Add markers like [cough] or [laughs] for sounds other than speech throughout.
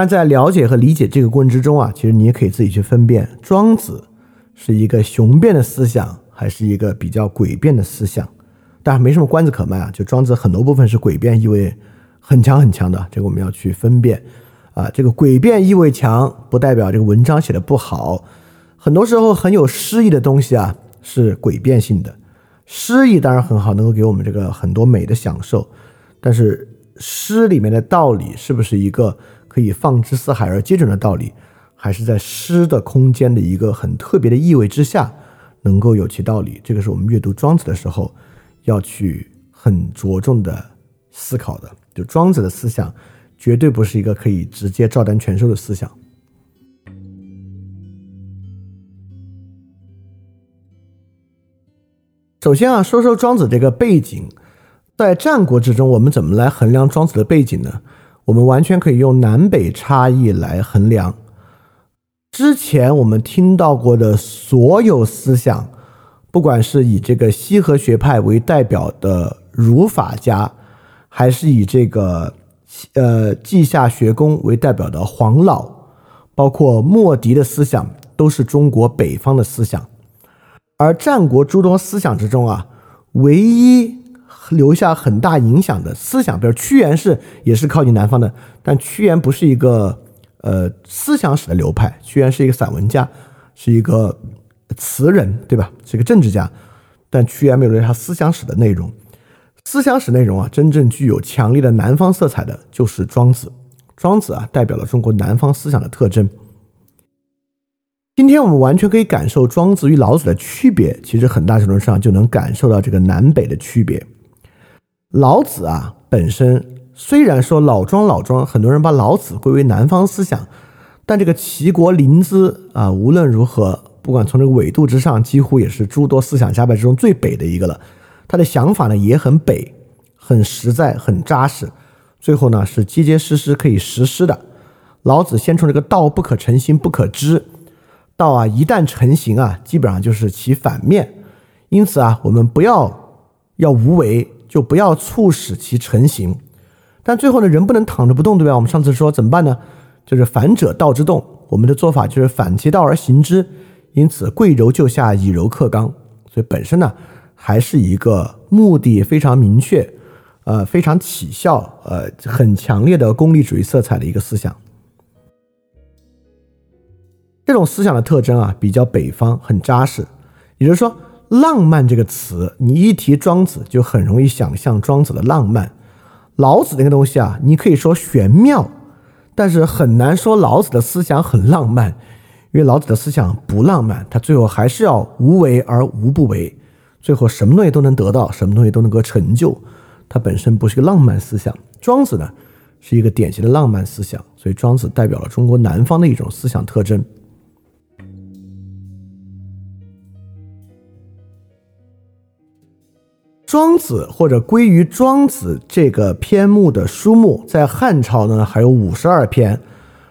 当然，在了解和理解这个过程之中啊，其实你也可以自己去分辨，庄子是一个雄辩的思想，还是一个比较诡辩的思想。当然，没什么关子可卖啊，就庄子很多部分是诡辩意味很强很强的，这个我们要去分辨。啊，这个诡辩意味强，不代表这个文章写的不好。很多时候很有诗意的东西啊，是诡辩性的。诗意当然很好，能够给我们这个很多美的享受，但是诗里面的道理是不是一个？可以放之四海而皆准的道理，还是在诗的空间的一个很特别的意味之下，能够有其道理。这个是我们阅读庄子的时候要去很着重的思考的。就庄子的思想，绝对不是一个可以直接照单全收的思想。首先啊，说说庄子这个背景，在战国之中，我们怎么来衡量庄子的背景呢？我们完全可以用南北差异来衡量。之前我们听到过的所有思想，不管是以这个西河学派为代表的儒法家，还是以这个呃稷下学宫为代表的黄老，包括莫迪的思想，都是中国北方的思想。而战国诸多思想之中啊，唯一。留下很大影响的思想，比如屈原是也是靠近南方的，但屈原不是一个呃思想史的流派，屈原是一个散文家，是一个词人，对吧？是一个政治家，但屈原没有留下思想史的内容。思想史内容啊，真正具有强烈的南方色彩的，就是庄子。庄子啊，代表了中国南方思想的特征。今天我们完全可以感受庄子与老子的区别，其实很大程度上就能感受到这个南北的区别。老子啊，本身虽然说老庄老庄，很多人把老子归为南方思想，但这个齐国临淄啊，无论如何，不管从这个纬度之上，几乎也是诸多思想家派之中最北的一个了。他的想法呢也很北，很实在，很扎实，最后呢是结结实实可以实施的。老子先从这个道不可成形不可知，道啊一旦成形啊，基本上就是其反面。因此啊，我们不要要无为。就不要促使其成型，但最后呢，人不能躺着不动，对吧？我们上次说怎么办呢？就是反者道之动，我们的做法就是反其道而行之。因此，贵柔就下，以柔克刚。所以本身呢，还是一个目的非常明确，呃，非常起效，呃，很强烈的功利主义色彩的一个思想。这种思想的特征啊，比较北方，很扎实。也就是说。浪漫这个词，你一提庄子，就很容易想象庄子的浪漫。老子那个东西啊，你可以说玄妙，但是很难说老子的思想很浪漫，因为老子的思想不浪漫，他最后还是要无为而无不为，最后什么东西都能得到，什么东西都能够成就，它本身不是个浪漫思想。庄子呢，是一个典型的浪漫思想，所以庄子代表了中国南方的一种思想特征。庄子或者归于庄子这个篇目的书目，在汉朝呢还有五十二篇，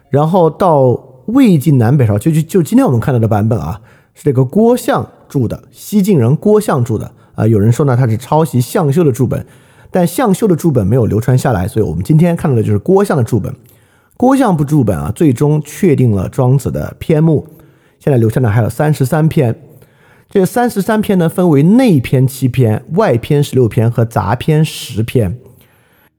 然后到魏晋南北朝，就就就今天我们看到的版本啊，是这个郭象著的，西晋人郭象著的啊。有人说呢他是抄袭向修的注本，但向修的注本没有流传下来，所以我们今天看到的就是郭象的注本。郭象不注本啊，最终确定了庄子的篇目，现在留下的还有三十三篇。这三十三篇呢，分为内篇七篇、外篇十六篇和杂篇十篇。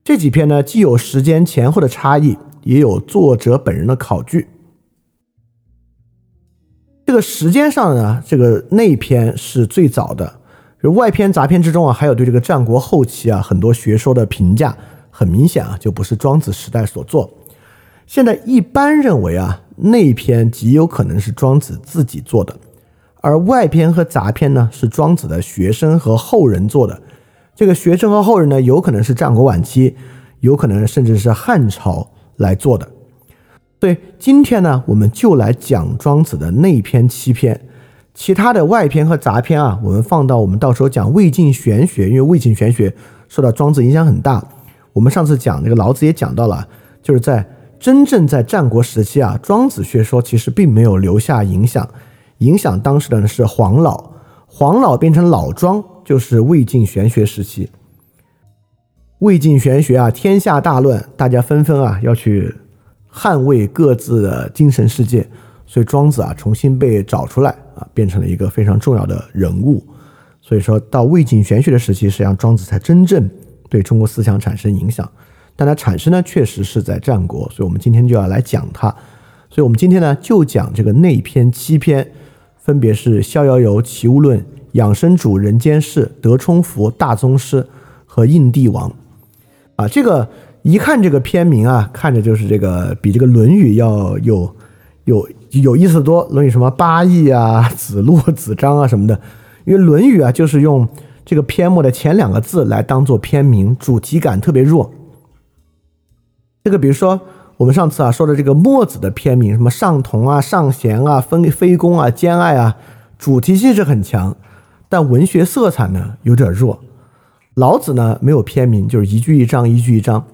这几篇呢，既有时间前后的差异，也有作者本人的考据。这个时间上呢，这个内篇是最早的。外篇、杂篇之中啊，还有对这个战国后期啊很多学说的评价，很明显啊，就不是庄子时代所作。现在一般认为啊，内篇极有可能是庄子自己做的。而外篇和杂篇呢，是庄子的学生和后人做的。这个学生和后人呢，有可能是战国晚期，有可能甚至是汉朝来做的。对，今天呢，我们就来讲庄子的内篇七篇，其他的外篇和杂篇啊，我们放到我们到时候讲魏晋玄学，因为魏晋玄学受到庄子影响很大。我们上次讲那个老子也讲到了，就是在真正在战国时期啊，庄子学说其实并没有留下影响。影响当时的人是黄老，黄老变成老庄，就是魏晋玄学时期。魏晋玄学啊，天下大乱，大家纷纷啊要去捍卫各自的精神世界，所以庄子啊重新被找出来啊，变成了一个非常重要的人物。所以说到魏晋玄学的时期，实际上庄子才真正对中国思想产生影响。但它产生呢，确实是在战国，所以我们今天就要来讲它。所以我们今天呢，就讲这个内篇七篇，分别是《逍遥游》《齐物论》《养生主》《人间世》《德充符》《大宗师》和《应帝王》。啊，这个一看这个片名啊，看着就是这个比这个《论语》要有有有意思多，《论语》什么八义啊、[laughs] 子路、子张啊什么的，因为《论语》啊就是用这个篇目的前两个字来当做片名，主题感特别弱。这个比如说，我们上次啊说的这个墨子的篇名，什么上同啊、上贤啊、分非攻啊、兼爱啊，主题性是很强，但文学色彩呢有点弱。老子呢没有篇名，就是一句一章，一句一章。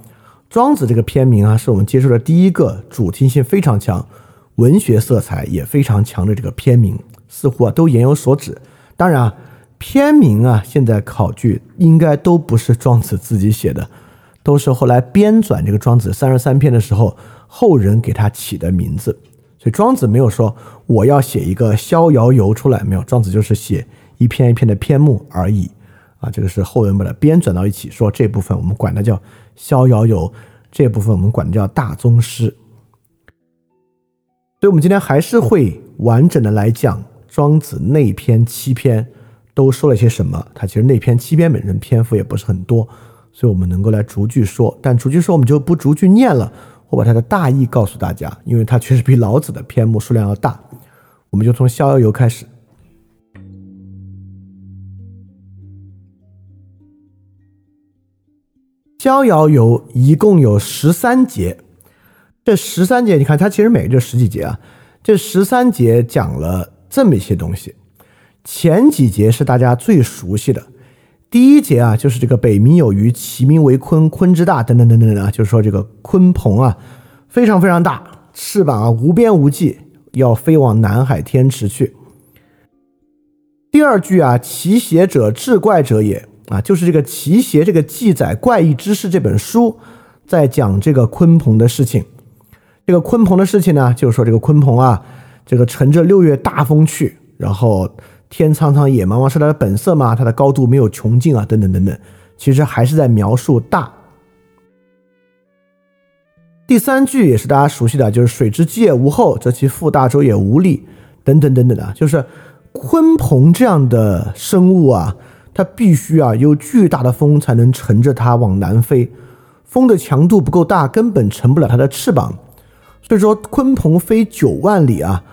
庄子这个篇名啊，是我们接触的第一个主题性非常强、文学色彩也非常强的这个篇名，似乎啊都言有所指。当然啊，篇名啊现在考据应该都不是庄子自己写的。都是后来编纂这个《庄子》三十三篇的时候，后人给他起的名字。所以庄子没有说我要写一个《逍遥游》出来，没有。庄子就是写一篇一篇的篇目而已。啊，这个是后人把它编纂到一起，说这部分我们管它叫《逍遥游》，这部分我们管它叫《大宗师》。所以，我们今天还是会完整的来讲庄子内篇七篇都说了些什么。他其实内篇七篇本身篇幅也不是很多。所以，我们能够来逐句说，但逐句说我们就不逐句念了。我把它的大意告诉大家，因为它确实比老子的篇目数量要大。我们就从《逍遥游》开始，《逍遥游》一共有十三节。这十三节，你看它其实每个就十几节啊。这十三节讲了这么一些东西，前几节是大家最熟悉的。第一节啊，就是这个北冥有鱼，其名为鲲，鲲之大，等等等等等啊，就是说这个鲲鹏啊，非常非常大，翅膀啊无边无际，要飞往南海天池去。第二句啊，奇邪者，志怪者也啊，就是这个奇邪这个记载怪异知识这本书在讲这个鲲鹏的事情。这个鲲鹏的事情呢，就是说这个鲲鹏啊，这个乘着六月大风去，然后。天苍苍，野茫茫，是它的本色吗？它的高度没有穷尽啊，等等等等，其实还是在描述大。第三句也是大家熟悉的，就是“水之积也无后，则其覆大舟也无力”，等等等等的，就是鲲鹏这样的生物啊，它必须啊有巨大的风才能乘着它往南飞，风的强度不够大，根本乘不了它的翅膀。所以说，鲲鹏飞九万里啊，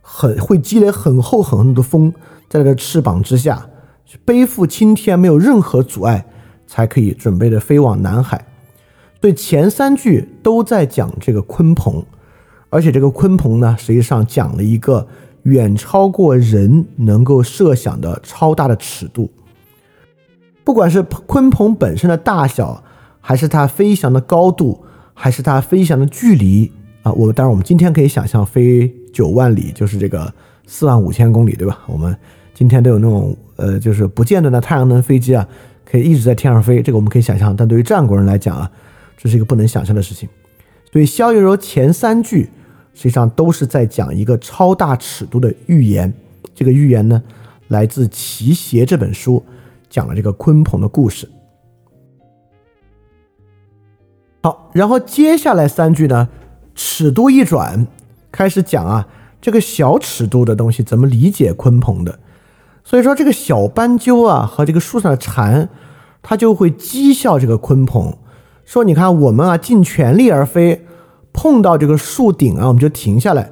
很会积累很厚很厚的风。在它的翅膀之下，背负青天，没有任何阻碍，才可以准备的飞往南海。所以前三句都在讲这个鲲鹏，而且这个鲲鹏呢，实际上讲了一个远超过人能够设想的超大的尺度。不管是鲲鹏本身的大小，还是它飞翔的高度，还是它飞翔的距离啊，我当然我们今天可以想象飞九万里，就是这个四万五千公里，对吧？我们。今天都有那种呃，就是不见得的太阳能飞机啊，可以一直在天上飞，这个我们可以想象。但对于战国人来讲啊，这是一个不能想象的事情。所以《逍遥游》前三句实际上都是在讲一个超大尺度的预言。这个预言呢，来自《奇邪》这本书，讲了这个鲲鹏的故事。好，然后接下来三句呢，尺度一转，开始讲啊，这个小尺度的东西怎么理解鲲鹏的。所以说，这个小斑鸠啊和这个树上的蝉，它就会讥笑这个鲲鹏，说：“你看，我们啊尽全力而飞，碰到这个树顶啊，我们就停下来；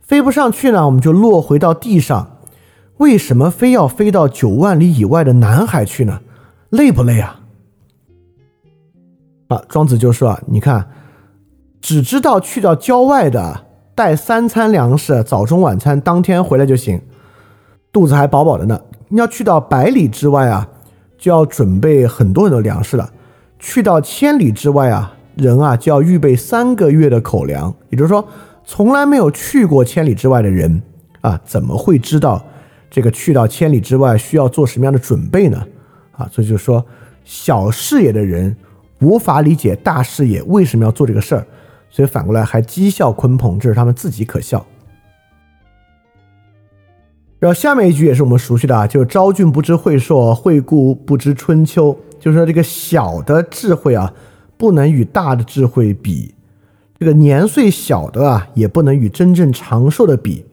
飞不上去呢，我们就落回到地上。为什么非要飞到九万里以外的南海去呢？累不累啊？”啊，庄子就说：“啊，你看，只知道去到郊外的，带三餐粮食，早中晚餐当天回来就行。”肚子还饱饱的呢。你要去到百里之外啊，就要准备很多很多粮食了；去到千里之外啊，人啊就要预备三个月的口粮。也就是说，从来没有去过千里之外的人啊，怎么会知道这个去到千里之外需要做什么样的准备呢？啊，所以就是说，小视野的人无法理解大视野为什么要做这个事儿，所以反过来还讥笑鲲鹏，这是他们自己可笑。然后下面一句也是我们熟悉的啊，就是“昭君不知晦朔，惠顾不知春秋”，就是说这个小的智慧啊，不能与大的智慧比；这个年岁小的啊，也不能与真正长寿的比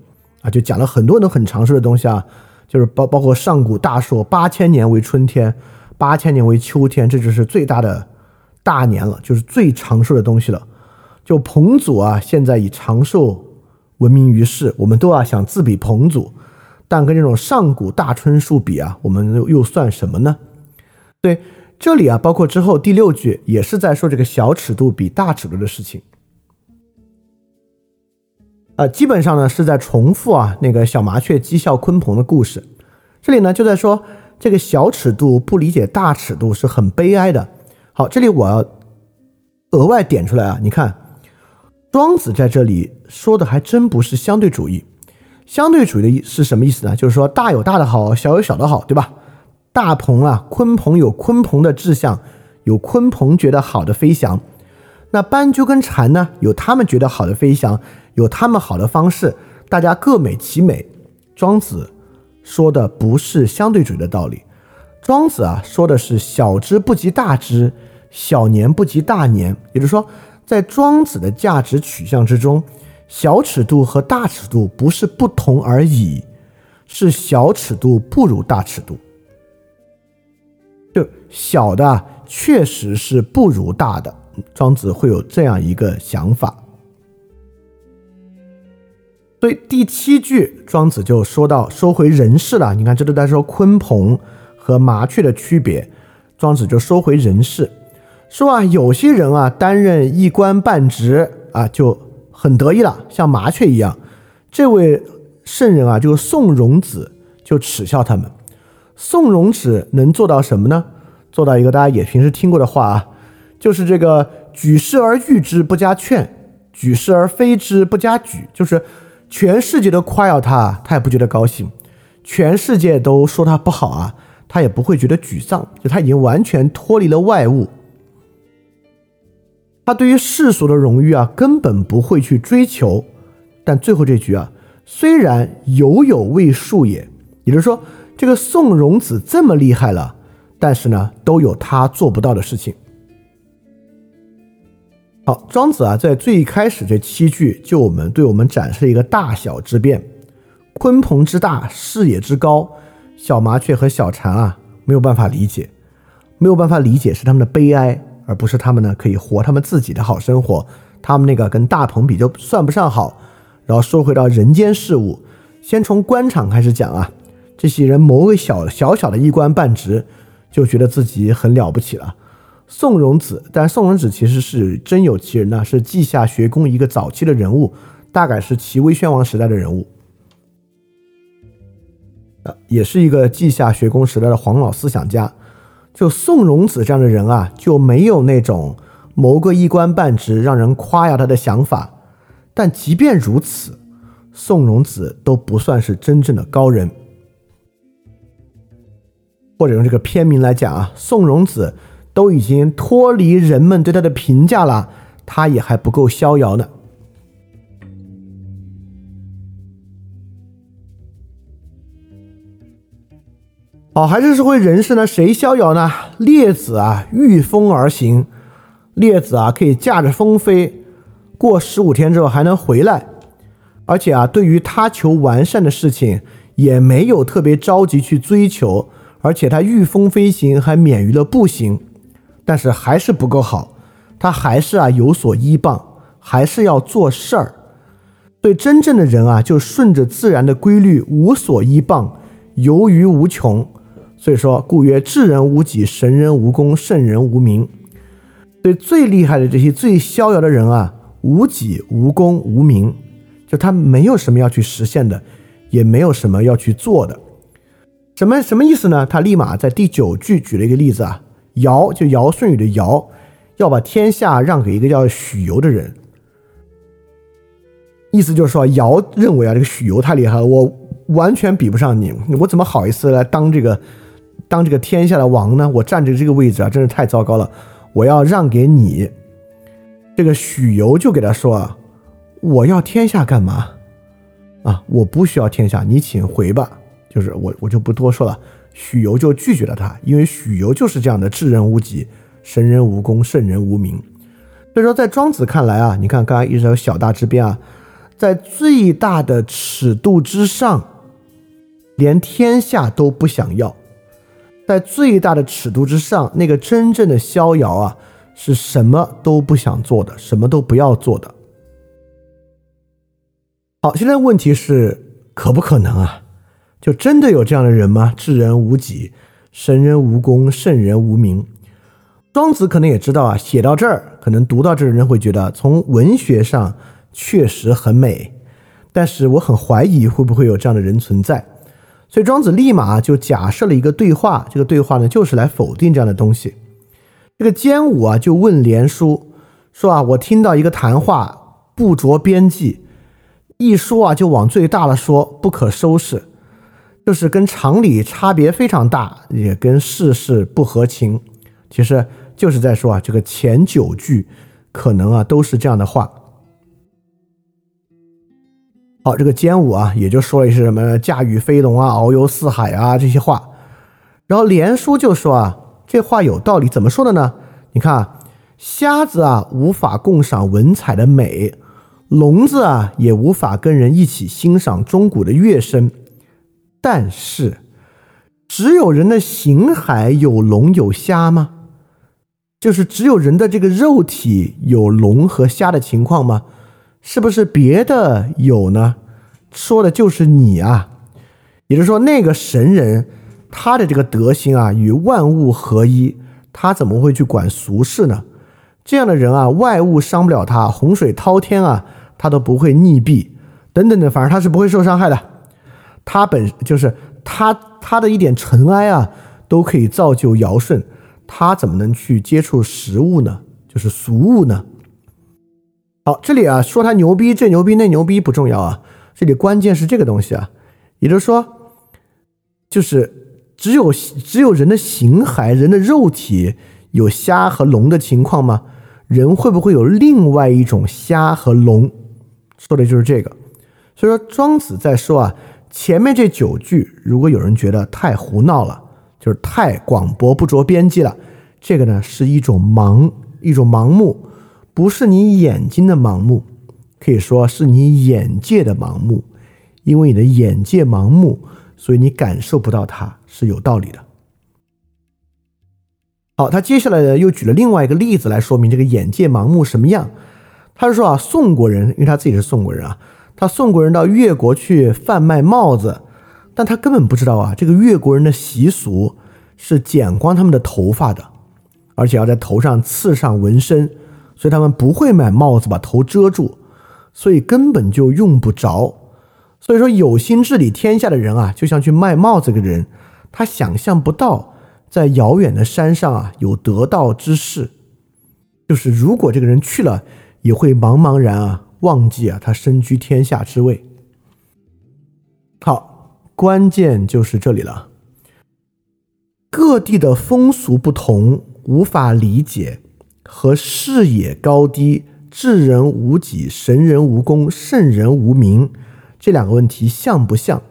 啊。就讲了很多人都很长寿的东西啊，就是包包括上古大寿八千年为春天，八千年为秋天，这就是最大的大年了，就是最长寿的东西了。就彭祖啊，现在以长寿闻名于世，我们都要想自比彭祖。但跟这种上古大椿树比啊，我们又又算什么呢？对，这里啊，包括之后第六句也是在说这个小尺度比大尺度的事情。呃，基本上呢是在重复啊那个小麻雀讥笑鲲鹏的故事。这里呢就在说这个小尺度不理解大尺度是很悲哀的。好，这里我要额外点出来啊，你看庄子在这里说的还真不是相对主义。相对主义的意思是什么意思呢？就是说大有大的好，小有小的好，对吧？大鹏啊，鲲鹏有鲲鹏的志向，有鲲鹏觉得好的飞翔。那斑鸠跟蝉呢，有他们觉得好的飞翔，有他们好的方式，大家各美其美。庄子说的不是相对主义的道理，庄子啊说的是小之不及大之，小年不及大年。也就是说，在庄子的价值取向之中。小尺度和大尺度不是不同而已，是小尺度不如大尺度。就小的确实是不如大的，庄子会有这样一个想法。所以第七句，庄子就说到收回人事了。你看，这都在说鲲鹏和麻雀的区别。庄子就收回人事，说啊，有些人啊，担任一官半职啊，就。很得意了，像麻雀一样。这位圣人啊，就是宋荣子，就耻笑他们。宋荣子能做到什么呢？做到一个大家也平时听过的话啊，就是这个举世而誉之不加劝，举世而非之不加沮。就是全世界都夸耀他，他也不觉得高兴；全世界都说他不好啊，他也不会觉得沮丧。就他已经完全脱离了外物。他对于世俗的荣誉啊，根本不会去追求。但最后这句啊，虽然犹有未数也，也就是说，这个宋荣子这么厉害了，但是呢，都有他做不到的事情。好，庄子啊，在最开始这七句，就我们对我们展示一个大小之变：鲲鹏之大，视野之高，小麻雀和小蝉啊，没有办法理解，没有办法理解是他们的悲哀。而不是他们呢，可以活他们自己的好生活。他们那个跟大鹏比就算不上好。然后说回到人间事物，先从官场开始讲啊。这些人谋个小小小的一官半职，就觉得自己很了不起了。宋荣子，但宋荣子其实是真有其人呢，是稷下学宫一个早期的人物，大概是齐威宣王时代的人物，也是一个稷下学宫时代的黄老思想家。就宋荣子这样的人啊，就没有那种谋个一官半职让人夸耀他的想法。但即便如此，宋荣子都不算是真正的高人。或者用这个片名来讲啊，宋荣子都已经脱离人们对他的评价了，他也还不够逍遥呢。好，还是说回人事呢？谁逍遥呢？列子啊，御风而行。列子啊，可以驾着风飞，过十五天之后还能回来。而且啊，对于他求完善的事情，也没有特别着急去追求。而且他御风飞行，还免于了步行。但是还是不够好，他还是啊有所依傍，还是要做事儿。对真正的人啊，就顺着自然的规律，无所依傍，游于无穷。所以说，故曰：智人无己，神人无功，圣人无名。所以最厉害的这些最逍遥的人啊，无己无功无名，就他没有什么要去实现的，也没有什么要去做的。什么什么意思呢？他立马在第九句举了一个例子啊，尧就尧舜禹的尧，要把天下让给一个叫许由的人。意思就是说，尧认为啊，这个许由太厉害了，我完全比不上你，我怎么好意思来当这个？当这个天下的王呢？我站着这个位置啊，真是太糟糕了。我要让给你。这个许由就给他说啊：“我要天下干嘛？啊，我不需要天下，你请回吧。就是我，我就不多说了。”许由就拒绝了他，因为许由就是这样的智人无己、神人无功、圣人无名。所以说，在庄子看来啊，你看刚才一直有小大之辩啊，在最大的尺度之上，连天下都不想要；在最大的尺度之上，那个真正的逍遥啊，是什么都不想做的，什么都不要做的。好，现在问题是可不可能啊？就真的有这样的人吗？智人无己，神人无功，圣人无名。庄子可能也知道啊，写到这儿，可能读到这儿的人会觉得，从文学上确实很美，但是我很怀疑会不会有这样的人存在。所以庄子立马就假设了一个对话，这个对话呢，就是来否定这样的东西。这个坚武啊，就问连叔说啊，我听到一个谈话不着边际，一说啊就往最大了说，不可收拾。就是跟常理差别非常大，也跟世事不合情，其实就是在说啊，这个前九句可能啊都是这样的话。好，这个歼五啊也就说了一些什么驾驭飞龙啊、遨游四海啊这些话，然后连叔就说啊，这话有道理，怎么说的呢？你看，瞎子啊无法共赏文采的美，聋子啊也无法跟人一起欣赏钟鼓的乐声。但是，只有人的形骸有聋有瞎吗？就是只有人的这个肉体有聋和瞎的情况吗？是不是别的有呢？说的就是你啊！也就是说，那个神人，他的这个德行啊，与万物合一，他怎么会去管俗事呢？这样的人啊，外物伤不了他，洪水滔天啊，他都不会溺毙，等等的，反正他是不会受伤害的。他本就是他他的一点尘埃啊，都可以造就尧舜，他怎么能去接触食物呢？就是俗物呢？好，这里啊说他牛逼，这牛逼那牛逼不重要啊，这里关键是这个东西啊，也就是说，就是只有只有人的形骸、人的肉体有虾和龙的情况吗？人会不会有另外一种虾和龙？说的就是这个。所以说庄子在说啊。前面这九句，如果有人觉得太胡闹了，就是太广博不着边际了，这个呢是一种盲，一种盲目，不是你眼睛的盲目，可以说是你眼界的盲目，因为你的眼界盲目，所以你感受不到它是有道理的。好，他接下来呢又举了另外一个例子来说明这个眼界盲目什么样。他是说啊，宋国人，因为他自己是宋国人啊。他宋国人到越国去贩卖帽子，但他根本不知道啊，这个越国人的习俗是剪光他们的头发的，而且要在头上刺上纹身，所以他们不会买帽子把头遮住，所以根本就用不着。所以说，有心治理天下的人啊，就像去卖帽子的人，他想象不到在遥远的山上啊有得道之士，就是如果这个人去了，也会茫茫然啊。忘记啊，他身居天下之位。好，关键就是这里了。各地的风俗不同，无法理解，和视野高低、智人无己、神人无功、圣人无名这两个问题像不像？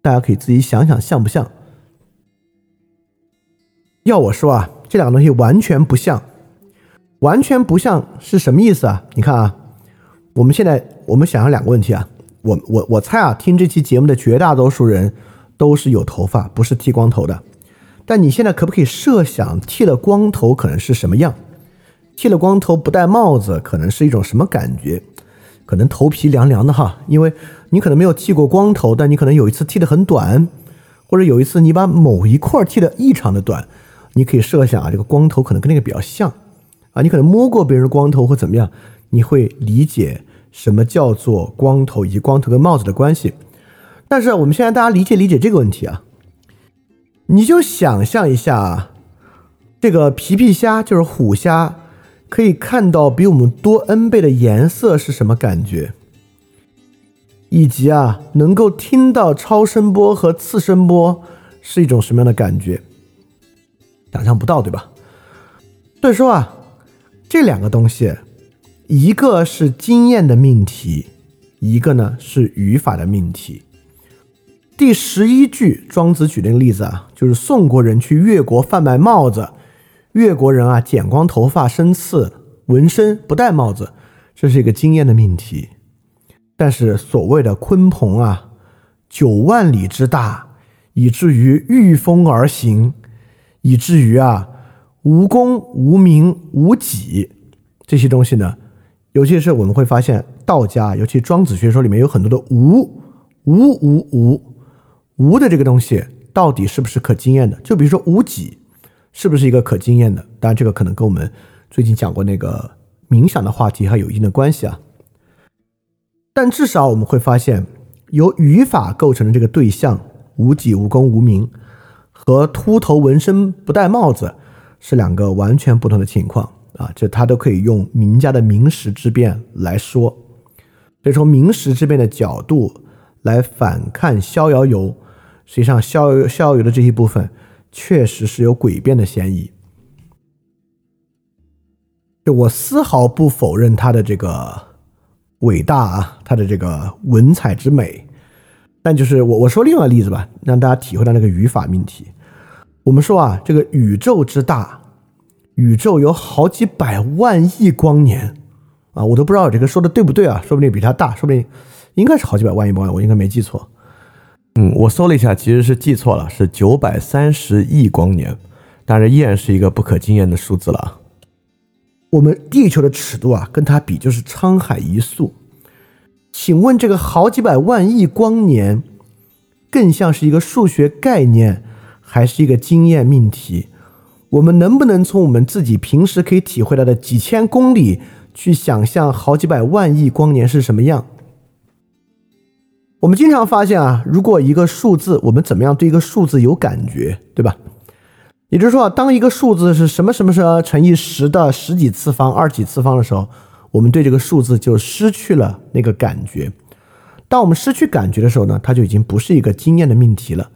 大家可以自己想想像不像。要我说啊，这两个东西完全不像，完全不像是什么意思啊？你看啊。我们现在我们想想两个问题啊，我我我猜啊，听这期节目的绝大多数人都是有头发，不是剃光头的。但你现在可不可以设想剃了光头可能是什么样？剃了光头不戴帽子可能是一种什么感觉？可能头皮凉凉的哈，因为你可能没有剃过光头，但你可能有一次剃得很短，或者有一次你把某一块剃得异常的短，你可以设想啊，这个光头可能跟那个比较像啊，你可能摸过别人的光头或怎么样。你会理解什么叫做光头以及光头跟帽子的关系，但是我们现在大家理解理解这个问题啊，你就想象一下啊，这个皮皮虾就是虎虾，可以看到比我们多 n 倍的颜色是什么感觉，以及啊能够听到超声波和次声波是一种什么样的感觉，想象不到对吧？所以说啊，这两个东西。一个是经验的命题，一个呢是语法的命题。第十一句，庄子举那个例子啊，就是宋国人去越国贩卖帽子，越国人啊剪光头发、身刺、纹身，不戴帽子，这是一个经验的命题。但是所谓的鲲鹏啊，九万里之大，以至于御风而行，以至于啊无功无名无己这些东西呢，尤其是我们会发现道家，尤其庄子学说里面有很多的无无无无。无的这个东西到底是不是可经验的？就比如说无己，是不是一个可经验的？当然，这个可能跟我们最近讲过那个冥想的话题还有一定的关系啊。但至少我们会发现，由语法构成的这个对象——无己、无功、无名，和秃头、纹身、不戴帽子是两个完全不同的情况啊。这他都可以用名家的名实之辩来说。所以从名实之辩的角度来反看《逍遥游》。实际上，逍逍遥游的这一部分确实是有诡辩的嫌疑。就我丝毫不否认它的这个伟大啊，它的这个文采之美。但就是我我说另外一个例子吧，让大家体会到那个语法命题。我们说啊，这个宇宙之大，宇宙有好几百万亿光年啊，我都不知道我这个说的对不对啊，说不定比它大，说不定应该是好几百万亿光年，我应该没记错。嗯，我搜了一下，其实是记错了，是九百三十亿光年，当然依然是一个不可经验的数字了。我们地球的尺度啊，跟它比就是沧海一粟。请问这个好几百万亿光年，更像是一个数学概念，还是一个经验命题？我们能不能从我们自己平时可以体会到的几千公里，去想象好几百万亿光年是什么样？我们经常发现啊，如果一个数字，我们怎么样对一个数字有感觉，对吧？也就是说，当一个数字是什么什么什么乘以十的十几次方、二几次方的时候，我们对这个数字就失去了那个感觉。当我们失去感觉的时候呢，它就已经不是一个经验的命题了。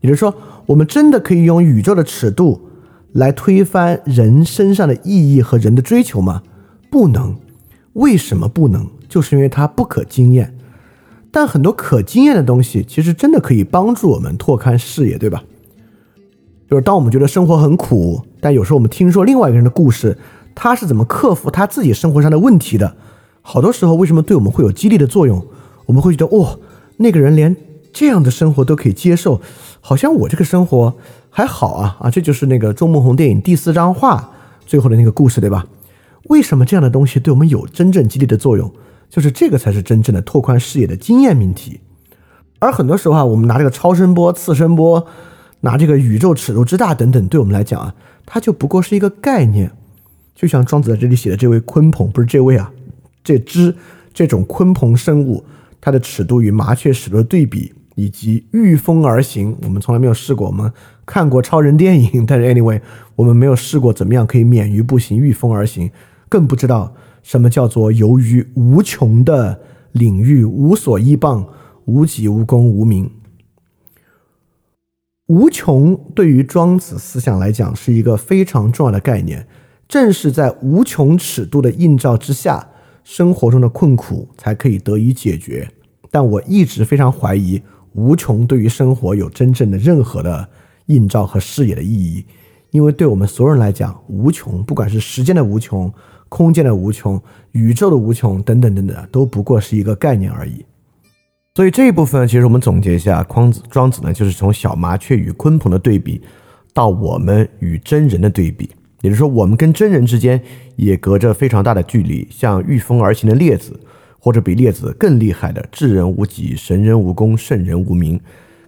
也就是说，我们真的可以用宇宙的尺度来推翻人身上的意义和人的追求吗？不能。为什么不能？就是因为它不可经验。但很多可经验的东西，其实真的可以帮助我们拓宽视野，对吧？就是当我们觉得生活很苦，但有时候我们听说另外一个人的故事，他是怎么克服他自己生活上的问题的，好多时候为什么对我们会有激励的作用？我们会觉得，哦，那个人连这样的生活都可以接受，好像我这个生活还好啊啊！这就是那个钟孟宏电影第四张画最后的那个故事，对吧？为什么这样的东西对我们有真正激励的作用？就是这个才是真正的拓宽视野的经验命题，而很多时候啊，我们拿这个超声波、次声波，拿这个宇宙尺度之大等等，对我们来讲啊，它就不过是一个概念。就像庄子在这里写的这位鲲鹏，不是这位啊，这只这种鲲鹏生物，它的尺度与麻雀尺度的对比，以及御风而行，我们从来没有试过。我们看过超人电影，但是 anyway，我们没有试过怎么样可以免于步行御风而行，更不知道。什么叫做由于无穷的领域无所依傍，无己无功无名？无穷对于庄子思想来讲是一个非常重要的概念。正是在无穷尺度的映照之下，生活中的困苦才可以得以解决。但我一直非常怀疑，无穷对于生活有真正的任何的映照和视野的意义，因为对我们所有人来讲，无穷不管是时间的无穷。空间的无穷、宇宙的无穷等等等等，都不过是一个概念而已。所以这一部分，其实我们总结一下，庄子庄子呢，就是从小麻雀与鲲鹏的对比，到我们与真人的对比。也就是说，我们跟真人之间也隔着非常大的距离。像御风而行的列子，或者比列子更厉害的智人无己、神人无功、圣人无名，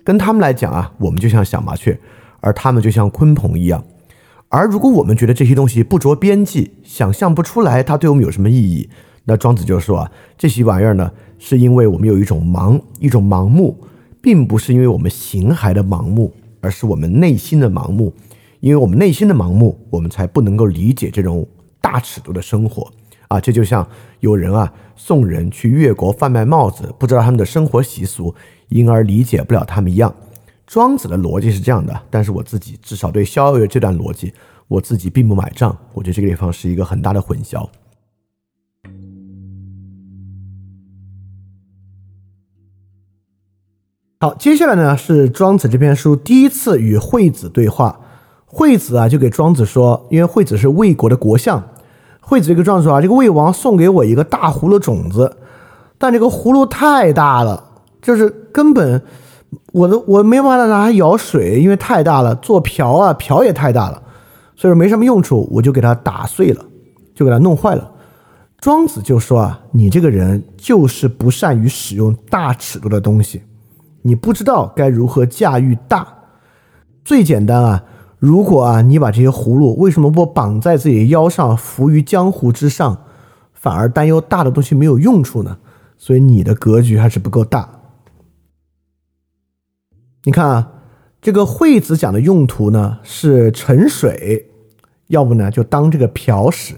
跟他们来讲啊，我们就像小麻雀，而他们就像鲲鹏一样。而如果我们觉得这些东西不着边际，想象不出来它对我们有什么意义，那庄子就说啊，这些玩意儿呢，是因为我们有一种盲，一种盲目，并不是因为我们形骸的盲目，而是我们内心的盲目。因为我们内心的盲目，我们才不能够理解这种大尺度的生活啊。这就像有人啊，送人去越国贩卖帽子，不知道他们的生活习俗，因而理解不了他们一样。庄子的逻辑是这样的但是我自己至少对逍遥游这段逻辑我自己并不买账我觉得这个地方是一个很大的混淆。好接下来呢是庄子这篇书第一次与惠子对话。惠子啊就给庄子说因为惠子是魏国的国相惠子这个庄子说啊这个魏王送给我一个大葫芦种子但这个葫芦太大了就是根本我的我没办法拿它舀水，因为太大了，做瓢啊瓢也太大了，所以说没什么用处，我就给它打碎了，就给它弄坏了。庄子就说啊，你这个人就是不善于使用大尺度的东西。你不知道该如何驾驭大，最简单啊！如果啊，你把这些葫芦为什么不绑在自己的腰上，浮于江湖之上，反而担忧大的东西没有用处呢？所以你的格局还是不够大。你看啊，这个惠子讲的用途呢是盛水，要不呢就当这个瓢使，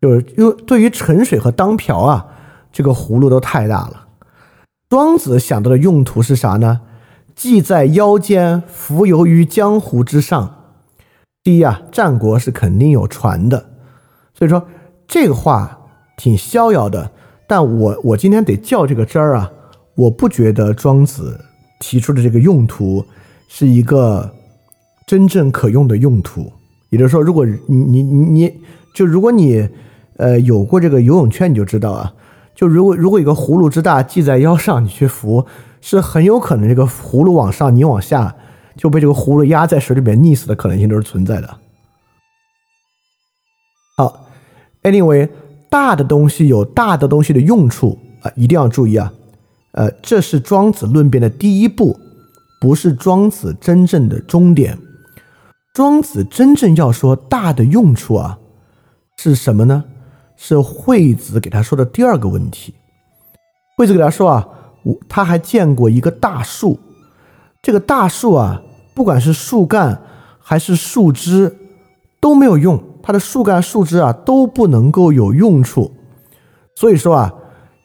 就是因为对于盛水和当瓢啊，这个葫芦都太大了。庄子想到的用途是啥呢？系在腰间，浮游于江湖之上。第一啊，战国是肯定有船的，所以说这个话挺逍遥的。但我我今天得较这个真儿啊，我不觉得庄子提出的这个用途是一个真正可用的用途。也就是说，如果你你你就如果你呃有过这个游泳圈，你就知道啊。就如果如果有个葫芦之大系在腰上，你去扶，是很有可能这个葫芦往上，你往下就被这个葫芦压在水里面溺死的可能性都是存在的。好，Anyway，大的东西有大的东西的用处啊，一定要注意啊。呃，这是庄子论辩的第一步，不是庄子真正的终点。庄子真正要说大的用处啊，是什么呢？是惠子给他说的第二个问题。惠子给他说啊，我他还见过一个大树，这个大树啊，不管是树干还是树枝都没有用，它的树干树枝啊都不能够有用处。所以说啊，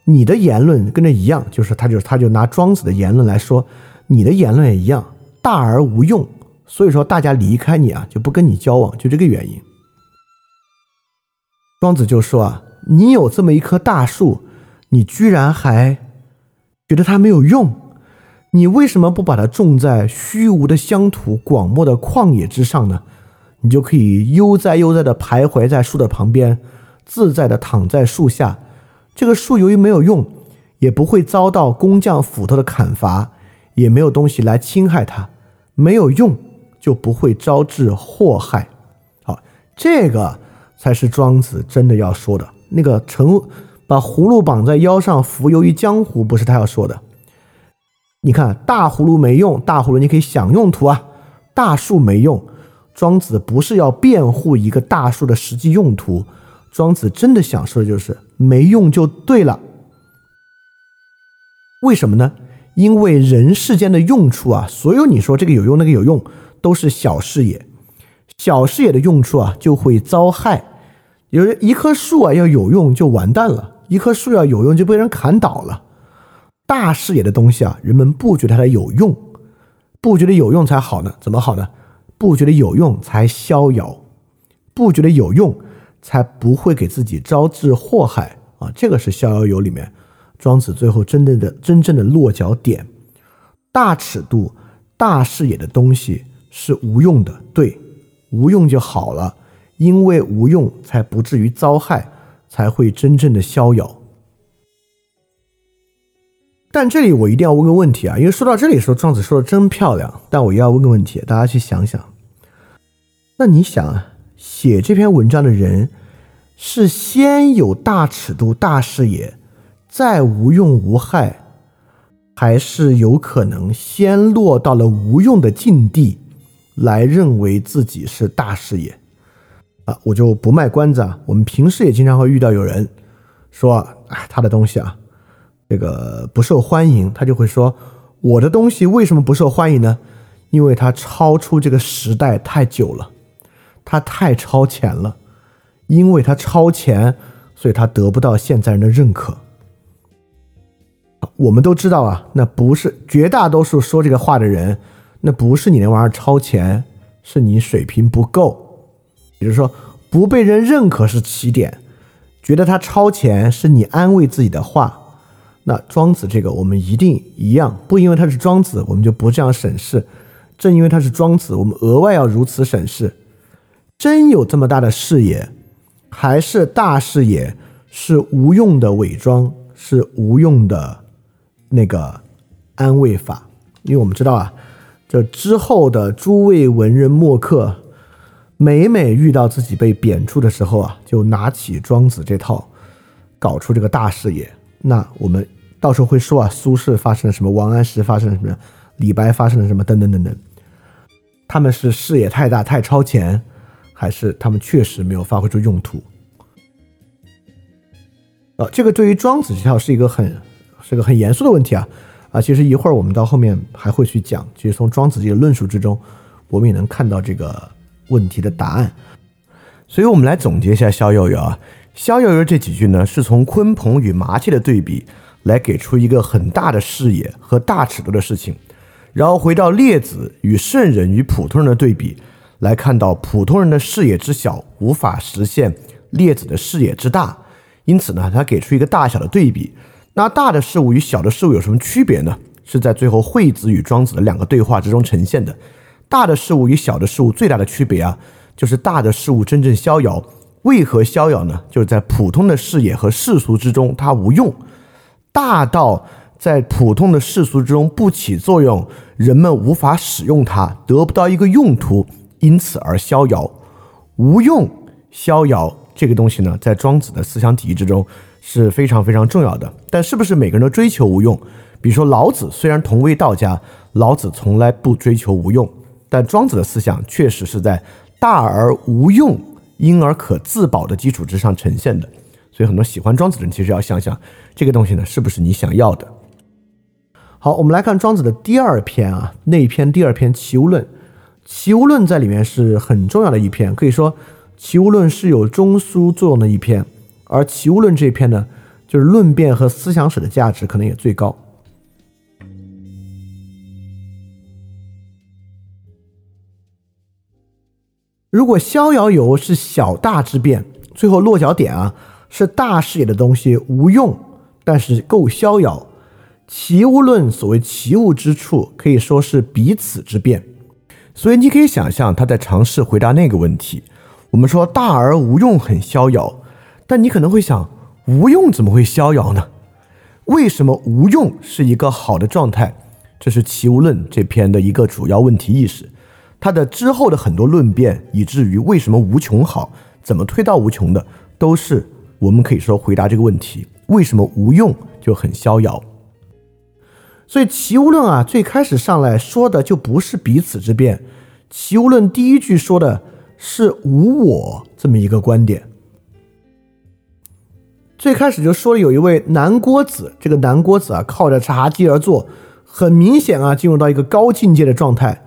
你的言论跟这一样，就是他就他就拿庄子的言论来说，你的言论也一样，大而无用。所以说大家离开你啊，就不跟你交往，就这个原因。庄子就说啊，你有这么一棵大树，你居然还觉得它没有用？你为什么不把它种在虚无的乡土、广漠的旷野之上呢？你就可以悠哉悠哉地徘徊在树的旁边，自在地躺在树下。这个树由于没有用，也不会遭到工匠斧头的砍伐，也没有东西来侵害它。没有用就不会招致祸害。好，这个。才是庄子真的要说的那个成，把葫芦绑在腰上浮游于江湖，不是他要说的。你看大葫芦没用，大葫芦你可以想用途啊，大树没用。庄子不是要辩护一个大树的实际用途，庄子真的想说的就是没用就对了。为什么呢？因为人世间的用处啊，所有你说这个有用那个有用，都是小事也。小事也的用处啊，就会遭害。有一棵树啊，要有用就完蛋了；一棵树要有用就被人砍倒了。大视野的东西啊，人们不觉得它有用，不觉得有用才好呢？怎么好呢？不觉得有用才逍遥，不觉得有用才不会给自己招致祸害啊！这个是《逍遥游》里面庄子最后真正的真正的落脚点。大尺度、大视野的东西是无用的，对，无用就好了。因为无用，才不至于遭害，才会真正的逍遥。但这里我一定要问个问题啊，因为说到这里的时候，庄子说的真漂亮。但我又要问个问题，大家去想想。那你想啊，写这篇文章的人是先有大尺度、大视野，再无用无害，还是有可能先落到了无用的境地，来认为自己是大视野？啊，我就不卖关子啊。我们平时也经常会遇到有人说，哎，他的东西啊，这个不受欢迎，他就会说，我的东西为什么不受欢迎呢？因为它超出这个时代太久了，他太超前了，因为他超前，所以他得不到现在人的认可。我们都知道啊，那不是绝大多数说这个话的人，那不是你那玩意儿超前，是你水平不够。也就是说，不被人认可是起点，觉得他超前是你安慰自己的话。那庄子这个我们一定一样，不因为他是庄子，我们就不这样审视。正因为他是庄子，我们额外要如此审视。真有这么大的视野，还是大视野？是无用的伪装，是无用的那个安慰法。因为我们知道啊，这之后的诸位文人墨客，每每遇到自己被贬黜的时候啊，就拿起庄子这套，搞出这个大视野。那我们到时候会说啊，苏轼发生了什么，王安石发生了什么，李白发生了什么，等等等等。他们是视野太大、太超前，还是他们确实没有发挥出用途？啊，这个对于庄子这套是一个很是个很严肃的问题啊啊！其实一会儿我们到后面还会去讲，其实从庄子这个论述之中，我们也能看到这个问题的答案。所以，我们来总结一下逍遥游啊，逍遥游这几句呢，是从鲲鹏与麻雀的对比来给出一个很大的视野和大尺度的事情，然后回到列子与圣人与普通人的对比，来看到普通人的视野之小无法实现列子的视野之大。因此呢，他给出一个大小的对比。那大的事物与小的事物有什么区别呢？是在最后惠子与庄子的两个对话之中呈现的。大的事物与小的事物最大的区别啊，就是大的事物真正逍遥。为何逍遥呢？就是在普通的视野和世俗之中，它无用。大到在普通的世俗之中不起作用，人们无法使用它，得不到一个用途，因此而逍遥。无用逍遥。这个东西呢，在庄子的思想体系之中是非常非常重要的。但是不是每个人都追求无用？比如说老子，虽然同为道家，老子从来不追求无用，但庄子的思想确实是在大而无用，因而可自保的基础之上呈现的。所以很多喜欢庄子的人，其实要想想这个东西呢，是不是你想要的？好，我们来看庄子的第二篇啊，那一篇第二篇《齐物论》，《齐物论》在里面是很重要的一篇，可以说。《齐物论》是有中枢作用的一篇，而《齐物论》这篇呢，就是论辩和思想史的价值可能也最高。如果逍遥游是小大之辩，最后落脚点啊是大视野的东西无用，但是够逍遥。《齐物论》所谓齐物之处，可以说是彼此之辩，所以你可以想象他在尝试回答那个问题。我们说大而无用很逍遥，但你可能会想，无用怎么会逍遥呢？为什么无用是一个好的状态？这是《齐物论》这篇的一个主要问题意识。它的之后的很多论辩，以至于为什么无穷好，怎么推到无穷的，都是我们可以说回答这个问题：为什么无用就很逍遥？所以《齐物论》啊，最开始上来说的就不是彼此之辩，《齐物论》第一句说的。是无我这么一个观点。最开始就说有一位南郭子，这个南郭子啊，靠着茶几而坐，很明显啊，进入到一个高境界的状态。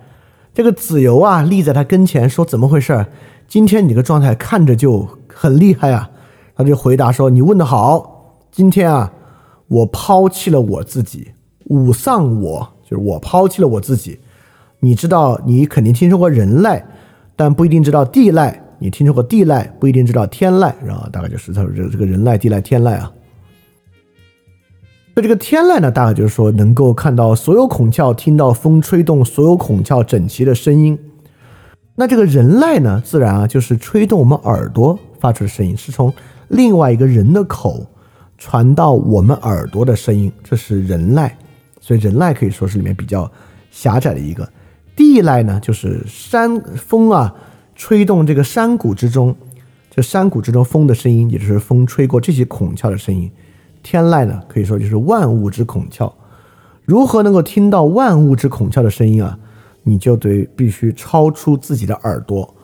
这个子游啊，立在他跟前说：“怎么回事？今天你这个状态看着就很厉害啊。”他就回答说：“你问的好，今天啊，我抛弃了我自己，五丧我，就是我抛弃了我自己。你知道，你肯定听说过人赖。”但不一定知道地赖，你听说过地赖，不一定知道天籁，然后大概就是他说这个这个人籁、地籁、天籁啊。那这个天籁呢，大概就是说能够看到所有孔窍，听到风吹动所有孔窍整齐的声音。那这个人籁呢，自然啊就是吹动我们耳朵发出的声音，是从另外一个人的口传到我们耳朵的声音，这是人籁。所以人籁可以说是里面比较狭窄的一个。地籁呢，就是山风啊，吹动这个山谷之中，这山谷之中风的声音，也就是风吹过这些孔窍的声音。天籁呢，可以说就是万物之孔窍。如何能够听到万物之孔窍的声音啊？你就得必须超出自己的耳朵，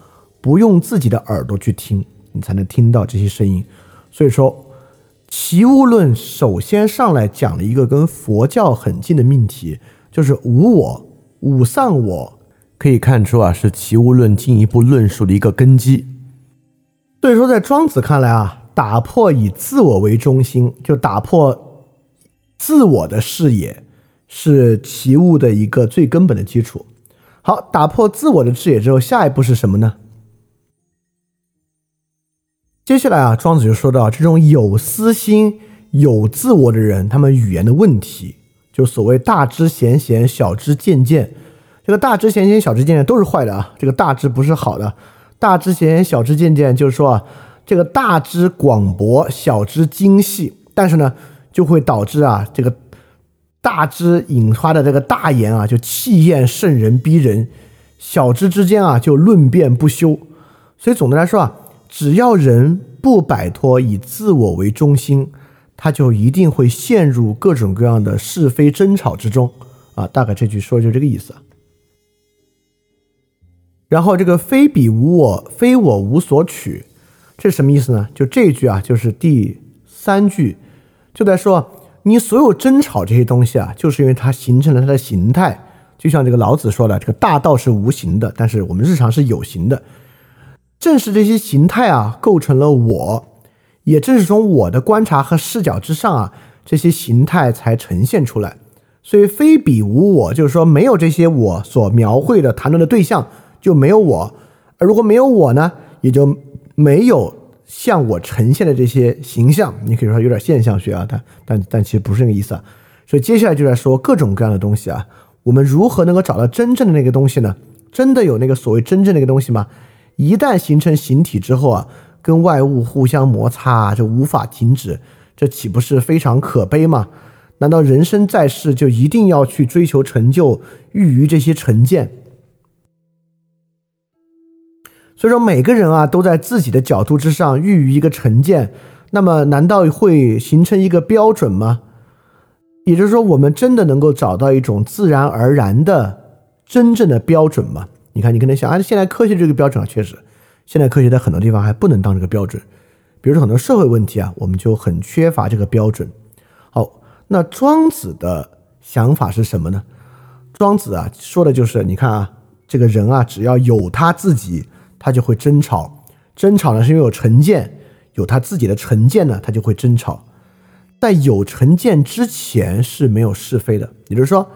不用自己的耳朵去听，你才能听到这些声音。所以说，《齐物论》首先上来讲了一个跟佛教很近的命题，就是无我。五丧我可以看出啊，是齐物论进一步论述的一个根基。所以说，在庄子看来啊，打破以自我为中心，就打破自我的视野，是齐物的一个最根本的基础。好，打破自我的视野之后，下一步是什么呢？接下来啊，庄子就说到，这种有私心、有自我的人，他们语言的问题，就所谓大知贤贤，小知渐渐。这个大知贤贤，小知渐渐都是坏的啊。这个大知不是好的，大知贤贤，小知渐渐，就是说啊，这个大知广博，小知精细，但是呢，就会导致啊，这个大知引发的这个大言啊，就气焰甚人逼人，小知之间啊，就论辩不休。所以总的来说啊，只要人不摆脱以自我为中心。他就一定会陷入各种各样的是非争吵之中啊！大概这句说的就这个意思。然后这个“非彼无我，非我无所取”，这是什么意思呢？就这句啊，就是第三句，就在说你所有争吵这些东西啊，就是因为它形成了它的形态。就像这个老子说的，这个大道是无形的，但是我们日常是有形的。正是这些形态啊，构成了我。也正是从我的观察和视角之上啊，这些形态才呈现出来。所以非彼无我，就是说没有这些我所描绘的谈论的对象，就没有我。而如果没有我呢，也就没有向我呈现的这些形象。你可以说有点现象学啊，但但但其实不是那个意思啊。所以接下来就在说各种各样的东西啊，我们如何能够找到真正的那个东西呢？真的有那个所谓真正那个东西吗？一旦形成形体之后啊。跟外物互相摩擦，就无法停止，这岂不是非常可悲吗？难道人生在世就一定要去追求成就，欲于这些成见？所以说，每个人啊，都在自己的角度之上欲于一个成见，那么难道会形成一个标准吗？也就是说，我们真的能够找到一种自然而然的真正的标准吗？你看，你可能想啊，现在科学这个标准啊，确实。现代科学在很多地方还不能当这个标准，比如说很多社会问题啊，我们就很缺乏这个标准。好，那庄子的想法是什么呢？庄子啊说的就是，你看啊，这个人啊，只要有他自己，他就会争吵。争吵呢是因为有成见，有他自己的成见呢，他就会争吵。在有成见之前是没有是非的，也就是说，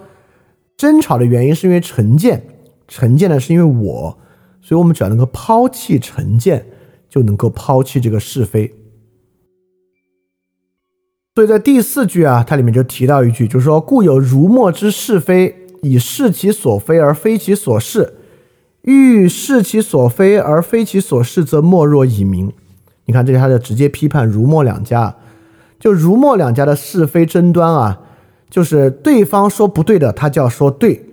争吵的原因是因为成见，成见呢是因为我。所以，我们只要能够抛弃成见，就能够抛弃这个是非。所以在第四句啊，它里面就提到一句，就是说：“故有如墨之是非，以是其所非而非其所是；欲是其所非而非其所是，则莫若以明。”你看，这是他就直接批判如墨两家。就如墨两家的是非争端啊，就是对方说不对的，他就要说对；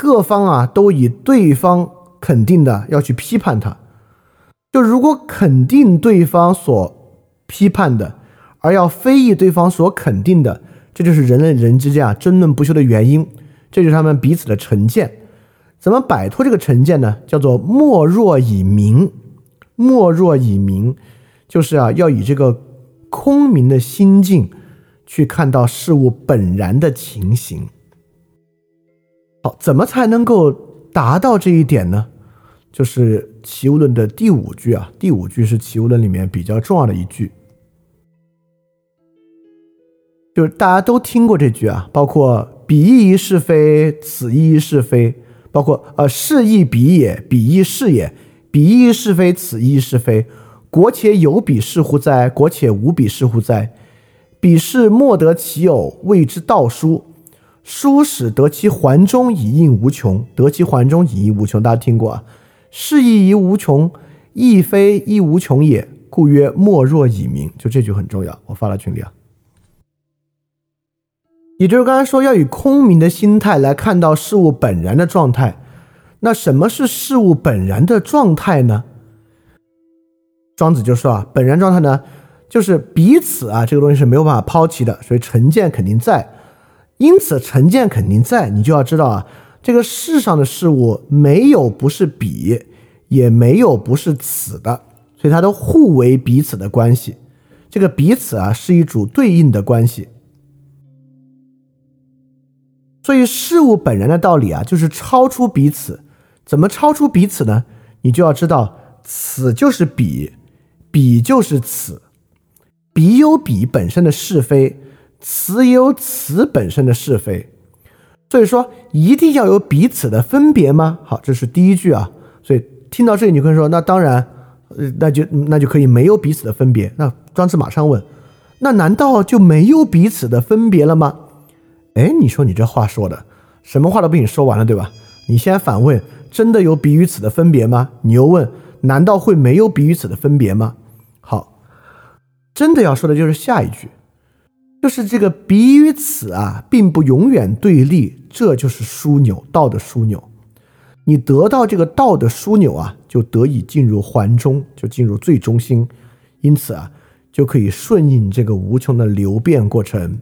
各方啊，都以对方。肯定的要去批判他，就如果肯定对方所批判的，而要非议对方所肯定的，这就是人类人之间啊争论不休的原因，这就是他们彼此的成见。怎么摆脱这个成见呢？叫做莫若以明，莫若以明，就是啊要以这个空明的心境去看到事物本然的情形。好，怎么才能够？达到这一点呢，就是《齐物论》的第五句啊。第五句是《齐物论》里面比较重要的一句，就是大家都听过这句啊，包括“彼亦是非，此亦是非”，包括“呃，是亦彼也，彼亦是也，彼亦是非，此亦是非”。国且有彼是乎哉？国且无彼是乎哉？彼是莫得其有，谓之道书。书使得其环中以应无穷，得其环中以应无穷。大家听过啊？是亦亦无穷，亦非亦无穷也。故曰：莫若以明。就这句很重要，我发到群里啊。也就是刚才说，要以空明的心态来看到事物本然的状态。那什么是事物本然的状态呢？庄子就说啊，本然状态呢，就是彼此啊，这个东西是没有办法抛弃的，所以成见肯定在。因此，成见肯定在，你就要知道啊，这个世上的事物没有不是彼，也没有不是此的，所以它都互为彼此的关系。这个彼此啊，是一组对应的关系。所以，事物本然的道理啊，就是超出彼此。怎么超出彼此呢？你就要知道，此就是彼，彼就是此，彼有彼本身的是非。此有此本身的是非，所以说一定要有彼此的分别吗？好，这是第一句啊。所以听到这里，你会说，那当然，呃，那就那就可以没有彼此的分别。那庄子马上问，那难道就没有彼此的分别了吗？哎，你说你这话说的，什么话都被你说完了，对吧？你先反问：真的有彼与此的分别吗？你又问：难道会没有彼与此的分别吗？好，真的要说的就是下一句，就是这个彼与此啊，并不永远对立，这就是枢纽，道的枢纽。你得到这个道的枢纽啊，就得以进入环中，就进入最中心，因此啊，就可以顺应这个无穷的流变过程。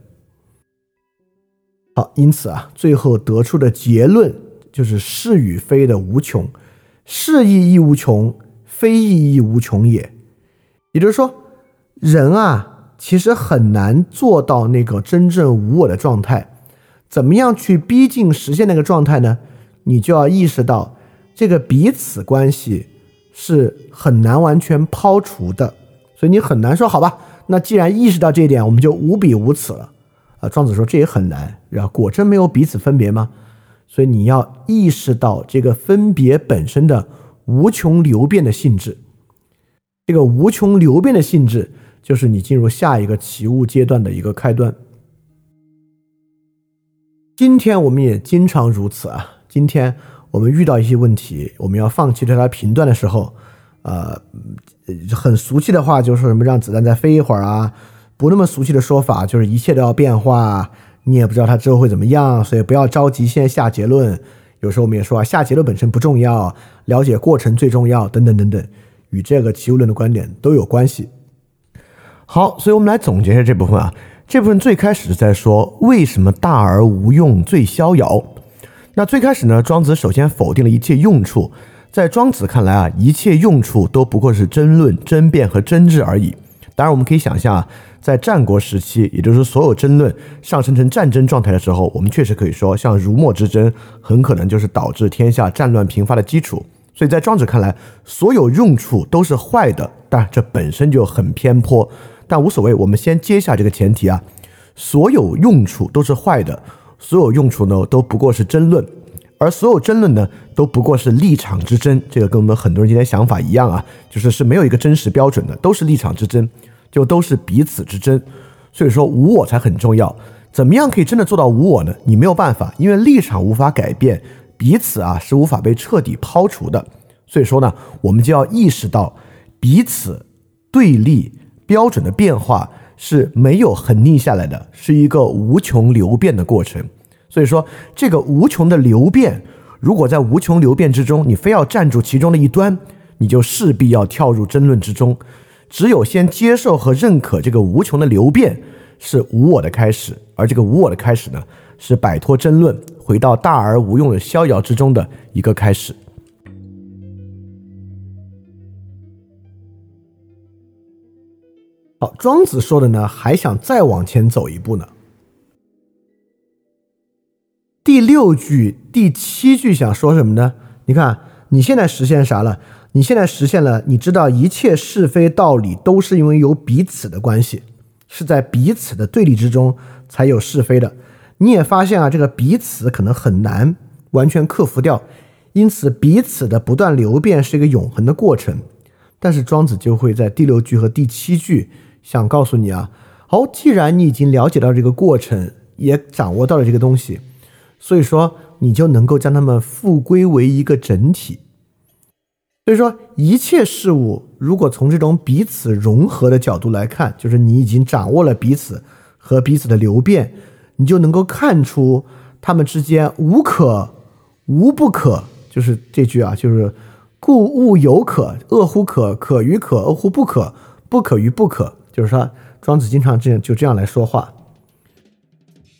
好，因此啊，最后得出的结论就是是与非的无穷，是亦亦无穷，非亦亦无穷也。也就是说，人啊，其实很难做到那个真正无我的状态。怎么样去逼近实现那个状态呢？你就要意识到，这个彼此关系是很难完全抛除的，所以你很难说好吧。那既然意识到这一点，我们就无彼无此了。啊，庄子说这也很难，然后果真没有彼此分别吗？所以你要意识到这个分别本身的无穷流变的性质。这个无穷流变的性质，就是你进入下一个起悟阶段的一个开端。今天我们也经常如此啊。今天我们遇到一些问题，我们要放弃对它评断的时候，呃，很俗气的话就是什么让子弹再飞一会儿啊，不那么俗气的说法就是一切都要变化，你也不知道它之后会怎么样，所以不要着急先下结论。有时候我们也说啊，下结论本身不重要，了解过程最重要，等等等等，与这个齐物论的观点都有关系。好，所以我们来总结一下这部分啊，这部分最开始在说为什么大而无用最逍遥。那最开始呢，庄子首先否定了一切用处。在庄子看来啊，一切用处都不过是争论、争辩和争执而已。当然，我们可以想象啊，在战国时期，也就是所有争论上升成战争状态的时候，我们确实可以说，像儒墨之争，很可能就是导致天下战乱频发的基础。所以在庄子看来，所有用处都是坏的，但这本身就很偏颇。但无所谓，我们先接下这个前提啊，所有用处都是坏的。所有用处呢都不过是争论，而所有争论呢都不过是立场之争。这个跟我们很多人今天想法一样啊，就是是没有一个真实标准的，都是立场之争，就都是彼此之争。所以说无我才很重要。怎么样可以真的做到无我呢？你没有办法，因为立场无法改变，彼此啊是无法被彻底抛除的。所以说呢，我们就要意识到彼此对立标准的变化。是没有恒定下来的，是一个无穷流变的过程。所以说，这个无穷的流变，如果在无穷流变之中，你非要站住其中的一端，你就势必要跳入争论之中。只有先接受和认可这个无穷的流变，是无我的开始。而这个无我的开始呢，是摆脱争论，回到大而无用的逍遥之中的一个开始。好，庄子说的呢，还想再往前走一步呢。第六句、第七句想说什么呢？你看，你现在实现啥了？你现在实现了，你知道一切是非道理都是因为有彼此的关系，是在彼此的对立之中才有是非的。你也发现啊，这个彼此可能很难完全克服掉，因此彼此的不断流变是一个永恒的过程。但是庄子就会在第六句和第七句。想告诉你啊，好，既然你已经了解到这个过程，也掌握到了这个东西，所以说你就能够将它们复归为一个整体。所以说，一切事物如果从这种彼此融合的角度来看，就是你已经掌握了彼此和彼此的流变，你就能够看出它们之间无可无不可，就是这句啊，就是故物有可，恶乎可，可与可，恶乎不可，不可与不可。就是说，庄子经常这样就这样来说话，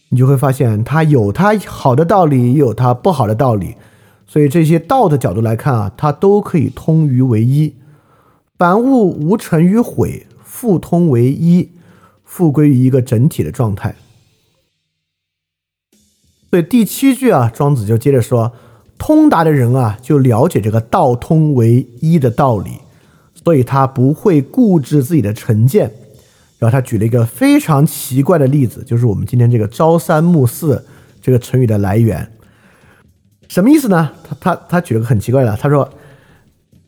你就会发现他有他好的道理，也有他不好的道理，所以这些道的角度来看啊，它都可以通于为一。凡物无成与毁，复通为一，复归于一个整体的状态。所以第七句啊，庄子就接着说，通达的人啊，就了解这个道通为一的道理，所以他不会固执自己的成见。然后他举了一个非常奇怪的例子，就是我们今天这个“朝三暮四”这个成语的来源，什么意思呢？他他他举了个很奇怪的，他说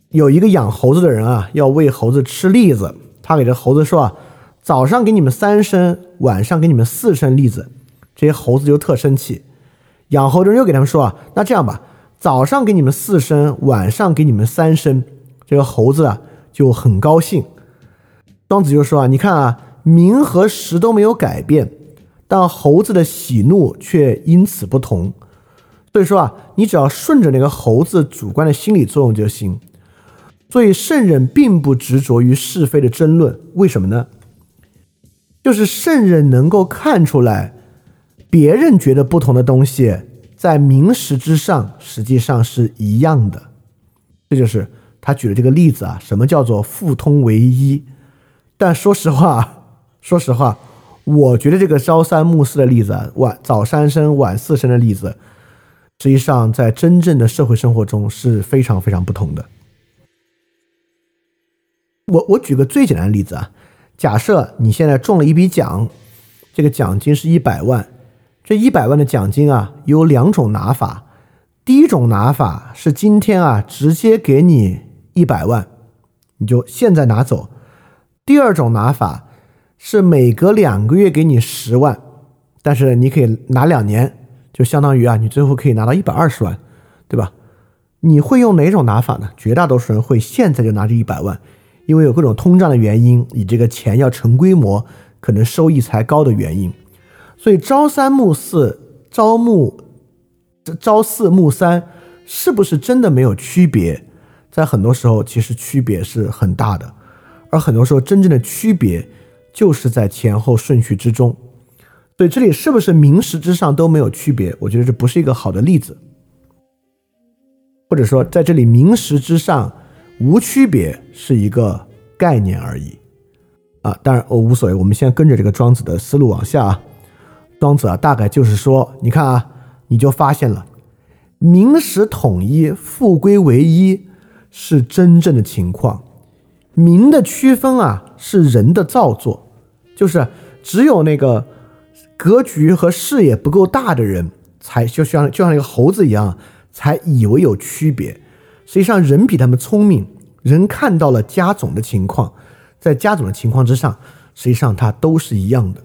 有一个养猴子的人啊，要喂猴子吃栗子，他给这猴子说啊，早上给你们三升，晚上给你们四升栗子，这些猴子就特生气。养猴的人又给他们说啊，那这样吧，早上给你们四升，晚上给你们三升，这个猴子啊就很高兴。庄子就说啊，你看啊，名和实都没有改变，但猴子的喜怒却因此不同。所以说啊，你只要顺着那个猴子主观的心理作用就行。所以圣人并不执着于是非的争论，为什么呢？就是圣人能够看出来，别人觉得不同的东西，在名实之上实际上是一样的。这就是他举的这个例子啊，什么叫做互通为一？但说实话，说实话，我觉得这个朝三暮四的例子，晚早三生晚四生的例子。实际上，在真正的社会生活中是非常非常不同的。我我举个最简单的例子啊，假设你现在中了一笔奖，这个奖金是一百万，这一百万的奖金啊有两种拿法，第一种拿法是今天啊直接给你一百万，你就现在拿走；第二种拿法是每隔两个月给你十万，但是你可以拿两年。就相当于啊，你最后可以拿到一百二十万，对吧？你会用哪种拿法呢？绝大多数人会现在就拿这一百万，因为有各种通胀的原因，你这个钱要成规模，可能收益才高的原因。所以朝三暮四，朝暮朝四暮三，是不是真的没有区别？在很多时候，其实区别是很大的，而很多时候真正的区别就是在前后顺序之中。所以这里是不是名实之上都没有区别？我觉得这不是一个好的例子，或者说在这里名实之上无区别是一个概念而已啊。当然我无所谓，我们先跟着这个庄子的思路往下啊。庄子啊，大概就是说，你看啊，你就发现了名实统一、复归为一是真正的情况，名的区分啊是人的造作，就是只有那个。格局和视野不够大的人，才就像就像那个猴子一样，才以为有区别。实际上，人比他们聪明，人看到了加总的情况，在加总的情况之上，实际上它都是一样的。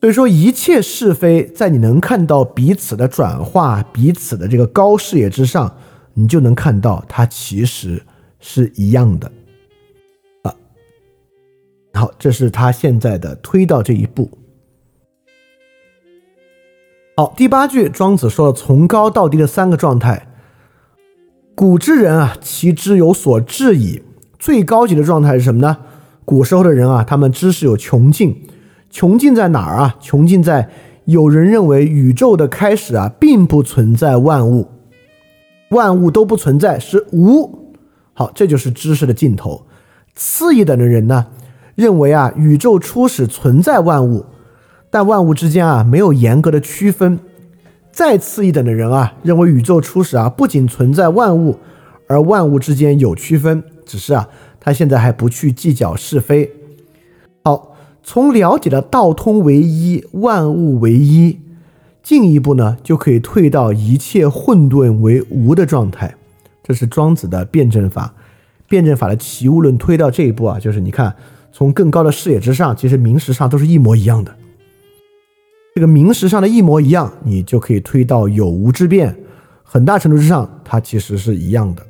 所以说，一切是非，在你能看到彼此的转化、彼此的这个高视野之上，你就能看到它其实是一样的。啊，好，这是他现在的推到这一步。好，第八句，庄子说了从高到低的三个状态。古之人啊，其知有所至矣。最高级的状态是什么呢？古时候的人啊，他们知识有穷尽。穷尽在哪儿啊？穷尽在有人认为宇宙的开始啊，并不存在万物，万物都不存在，是无。好，这就是知识的尽头。次一等的人呢，认为啊，宇宙初始存在万物。但万物之间啊，没有严格的区分。再次一等的人啊，认为宇宙初始啊，不仅存在万物，而万物之间有区分，只是啊，他现在还不去计较是非。好，从了解了道通为一，万物为一，进一步呢，就可以退到一切混沌为无的状态。这是庄子的辩证法。辩证法的齐物论推到这一步啊，就是你看，从更高的视野之上，其实名实上都是一模一样的。这个名实上的一模一样，你就可以推到有无之变，很大程度之上，它其实是一样的。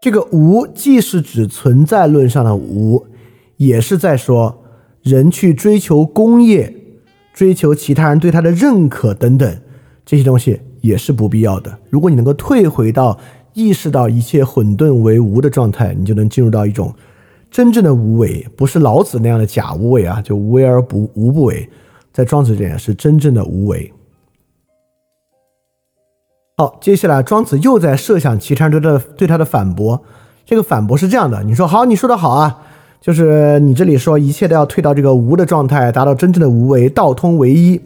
这个无既是指存在论上的无，也是在说人去追求工业、追求其他人对他的认可等等这些东西也是不必要的。如果你能够退回到意识到一切混沌为无的状态，你就能进入到一种。真正的无为不是老子那样的假无为啊，就无为而不无不为，在庄子这里是真正的无为。好，接下来庄子又在设想其他人对的对他的反驳。这个反驳是这样的：你说好，你说的好啊，就是你这里说一切都要退到这个无的状态，达到真正的无为，道通为一。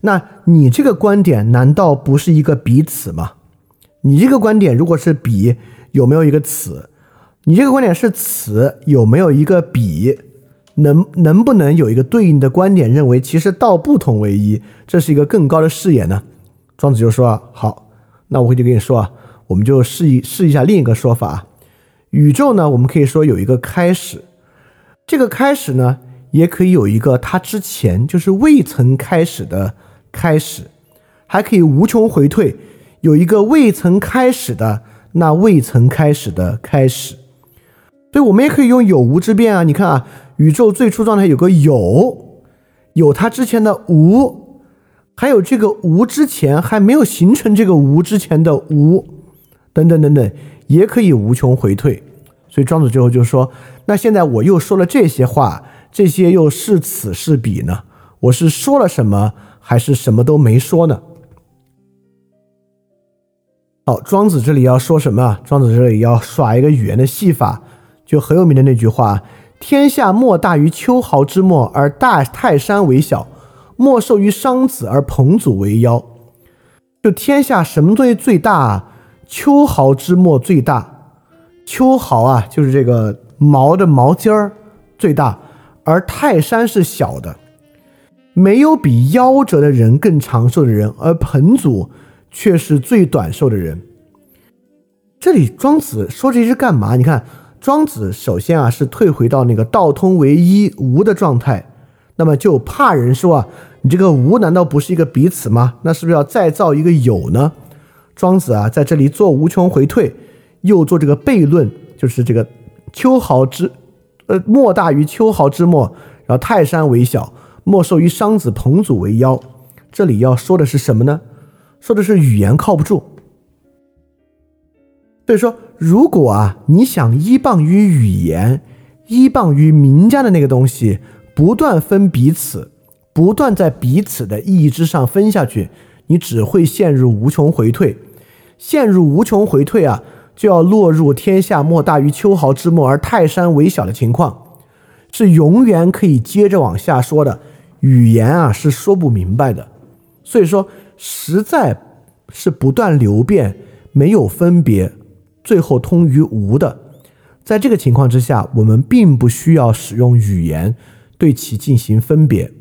那你这个观点难道不是一个彼此吗？你这个观点如果是彼，有没有一个此？你这个观点是此有没有一个彼，能能不能有一个对应的观点，认为其实道不同为一，这是一个更高的视野呢？庄子就说：好，那我就跟你说啊，我们就试一试一下另一个说法啊，宇宙呢，我们可以说有一个开始，这个开始呢，也可以有一个它之前就是未曾开始的开始，还可以无穷回退，有一个未曾开始的那未曾开始的开始。所以我们也可以用有无之变啊，你看啊，宇宙最初状态有个有，有它之前的无，还有这个无之前还没有形成这个无之前的无，等等等等。也可以无穷回退，所以庄子最后就说：“那现在我又说了这些话，这些又是此是彼呢？我是说了什么，还是什么都没说呢？”好，庄子这里要说什么？庄子这里要耍一个语言的戏法，就很有名的那句话：“天下莫大于秋毫之末，而大泰山为小；莫寿于商子，而彭祖为妖。”就天下什么东西最大？秋毫之末最大，秋毫啊，就是这个毛的毛尖儿最大，而泰山是小的。没有比夭折的人更长寿的人，而彭祖却是最短寿的人。这里庄子说这是干嘛？你看，庄子首先啊是退回到那个道通为一无的状态，那么就怕人说啊，你这个无难道不是一个彼此吗？那是不是要再造一个有呢？庄子啊，在这里做无穷回退，又做这个悖论，就是这个秋毫之，呃，莫大于秋毫之末，然后泰山为小，莫寿于商子彭祖为妖。这里要说的是什么呢？说的是语言靠不住。所以说，如果啊，你想依傍于语言，依傍于名家的那个东西，不断分彼此，不断在彼此的意义之上分下去，你只会陷入无穷回退。陷入无穷回退啊，就要落入天下莫大于秋毫之末而泰山为小的情况，是永远可以接着往下说的。语言啊是说不明白的，所以说实在是不断流变，没有分别，最后通于无的。在这个情况之下，我们并不需要使用语言对其进行分别。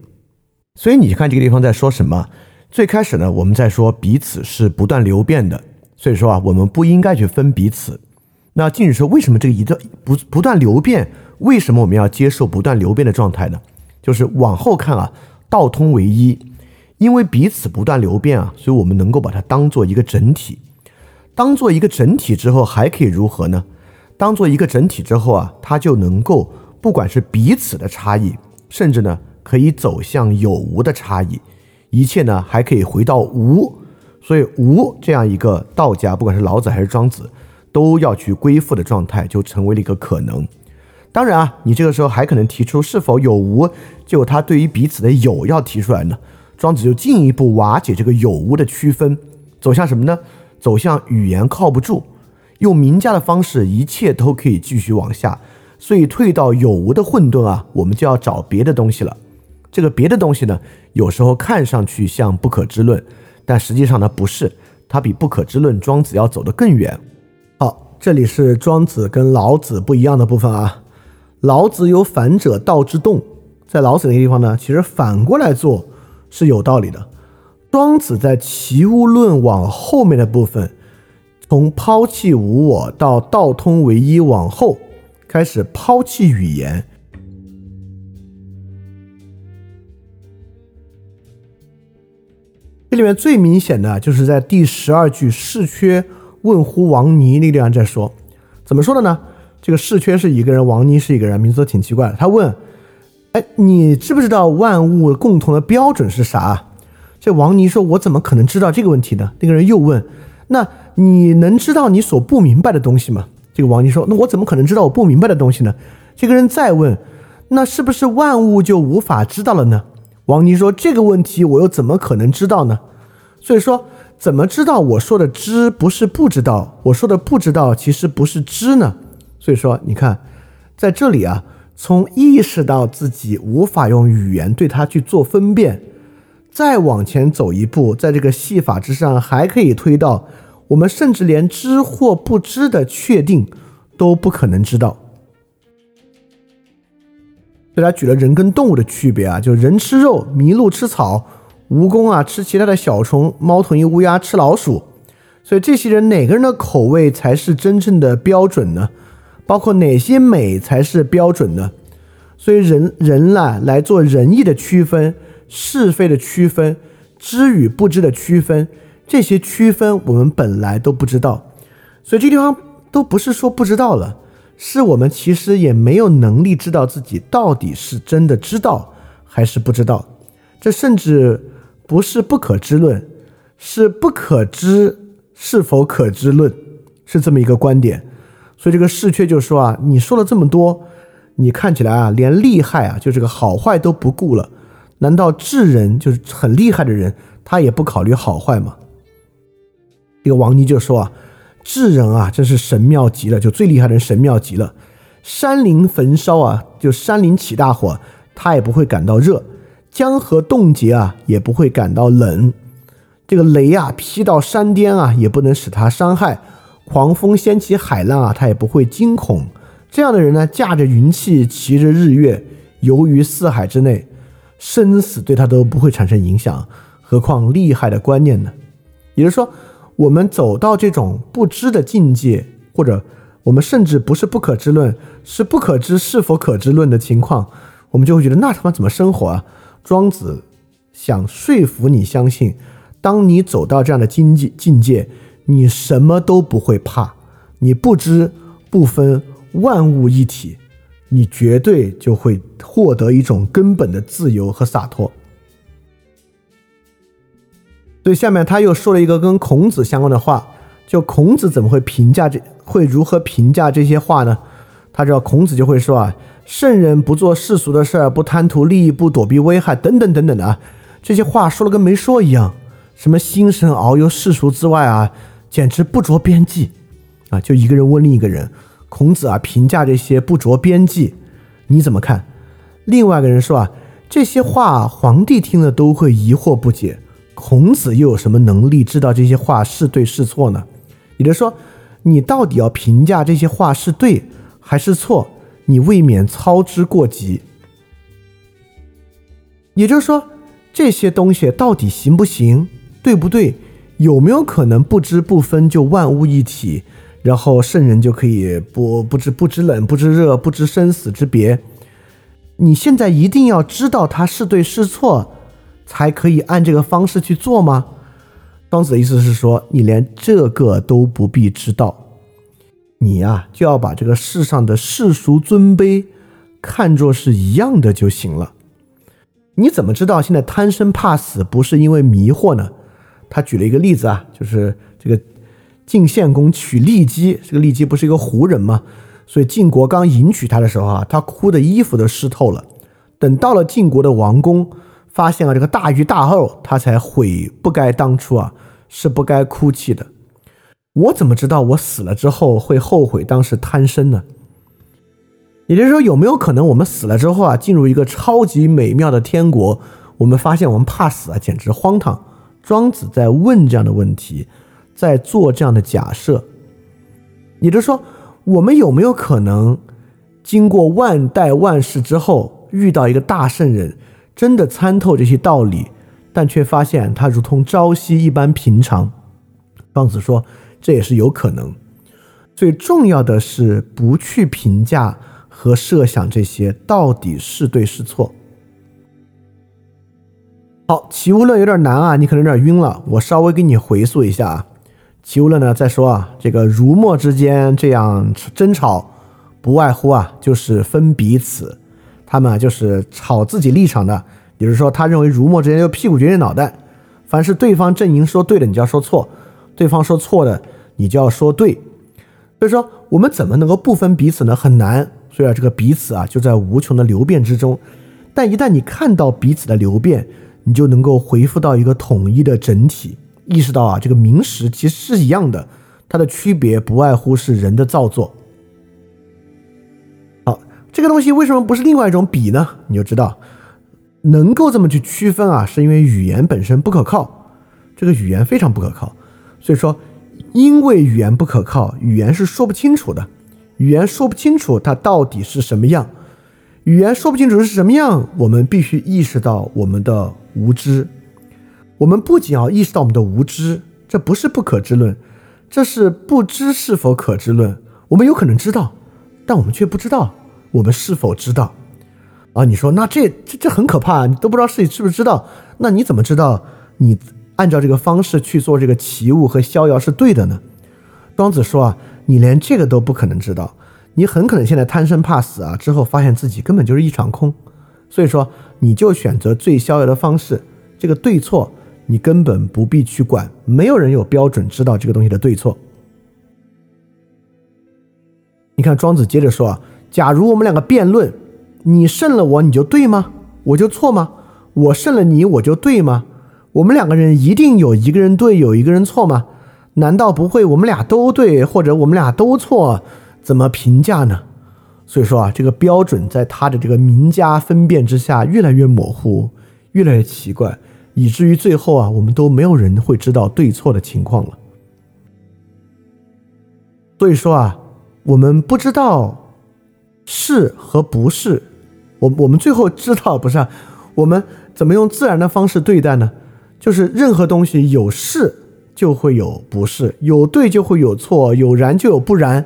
所以你看这个地方在说什么？最开始呢，我们在说彼此是不断流变的。所以说啊，我们不应该去分彼此。那近日说，为什么这个一段不不断流变？为什么我们要接受不断流变的状态呢？就是往后看啊，道通为一，因为彼此不断流变啊，所以我们能够把它当做一个整体。当做一个整体之后，还可以如何呢？当做一个整体之后啊，它就能够不管是彼此的差异，甚至呢可以走向有无的差异，一切呢还可以回到无。所以无这样一个道家，不管是老子还是庄子，都要去归附的状态，就成为了一个可能。当然啊，你这个时候还可能提出是否有无，就他对于彼此的有要提出来呢？庄子就进一步瓦解这个有无的区分，走向什么呢？走向语言靠不住，用名家的方式，一切都可以继续往下。所以退到有无的混沌啊，我们就要找别的东西了。这个别的东西呢，有时候看上去像不可知论。但实际上呢，不是，它比不可知论庄子要走得更远。好，这里是庄子跟老子不一样的部分啊。老子有反者道之动，在老子那个地方呢，其实反过来做是有道理的。庄子在齐物论往后面的部分，从抛弃无我到道通为一往后，开始抛弃语言。这里面最明显的就是在第十二句“世缺问乎王尼”那地方在说，怎么说的呢？这个世缺是一个人，王尼是一个人，名字都挺奇怪的。他问：“哎，你知不知道万物共同的标准是啥？”这王尼说：“我怎么可能知道这个问题呢？”那个人又问：“那你能知道你所不明白的东西吗？”这个王尼说：“那我怎么可能知道我不明白的东西呢？”这个人再问：“那是不是万物就无法知道了呢？”王尼说：“这个问题我又怎么可能知道呢？所以说，怎么知道我说的知不是不知道？我说的不知道其实不是知呢？所以说，你看，在这里啊，从意识到自己无法用语言对它去做分辨，再往前走一步，在这个戏法之上，还可以推到我们甚至连知或不知的确定都不可能知道。”给他举了人跟动物的区别啊，就人吃肉，麋鹿吃草，蜈蚣啊吃其他的小虫，猫头鹰、乌鸦吃老鼠。所以这些人哪个人的口味才是真正的标准呢？包括哪些美才是标准呢？所以人人呢来做仁义的区分、是非的区分、知与不知的区分，这些区分我们本来都不知道，所以这地方都不是说不知道了，是我们其实也没有能力知道自己到底是真的知道还是不知道，这甚至不是不可知论，是不可知是否可知论，是这么一个观点。所以这个世缺就说啊，你说了这么多。你看起来啊，连厉害啊，就这个好坏都不顾了。难道智人就是很厉害的人，他也不考虑好坏吗？这个王尼就说啊，智人啊，真是神妙极了，就最厉害的人神妙极了。山林焚烧啊，就山林起大火，他也不会感到热；江河冻结啊，也不会感到冷。这个雷啊劈到山巅啊，也不能使他伤害；狂风掀起海浪啊，他也不会惊恐。这样的人呢，驾着云气，骑着日月，游于四海之内，生死对他都不会产生影响，何况厉害的观念呢？也就是说，我们走到这种不知的境界，或者我们甚至不是不可知论，是不可知是否可知论的情况，我们就会觉得那他妈怎么生活啊？庄子想说服你相信，当你走到这样的境界境界，你什么都不会怕，你不知不分。万物一体，你绝对就会获得一种根本的自由和洒脱。所以下面他又说了一个跟孔子相关的话，就孔子怎么会评价这，会如何评价这些话呢？他知道孔子就会说啊，圣人不做世俗的事儿，不贪图利益，不躲避危害，等等等等的啊，这些话说了跟没说一样。什么心神遨游世俗之外啊，简直不着边际啊！就一个人问另一个人。孔子啊，评价这些不着边际，你怎么看？另外一个人说啊，这些话皇帝听了都会疑惑不解，孔子又有什么能力知道这些话是对是错呢？也就是说，你到底要评价这些话是对还是错，你未免操之过急。也就是说，这些东西到底行不行，对不对？有没有可能不知不分就万物一体？然后圣人就可以不不知不知冷不知热不知生死之别。你现在一定要知道他是对是错，才可以按这个方式去做吗？庄子的意思是说，你连这个都不必知道，你呀就要把这个世上的世俗尊卑看作是一样的就行了。你怎么知道现在贪生怕死不是因为迷惑呢？他举了一个例子啊，就是这个。晋献公娶骊姬，这个骊姬不是一个胡人吗？所以晋国刚迎娶她的时候啊，他哭的衣服都湿透了。等到了晋国的王宫，发现了这个大鱼大肉，他才悔不该当初啊是不该哭泣的。我怎么知道我死了之后会后悔当时贪生呢？也就是说，有没有可能我们死了之后啊，进入一个超级美妙的天国？我们发现我们怕死啊，简直荒唐。庄子在问这样的问题。在做这样的假设，也就是说，我们有没有可能经过万代万世之后，遇到一个大圣人，真的参透这些道理，但却发现他如同朝夕一般平常？庄子说，这也是有可能。最重要的是不去评价和设想这些到底是对是错。好，齐物论有点难啊，你可能有点晕了，我稍微给你回溯一下啊。齐物论呢再说啊，这个儒墨之间这样争吵，不外乎啊就是分彼此，他们啊就是吵自己立场的，也就是说他认为儒墨之间就屁股决定脑袋，凡是对方阵营说对的，你就要说错；对方说错的，你就要说对。所以说我们怎么能够不分彼此呢？很难。所以啊这个彼此啊就在无穷的流变之中，但一旦你看到彼此的流变，你就能够回复到一个统一的整体。意识到啊，这个名实其实是一样的，它的区别不外乎是人的造作。好，这个东西为什么不是另外一种比呢？你就知道，能够这么去区分啊，是因为语言本身不可靠，这个语言非常不可靠。所以说，因为语言不可靠，语言是说不清楚的，语言说不清楚它到底是什么样，语言说不清楚是什么样，我们必须意识到我们的无知。我们不仅要意识到我们的无知，这不是不可知论，这是不知是否可知论。我们有可能知道，但我们却不知道我们是否知道。啊，你说那这这这很可怕，你都不知道自己是不知道，那你怎么知道你按照这个方式去做这个奇物和逍遥是对的呢？庄子说啊，你连这个都不可能知道，你很可能现在贪生怕死啊，之后发现自己根本就是一场空。所以说，你就选择最逍遥的方式，这个对错你根本不必去管，没有人有标准知道这个东西的对错。你看庄子接着说啊，假如我们两个辩论，你胜了我，你就对吗？我就错吗？我胜了你，我就对吗？我们两个人一定有一个人对，有一个人错吗？难道不会我们俩都对，或者我们俩都错？怎么评价呢？所以说啊，这个标准在他的这个名家分辨之下越来越模糊，越来越奇怪，以至于最后啊，我们都没有人会知道对错的情况了。所以说啊，我们不知道是和不是，我我们最后知道不是？啊？我们怎么用自然的方式对待呢？就是任何东西有是就会有不是，有对就会有错，有然就有不然，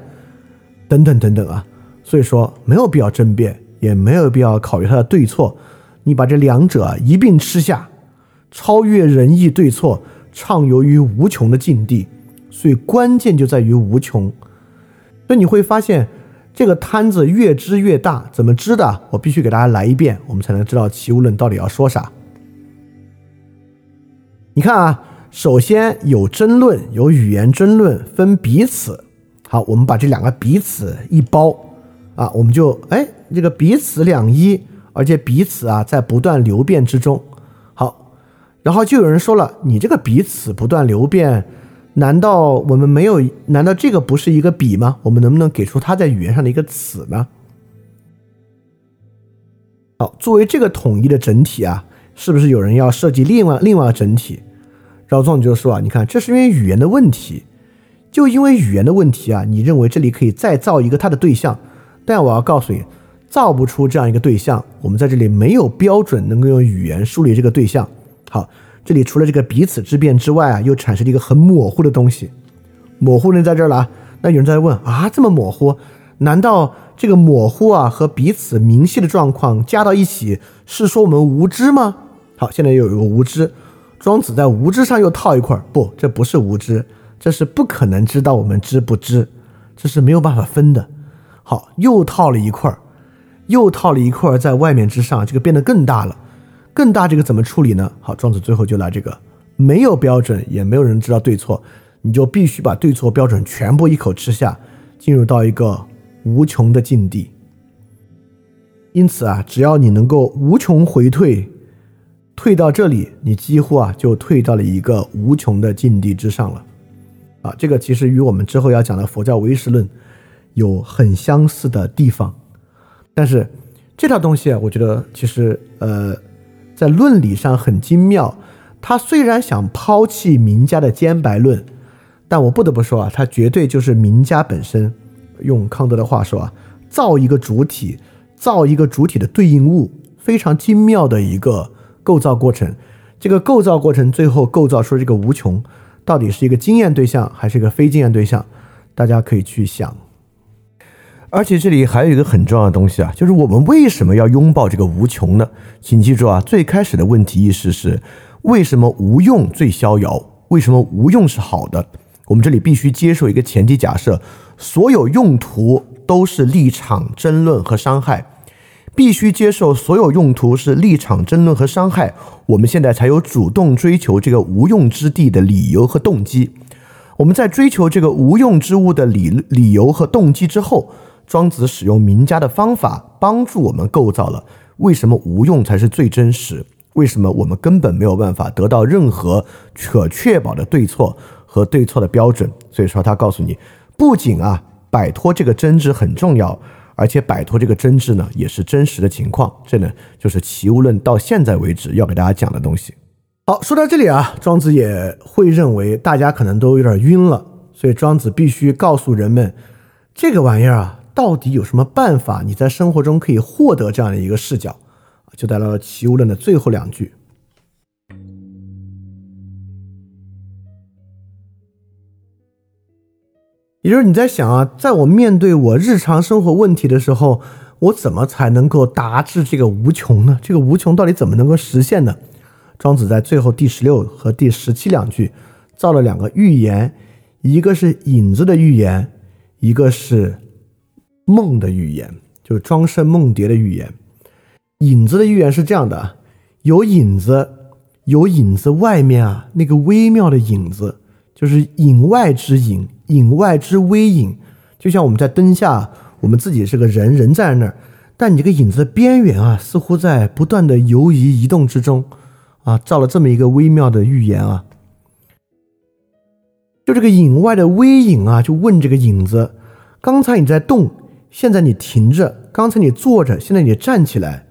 等等等等啊。所以说没有必要争辩，也没有必要考虑它的对错。你把这两者一并吃下，超越仁义对错，畅游于无穷的境地。所以关键就在于无穷。所以你会发现，这个摊子越织越大。怎么织的？我必须给大家来一遍，我们才能知道齐物论到底要说啥。你看啊，首先有争论，有语言争论，分彼此。好，我们把这两个彼此一包。啊，我们就哎，这个彼此两一，而且彼此啊在不断流变之中。好，然后就有人说了，你这个彼此不断流变，难道我们没有？难道这个不是一个彼吗？我们能不能给出它在语言上的一个此呢？好，作为这个统一的整体啊，是不是有人要设计另外另外整体？然后庄子就说啊，你看，这是因为语言的问题，就因为语言的问题啊，你认为这里可以再造一个它的对象。但我要告诉你，造不出这样一个对象。我们在这里没有标准能够用语言梳理这个对象。好，这里除了这个彼此之变之外啊，又产生了一个很模糊的东西。模糊人在这儿了啊。那有人在问啊，这么模糊，难道这个模糊啊和彼此明晰的状况加到一起是说我们无知吗？好，现在又有一个无知。庄子在无知上又套一块儿，不，这不是无知，这是不可能知道我们知不知，这是没有办法分的。好，又套了一块儿，又套了一块儿在外面之上，这个变得更大了，更大，这个怎么处理呢？好，庄子最后就来这个，没有标准，也没有人知道对错，你就必须把对错标准全部一口吃下，进入到一个无穷的境地。因此啊，只要你能够无穷回退，退到这里，你几乎啊就退到了一个无穷的境地之上了。啊，这个其实与我们之后要讲的佛教唯识论。有很相似的地方，但是这套东西啊，我觉得其实呃，在论理上很精妙。他虽然想抛弃名家的兼白论，但我不得不说啊，他绝对就是名家本身。用康德的话说啊，造一个主体，造一个主体的对应物，非常精妙的一个构造过程。这个构造过程最后构造出这个无穷，到底是一个经验对象还是一个非经验对象？大家可以去想。而且这里还有一个很重要的东西啊，就是我们为什么要拥抱这个无穷呢？请记住啊，最开始的问题意识是为什么无用最逍遥？为什么无用是好的？我们这里必须接受一个前提假设：所有用途都是立场争论和伤害，必须接受所有用途是立场争论和伤害，我们现在才有主动追求这个无用之地的理由和动机。我们在追求这个无用之物的理理由和动机之后。庄子使用名家的方法帮助我们构造了为什么无用才是最真实？为什么我们根本没有办法得到任何可确保的对错和对错的标准？所以说，他告诉你，不仅啊摆脱这个争执很重要，而且摆脱这个争执呢也是真实的情况。这呢就是齐物论到现在为止要给大家讲的东西。好，说到这里啊，庄子也会认为大家可能都有点晕了，所以庄子必须告诉人们这个玩意儿啊。到底有什么办法？你在生活中可以获得这样的一个视角就带来了齐物论的最后两句。也就是你在想啊，在我面对我日常生活问题的时候，我怎么才能够达至这个无穷呢？这个无穷到底怎么能够实现呢？庄子在最后第十六和第十七两句造了两个寓言，一个是影子的寓言，一个是梦的寓言，就是庄生梦蝶的寓言。影子的寓言是这样的：有影子，有影子外面啊那个微妙的影子，就是影外之影。影外之微影，就像我们在灯下，我们自己是个人，人在那儿，但你这个影子的边缘啊，似乎在不断的游移移动之中，啊，造了这么一个微妙的预言啊。就这个影外的微影啊，就问这个影子：刚才你在动，现在你停着；刚才你坐着，现在你站起来，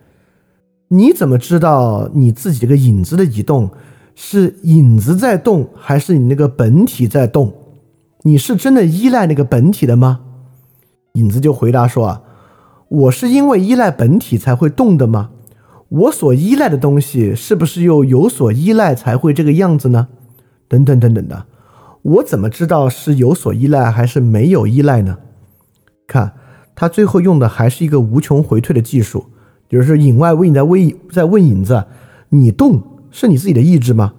你怎么知道你自己这个影子的移动是影子在动，还是你那个本体在动？你是真的依赖那个本体的吗？影子就回答说：“啊，我是因为依赖本体才会动的吗？我所依赖的东西是不是又有所依赖才会这个样子呢？等等等等的，我怎么知道是有所依赖还是没有依赖呢？看他最后用的还是一个无穷回退的技术，就是影外问在问在问影子：你动是你自己的意志吗？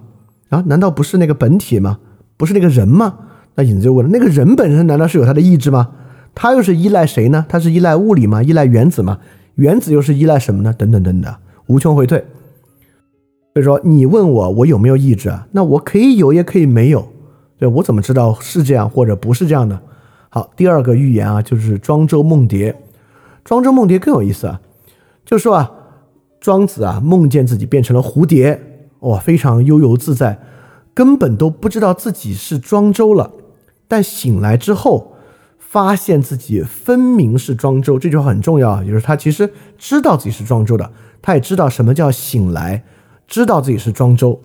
啊，难道不是那个本体吗？不是那个人吗？”那影子就问了：“那个人本身难道是有他的意志吗？他又是依赖谁呢？他是依赖物理吗？依赖原子吗？原子又是依赖什么呢？等等等等，无穷回退。所以说，你问我我有没有意志啊？那我可以有，也可以没有。对我怎么知道是这样或者不是这样的？好，第二个寓言啊，就是庄周梦蝶。庄周梦蝶更有意思啊，就说啊，庄子啊梦见自己变成了蝴蝶，哇，非常悠游自在，根本都不知道自己是庄周了。但醒来之后，发现自己分明是庄周，这句话很重要啊，就是他其实知道自己是庄周的，他也知道什么叫醒来，知道自己是庄周。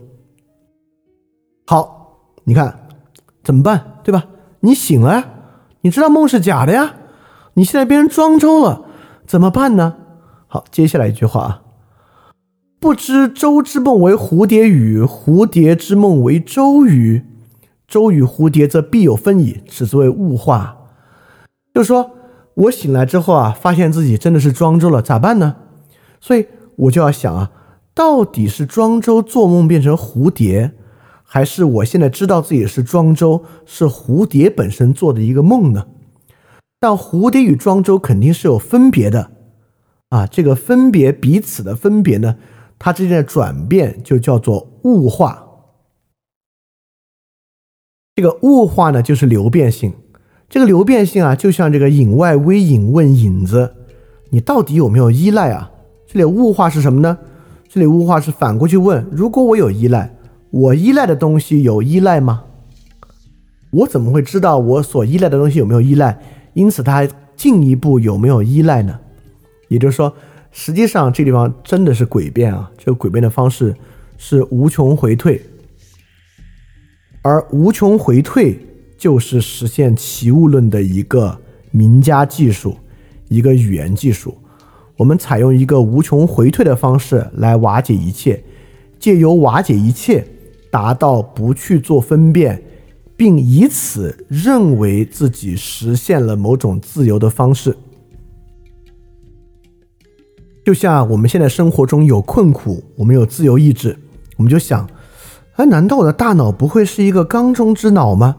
好，你看怎么办，对吧？你醒了，你知道梦是假的呀，你现在变成庄周了，怎么办呢？好，接下来一句话啊，不知周之梦为蝴蝶语，蝴蝶之梦为周语。周与蝴蝶则必有分矣，此之谓物化。就是说我醒来之后啊，发现自己真的是庄周了，咋办呢？所以我就要想啊，到底是庄周做梦变成蝴蝶，还是我现在知道自己是庄周，是蝴蝶本身做的一个梦呢？但蝴蝶与庄周肯定是有分别的啊，这个分别彼此的分别呢，它之间的转变就叫做物化。这个物化呢，就是流变性。这个流变性啊，就像这个影外微影问影子，你到底有没有依赖啊？这里物化是什么呢？这里物化是反过去问：如果我有依赖，我依赖的东西有依赖吗？我怎么会知道我所依赖的东西有没有依赖？因此，它进一步有没有依赖呢？也就是说，实际上这地方真的是诡辩啊！这个诡辩的方式是无穷回退。而无穷回退就是实现齐物论的一个名家技术，一个语言技术。我们采用一个无穷回退的方式来瓦解一切，借由瓦解一切，达到不去做分辨，并以此认为自己实现了某种自由的方式。就像我们现在生活中有困苦，我们有自由意志，我们就想。哎，难道我的大脑不会是一个缸中之脑吗？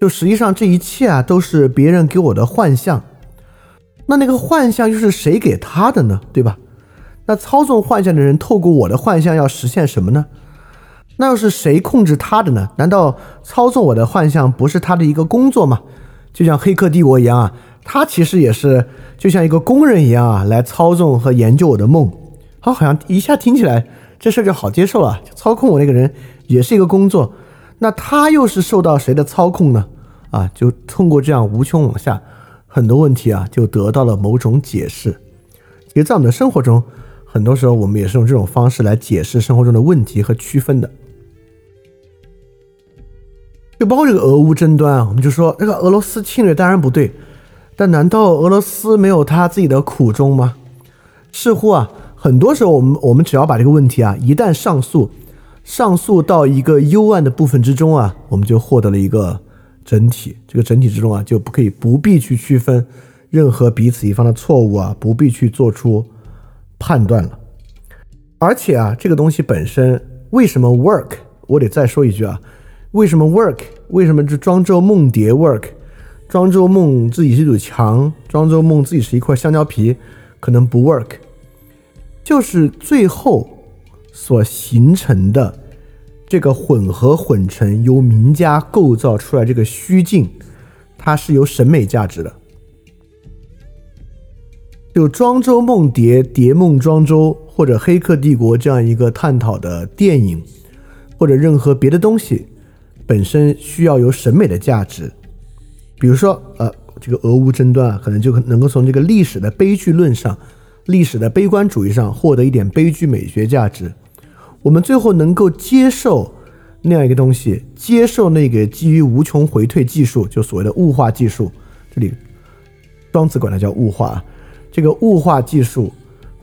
就实际上这一切啊，都是别人给我的幻象。那那个幻象又是谁给他的呢？对吧？那操纵幻象的人透过我的幻象要实现什么呢？那又是谁控制他的呢？难道操纵我的幻象不是他的一个工作吗？就像《黑客帝国》一样啊，他其实也是就像一个工人一样啊，来操纵和研究我的梦。好，好像一下听起来。这事儿就好接受了，操控我那个人也是一个工作，那他又是受到谁的操控呢？啊，就通过这样无穷往下，很多问题啊就得到了某种解释。其实，在我们的生活中，很多时候我们也是用这种方式来解释生活中的问题和区分的。就包括这个俄乌争端啊，我们就说这个俄罗斯侵略当然不对，但难道俄罗斯没有他自己的苦衷吗？似乎啊。很多时候，我们我们只要把这个问题啊，一旦上诉，上诉到一个幽暗的部分之中啊，我们就获得了一个整体。这个整体之中啊，就不可以不必去区分任何彼此一方的错误啊，不必去做出判断了。而且啊，这个东西本身为什么 work？我得再说一句啊，为什么 work？为什么这庄周梦蝶 work？庄周梦自己是一堵墙，庄周梦自己是一块香蕉皮，可能不 work，就是最后所形成的这个混合混成由名家构造出来这个虚境，它是有审美价值的。就庄周梦蝶、蝶梦庄周或者黑客帝国这样一个探讨的电影，或者任何别的东西，本身需要有审美的价值。比如说，呃，这个俄乌争端啊，可能就能够从这个历史的悲剧论上、历史的悲观主义上获得一点悲剧美学价值。我们最后能够接受那样一个东西，接受那个基于无穷回退技术，就所谓的物化技术。这里庄子管它叫物化。这个物化技术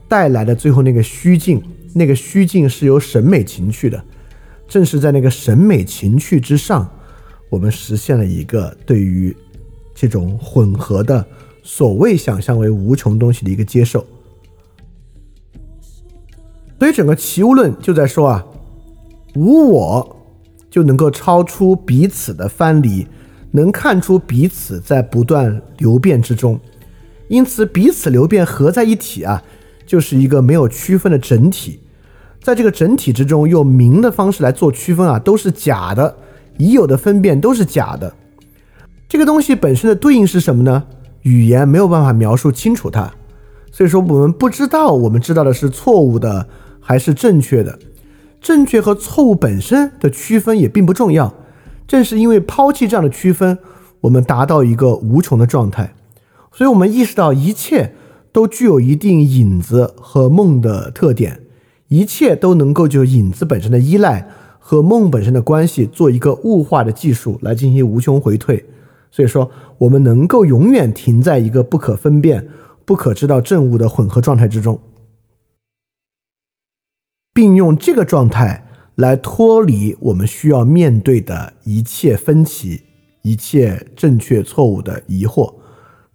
带来的最后那个虚境，那个虚境是有审美情趣的。正是在那个审美情趣之上，我们实现了一个对于。这种混合的所谓想象为无穷东西的一个接受，所以整个齐物论就在说啊，无我就能够超出彼此的藩篱，能看出彼此在不断流变之中，因此彼此流变合在一起啊，就是一个没有区分的整体，在这个整体之中用明的方式来做区分啊，都是假的，已有的分辨都是假的。这个东西本身的对应是什么呢？语言没有办法描述清楚它，所以说我们不知道，我们知道的是错误的还是正确的。正确和错误本身的区分也并不重要。正是因为抛弃这样的区分，我们达到一个无穷的状态。所以我们意识到一切都具有一定影子和梦的特点，一切都能够就影子本身的依赖和梦本身的关系做一个物化的技术来进行无穷回退。所以说，我们能够永远停在一个不可分辨、不可知道正物的混合状态之中，并用这个状态来脱离我们需要面对的一切分歧、一切正确错误的疑惑。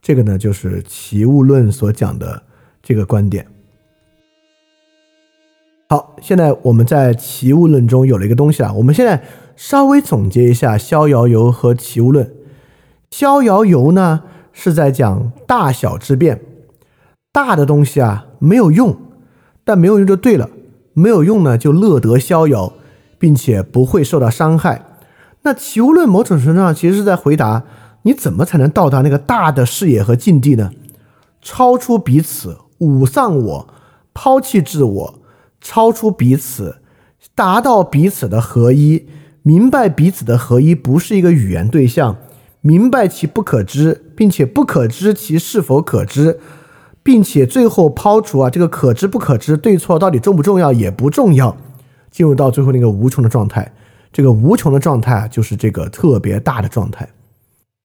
这个呢，就是齐物论所讲的这个观点。好，现在我们在齐物论中有了一个东西啊，我们现在稍微总结一下《逍遥游》和齐物论。逍遥游呢是在讲大小之变，大的东西啊没有用，但没有用就对了，没有用呢就乐得逍遥，并且不会受到伤害。那齐物论某种程度上其实是在回答：你怎么才能到达那个大的视野和境地呢？超出彼此，五丧我，抛弃自我，超出彼此，达到彼此的合一，明白彼此的合一不是一个语言对象。明白其不可知，并且不可知其是否可知，并且最后抛除啊这个可知不可知对错到底重不重要也不重要，进入到最后那个无穷的状态。这个无穷的状态啊，就是这个特别大的状态。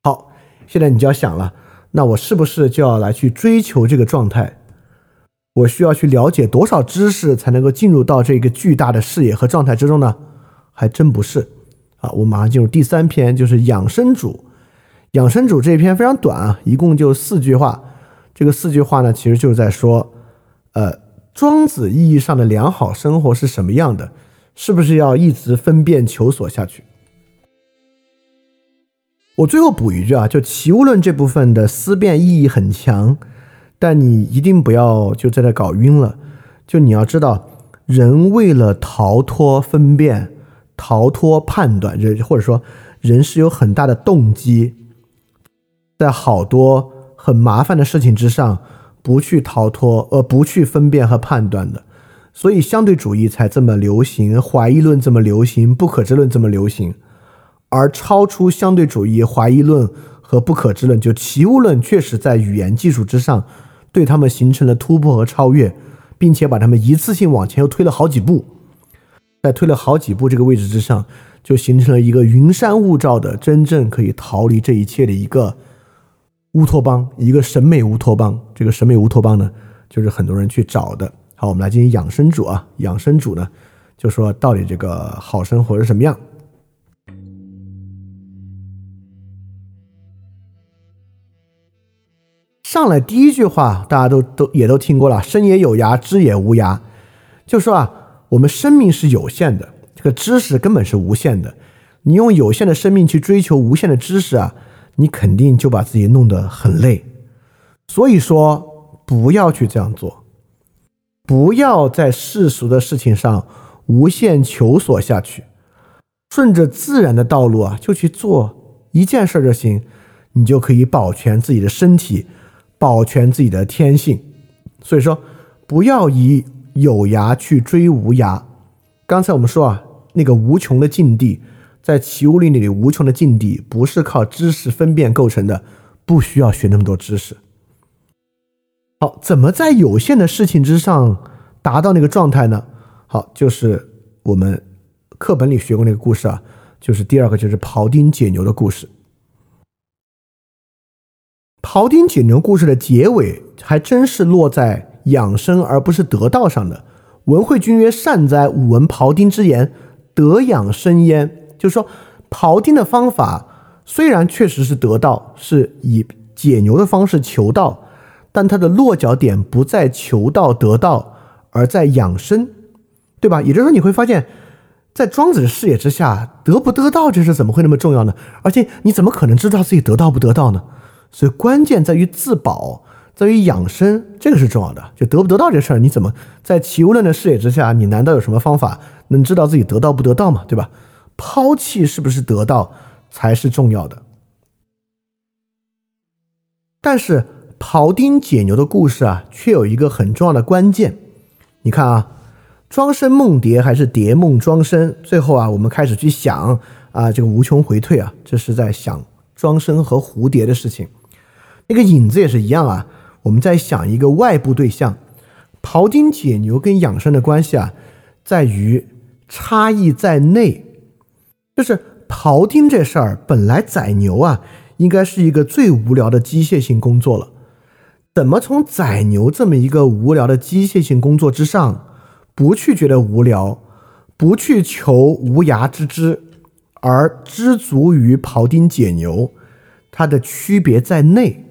好，现在你就要想了，那我是不是就要来去追求这个状态？我需要去了解多少知识才能够进入到这个巨大的视野和状态之中呢？还真不是啊！我马上进入第三篇，就是养生主。养生主这一篇非常短啊，一共就四句话。这个四句话呢，其实就是在说，呃，庄子意义上的良好生活是什么样的？是不是要一直分辨求索下去？我最后补一句啊，就齐物论这部分的思辨意义很强，但你一定不要就在这搞晕了。就你要知道，人为了逃脱分辨、逃脱判断，人或者说人是有很大的动机。在好多很麻烦的事情之上，不去逃脱，而不去分辨和判断的，所以相对主义才这么流行，怀疑论这么流行，不可知论这么流行。而超出相对主义、怀疑论和不可知论，就齐物论，确实在语言技术之上，对他们形成了突破和超越，并且把他们一次性往前又推了好几步，在推了好几步这个位置之上，就形成了一个云山雾罩的真正可以逃离这一切的一个。乌托邦，一个审美乌托邦。这个审美乌托邦呢，就是很多人去找的。好，我们来进行养生主啊。养生主呢，就说到底这个好生活是什么样？上来第一句话大家都都也都听过了，“生也有涯，知也无涯”，就说啊，我们生命是有限的，这个知识根本是无限的。你用有限的生命去追求无限的知识啊，你肯定就把自己弄得很累。所以说，不要去这样做，不要在世俗的事情上无限求索下去，顺着自然的道路啊，就去做一件事就行，你就可以保全自己的身体，保全自己的天性。所以说，不要以有涯去追无涯。刚才我们说啊，那个无穷的境地。在齐物理里，无穷的境地不是靠知识分辨构成的，不需要学那么多知识。好，怎么在有限的事情之上达到那个状态呢？好，就是我们课本里学过那个故事啊，就是第二个，就是庖丁解牛的故事。庖丁解牛故事的结尾还真是落在养生而不是得道上的。文惠君曰：“善哉，吾闻庖丁之言，得养生焉。”就是说，庖丁的方法虽然确实是得道，是以解牛的方式求道，但他的落脚点不在求道得道，而在养生，对吧？也就是说，你会发现，在庄子的视野之下，得不得道这事怎么会那么重要呢？而且你怎么可能知道自己得道不得道呢？所以关键在于自保，在于养生，这个是重要的。就得不得道这事儿，你怎么在齐物论的视野之下，你难道有什么方法能知道自己得到不得到吗？对吧？抛弃是不是得到才是重要的？但是庖丁解牛的故事啊，却有一个很重要的关键。你看啊，庄生梦蝶还是蝶梦庄生？最后啊，我们开始去想啊，这个无穷回退啊，这是在想庄生和蝴蝶的事情。那个影子也是一样啊，我们在想一个外部对象。庖丁解牛跟养生的关系啊，在于差异在内。就是庖丁这事儿，本来宰牛啊，应该是一个最无聊的机械性工作了。怎么从宰牛这么一个无聊的机械性工作之上，不去觉得无聊，不去求无涯之知，而知足于庖丁解牛？它的区别在内。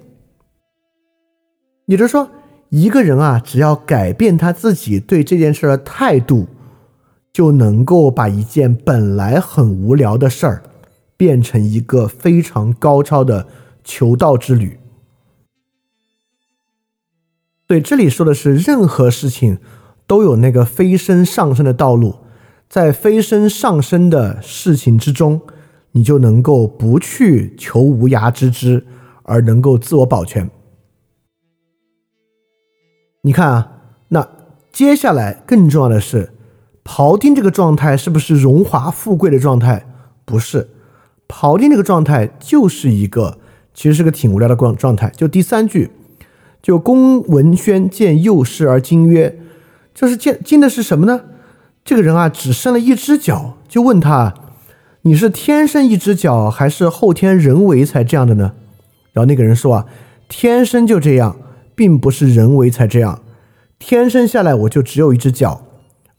也就是说，一个人啊，只要改变他自己对这件事的态度。就能够把一件本来很无聊的事儿，变成一个非常高超的求道之旅。对，这里说的是任何事情都有那个飞升上升的道路，在飞升上升的事情之中，你就能够不去求无涯之知，而能够自我保全。你看啊，那接下来更重要的是。庖丁这个状态是不是荣华富贵的状态？不是，庖丁这个状态就是一个，其实是个挺无聊的状状态。就第三句，就公文轩见幼师而惊曰：“这是见惊的是什么呢？这个人啊，只剩了一只脚，就问他，你是天生一只脚，还是后天人为才这样的呢？”然后那个人说啊，天生就这样，并不是人为才这样，天生下来我就只有一只脚。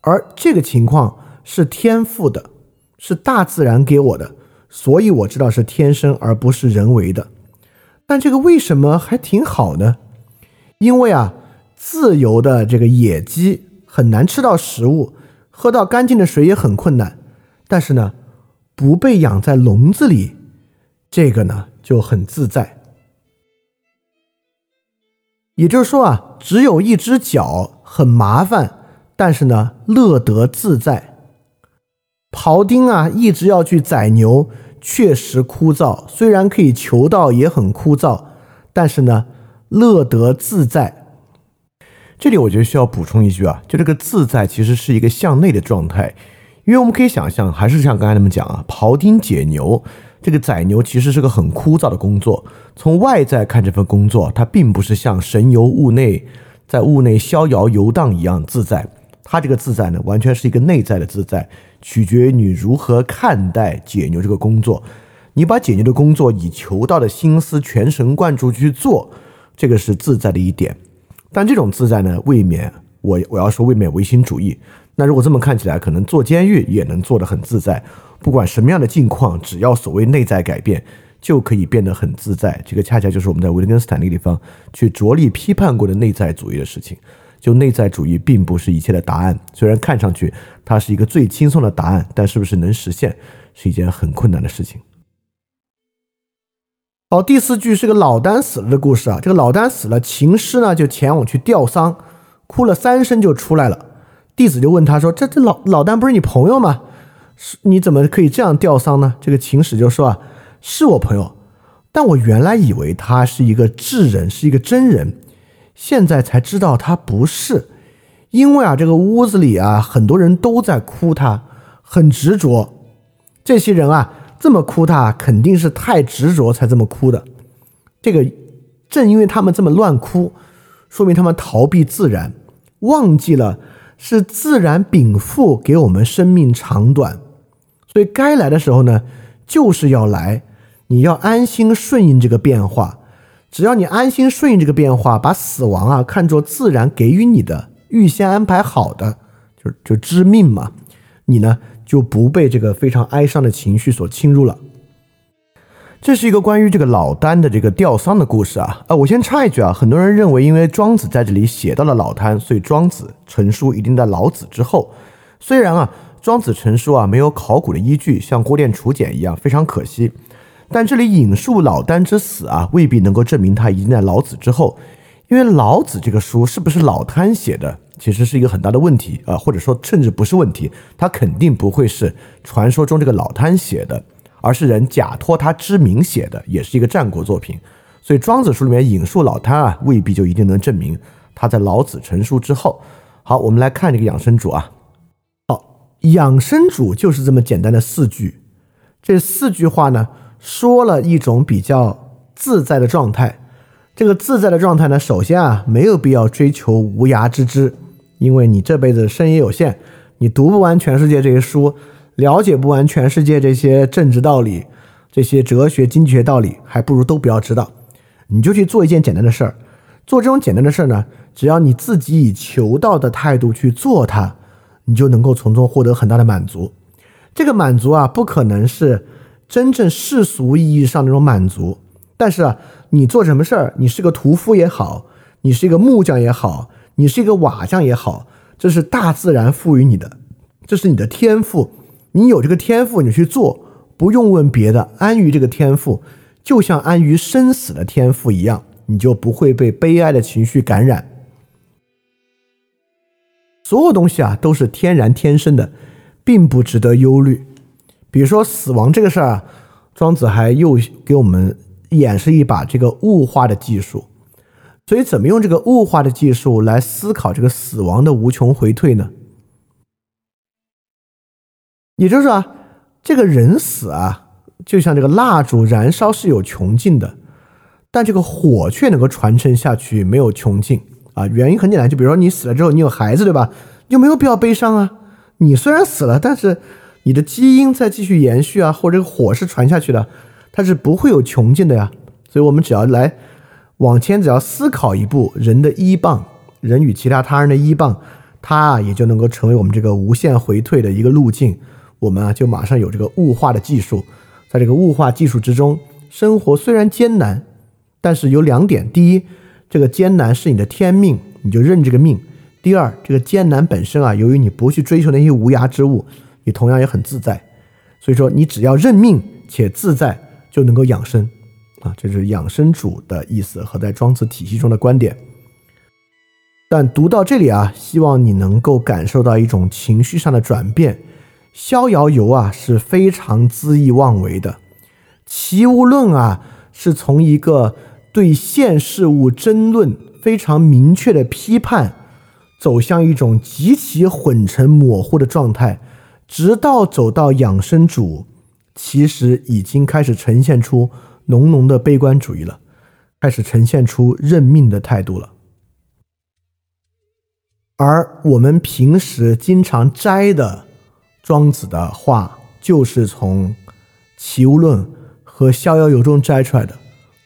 而这个情况是天赋的，是大自然给我的，所以我知道是天生而不是人为的。但这个为什么还挺好呢？因为啊，自由的这个野鸡很难吃到食物，喝到干净的水也很困难。但是呢，不被养在笼子里，这个呢就很自在。也就是说啊，只有一只脚很麻烦。但是呢，乐得自在。庖丁啊，一直要去宰牛，确实枯燥。虽然可以求道，也很枯燥。但是呢，乐得自在。这里我觉得需要补充一句啊，就这个自在其实是一个向内的状态，因为我们可以想象，还是像刚才那么讲啊，庖丁解牛，这个宰牛其实是个很枯燥的工作。从外在看，这份工作它并不是像神游物内，在物内逍遥游荡一样自在。它这个自在呢，完全是一个内在的自在，取决于你如何看待解牛这个工作。你把解牛的工作以求道的心思全神贯注去做，这个是自在的一点。但这种自在呢，未免我我要说未免唯心主义。那如果这么看起来，可能做监狱也能做得很自在。不管什么样的境况，只要所谓内在改变，就可以变得很自在。这个恰恰就是我们在维特根斯坦那个地方去着力批判过的内在主义的事情。就内在主义并不是一切的答案，虽然看上去它是一个最轻松的答案，但是不是能实现，是一件很困难的事情。好，第四句是个老丹死了的故事啊。这个老丹死了，琴师呢就前往去吊丧，哭了三声就出来了。弟子就问他说：“这这老老丹不是你朋友吗？是你怎么可以这样吊丧呢？”这个秦使就说：“啊，是我朋友，但我原来以为他是一个智人，是一个真人。”现在才知道他不是，因为啊，这个屋子里啊，很多人都在哭他，很执着。这些人啊，这么哭他，肯定是太执着才这么哭的。这个正因为他们这么乱哭，说明他们逃避自然，忘记了是自然禀赋给我们生命长短，所以该来的时候呢，就是要来，你要安心顺应这个变化。只要你安心顺应这个变化，把死亡啊看作自然给予你的、预先安排好的，就就知命嘛，你呢就不被这个非常哀伤的情绪所侵入了。这是一个关于这个老丹的这个吊丧的故事啊。啊，我先插一句啊，很多人认为因为庄子在这里写到了老丹，所以庄子成书一定在老子之后。虽然啊，庄子成书啊没有考古的依据，像郭店楚简一样，非常可惜。但这里引述老聃之死啊，未必能够证明他已经在老子之后，因为老子这个书是不是老聃写的，其实是一个很大的问题啊，或者说甚至不是问题，他肯定不会是传说中这个老聃写的，而是人假托他之名写的，也是一个战国作品。所以庄子书里面引述老聃啊，未必就一定能证明他在老子成书之后。好，我们来看这个养生主啊，好，养生主就是这么简单的四句，这四句话呢。说了一种比较自在的状态，这个自在的状态呢，首先啊，没有必要追求无涯之知，因为你这辈子生也有限，你读不完全世界这些书，了解不完全世界这些政治道理、这些哲学、经济学道理，还不如都不要知道，你就去做一件简单的事儿。做这种简单的事儿呢，只要你自己以求道的态度去做它，你就能够从中获得很大的满足。这个满足啊，不可能是。真正世俗意义上那种满足，但是啊，你做什么事儿，你是个屠夫也好，你是一个木匠也好，你是一个瓦匠也好，这是大自然赋予你的，这是你的天赋，你有这个天赋，你去做，不用问别的，安于这个天赋，就像安于生死的天赋一样，你就不会被悲哀的情绪感染。所有东西啊，都是天然天生的，并不值得忧虑。比如说死亡这个事儿啊，庄子还又给我们演示一把这个物化的技术。所以，怎么用这个物化的技术来思考这个死亡的无穷回退呢？也就是说啊，这个人死啊，就像这个蜡烛燃烧是有穷尽的，但这个火却能够传承下去，没有穷尽啊。原因很简单，就比如说你死了之后，你有孩子，对吧？就没有必要悲伤啊。你虽然死了，但是。你的基因在继续延续啊，或者这个火是传下去的，它是不会有穷尽的呀。所以，我们只要来往前，只要思考一步，人的依傍，人与其他他人的依傍，它也就能够成为我们这个无限回退的一个路径。我们啊，就马上有这个物化的技术，在这个物化技术之中，生活虽然艰难，但是有两点：第一，这个艰难是你的天命，你就认这个命；第二，这个艰难本身啊，由于你不去追求那些无涯之物。你同样也很自在，所以说你只要认命且自在，就能够养生啊，这是养生主的意思和在庄子体系中的观点。但读到这里啊，希望你能够感受到一种情绪上的转变。逍遥游啊是非常恣意妄为的，齐物论啊是从一个对现事物争论非常明确的批判，走向一种极其混成模糊的状态。直到走到养生主，其实已经开始呈现出浓浓的悲观主义了，开始呈现出认命的态度了。而我们平时经常摘的庄子的话就是从齐物论和逍遥游中摘出来的，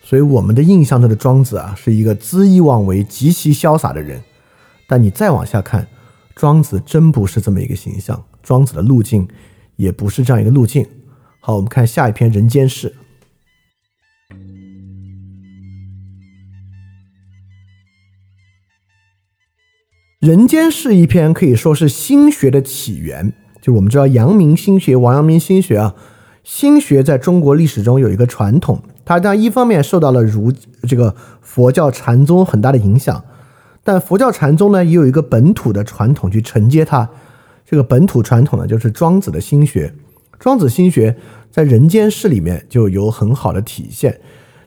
所以我们的印象中的庄子啊，是一个恣意妄为，极其潇洒的人。但你再往下看，庄子真不是这么一个形象，庄子的路径也不是这样一个路径。好，我们看下一篇人间事。人间事一篇可以说是心学的起源。就我们知道阳明心学、王阳明心学啊，心学在中国历史中有一个传统，它当然一方面受到了儒这个佛教禅宗很大的影响，但佛教禅宗呢也有一个本土的传统去承接它。这个本土传统呢就是庄子的心学，庄子心学在《人间世》里面就有很好的体现。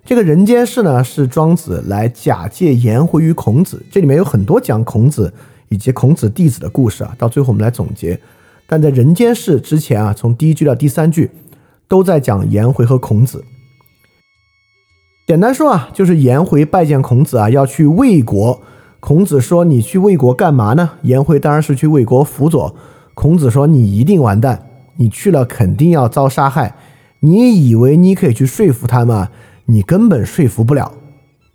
这个人间世呢是庄子来假借颜回于孔子，这里面有很多讲孔子以及孔子弟子的故事啊，到最后我们来总结。但在人间世之前啊，从第一句到第三句，都在讲颜回和孔子。简单说啊，就是颜回拜见孔子啊，要去魏国。孔子说：“你去魏国干嘛呢？”颜回当然是去魏国辅佐。孔子说：“你一定完蛋，你去了肯定要遭杀害。你以为你可以去说服他吗？你根本说服不了。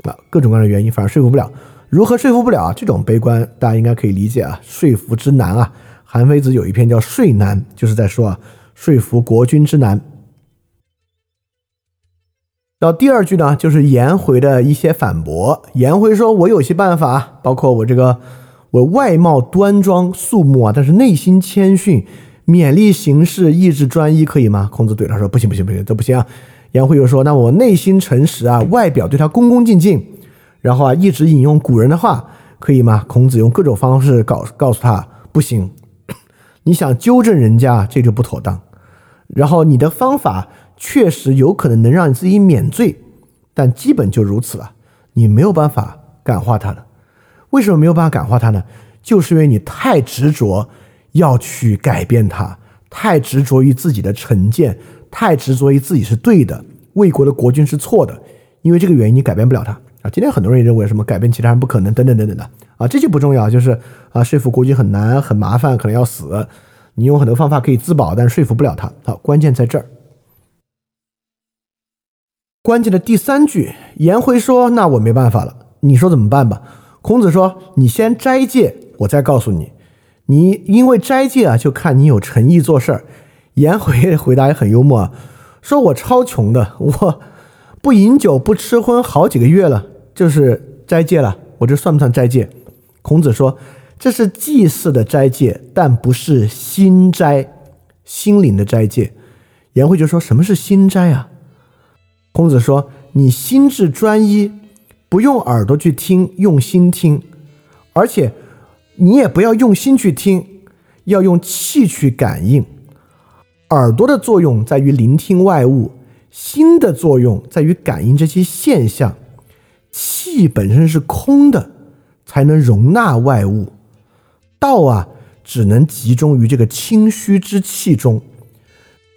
啊，各种各样的原因，反正说服不了。如何说服不了啊？这种悲观大家应该可以理解啊，说服之难啊。”韩非子有一篇叫《说难》，就是在说啊，说服国君之难。然后第二句呢，就是颜回的一些反驳。颜回说：“我有些办法，包括我这个，我外貌端庄肃穆啊，但是内心谦逊，勉励行事，意志专一，可以吗？”孔子对他说：“不行，不行，不行，这不行啊。”颜回又说：“那我内心诚实啊，外表对他恭恭敬敬，然后啊，一直引用古人的话，可以吗？”孔子用各种方式告告诉他：“不行。”你想纠正人家，这就不妥当。然后你的方法确实有可能能让你自己免罪，但基本就如此了。你没有办法感化他的。为什么没有办法感化他呢？就是因为你太执着要去改变他，太执着于自己的成见，太执着于自己是对的，魏国的国君是错的。因为这个原因，你改变不了他啊。今天很多人也认为什么改变其他人不可能，等等等等的。啊，这就不重要，就是啊，说服国君很难，很麻烦，可能要死。你用很多方法可以自保，但说服不了他。好，关键在这儿。关键的第三句，颜回说：“那我没办法了，你说怎么办吧？”孔子说：“你先斋戒，我再告诉你。你因为斋戒啊，就看你有诚意做事儿。”颜回回答也很幽默啊，说：“我超穷的，我不饮酒不吃荤好几个月了，就是斋戒了。我这算不算斋戒？”孔子说：“这是祭祀的斋戒，但不是心斋，心灵的斋戒。”颜回就说：“什么是心斋啊？”孔子说：“你心智专一，不用耳朵去听，用心听，而且你也不要用心去听，要用气去感应。耳朵的作用在于聆听外物，心的作用在于感应这些现象。气本身是空的。”才能容纳外物，道啊，只能集中于这个清虚之气中，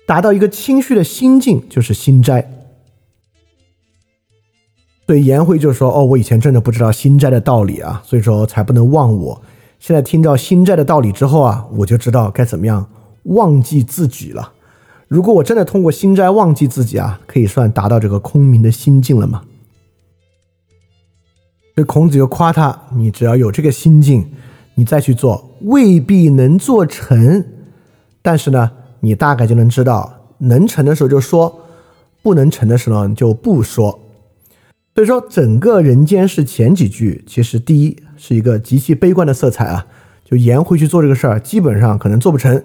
达到一个清虚的心境，就是心斋。所以颜回就说：“哦，我以前真的不知道心斋的道理啊，所以说才不能忘我。现在听到心斋的道理之后啊，我就知道该怎么样忘记自己了。如果我真的通过心斋忘记自己啊，可以算达到这个空明的心境了吗吗？”这孔子就夸他：“你只要有这个心境，你再去做，未必能做成。但是呢，你大概就能知道，能成的时候就说，不能成的时候就不说。所以说，整个人间是前几句，其实第一是一个极其悲观的色彩啊，就颜回去做这个事儿，基本上可能做不成。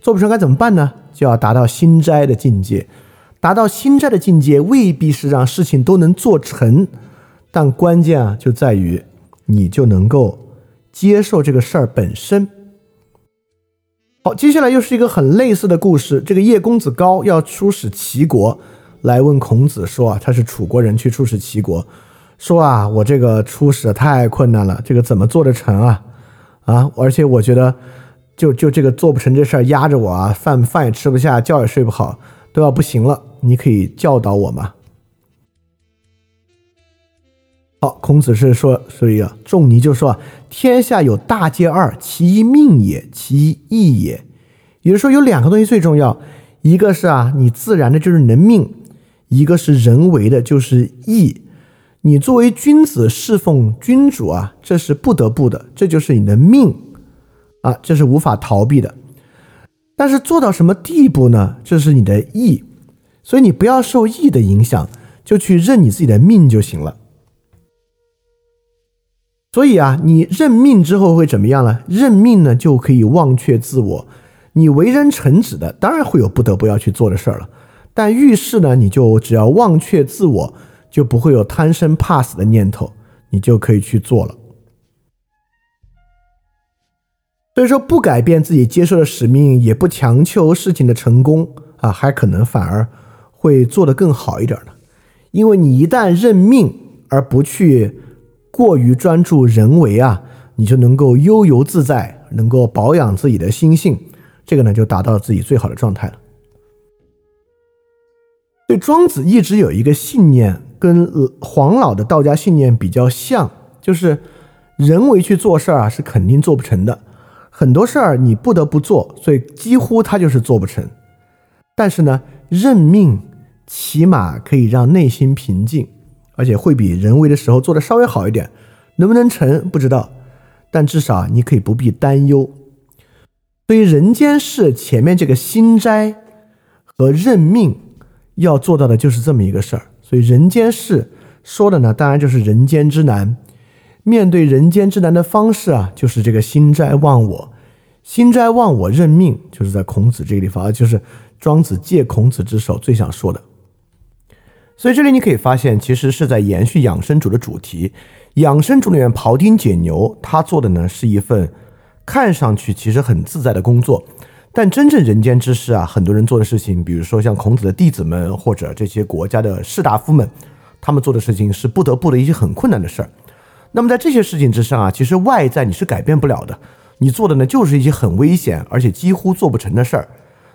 做不成该怎么办呢？就要达到心斋的境界。达到心斋的境界，未必是让事情都能做成。”但关键啊，就在于你就能够接受这个事儿本身。好，接下来又是一个很类似的故事。这个叶公子高要出使齐国，来问孔子说啊，他是楚国人，去出使齐国，说啊，我这个出使太困难了，这个怎么做得成啊？啊，而且我觉得，就就这个做不成这事儿压着我啊，饭饭也吃不下，觉也睡不好，都要不行了，你可以教导我吗？好，孔子是说，所以啊，仲尼就说啊，天下有大戒二，其一命也，其一义也。也就是说，有两个东西最重要，一个是啊，你自然的就是你的命；一个是人为的，就是义。你作为君子侍奉君主啊，这是不得不的，这就是你的命啊，这是无法逃避的。但是做到什么地步呢？这是你的义，所以你不要受义的影响，就去认你自己的命就行了。所以啊，你认命之后会怎么样呢？认命呢，就可以忘却自我。你为人臣子的，当然会有不得不要去做的事儿了。但遇事呢，你就只要忘却自我，就不会有贪生怕死的念头，你就可以去做了。所以说，不改变自己接受的使命，也不强求事情的成功啊，还可能反而会做得更好一点呢。因为你一旦认命而不去过于专注人为啊，你就能够悠游自在，能够保养自己的心性，这个呢就达到自己最好的状态了。对庄子一直有一个信念，跟黄老的道家信念比较像，就是人为去做事儿啊，是肯定做不成的。很多事儿你不得不做，所以几乎他就是做不成。但是呢，认命起码可以让内心平静，而且会比人为的时候做的稍微好一点。能不能成不知道，但至少你可以不必担忧。所以人间事前面这个心斋和认命要做到的就是这么一个事儿。所以人间事说的呢，当然就是人间之难。面对人间之难的方式啊，就是这个心斋忘我，心斋忘我认命，就是在孔子这个地方，就是庄子借孔子之手最想说的。所以这里你可以发现，其实是在延续养生主的主题。养生主里面庖丁解牛，他做的呢是一份看上去其实很自在的工作，但真正人间之事啊，很多人做的事情，比如说像孔子的弟子们或者这些国家的士大夫们，他们做的事情是不得不的一些很困难的事儿。那么在这些事情之上啊，其实外在你是改变不了的，你做的呢就是一些很危险而且几乎做不成的事儿。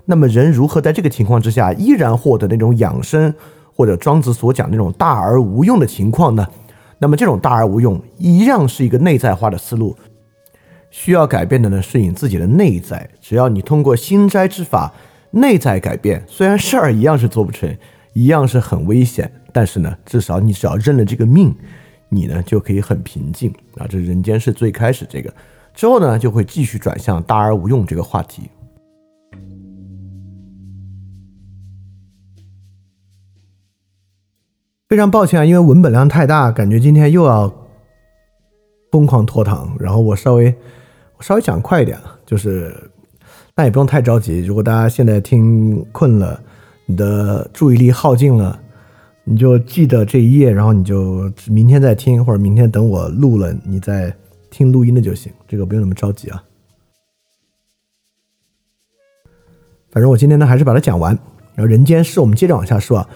那么人如何在这个情况之下依然获得那种养生或者庄子所讲那种大而无用的情况呢？那么这种大而无用一样是一个内在化的思路，需要改变的呢是你自己的内在。只要你通过心斋之法内在改变，虽然事儿一样是做不成，一样是很危险，但是呢，至少你只要认了这个命。你呢就可以很平静啊，这人间是最开始这个，之后呢就会继续转向大而无用这个话题。非常抱歉啊，因为文本量太大，感觉今天又要疯狂拖堂，然后我稍微我稍微讲快一点啊，就是但也不用太着急。如果大家现在听困了，你的注意力耗尽了。你就记得这一页，然后你就明天再听，或者明天等我录了，你再听录音的就行。这个不用那么着急啊。反正我今天呢，还是把它讲完。然后人间事，我们接着往下说。啊。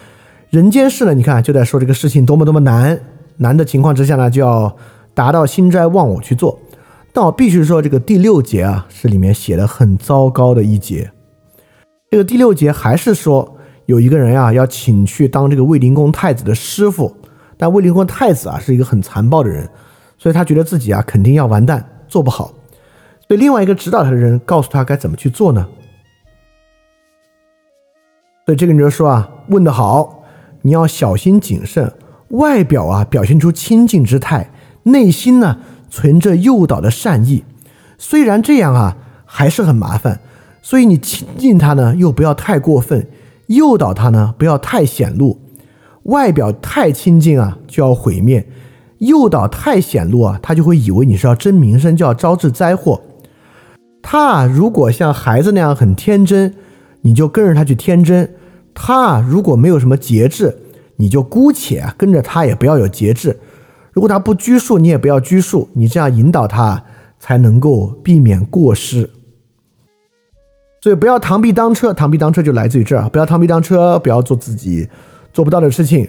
人间事呢，你看就在说这个事情多么多么难，难的情况之下呢，就要达到心斋忘我去做。但我必须说，这个第六节啊，是里面写的很糟糕的一节。这个第六节还是说。有一个人啊，要请去当这个卫灵公太子的师傅，但卫灵公太子啊是一个很残暴的人，所以他觉得自己啊肯定要完蛋，做不好。所以另外一个指导他的人告诉他该怎么去做呢？所以这个人就说啊，问得好，你要小心谨慎，外表啊表现出亲近之态，内心呢存着诱导的善意。虽然这样啊还是很麻烦，所以你亲近他呢又不要太过分。诱导他呢，不要太显露，外表太亲近啊，就要毁灭；诱导太显露啊，他就会以为你是要争名声，就要招致灾祸。他啊如果像孩子那样很天真，你就跟着他去天真；他如果没有什么节制，你就姑且跟着他，也不要有节制。如果他不拘束，你也不要拘束，你这样引导他，才能够避免过失。所以不要螳臂当车，螳臂当车就来自于这儿。不要螳臂当车，不要做自己做不到的事情。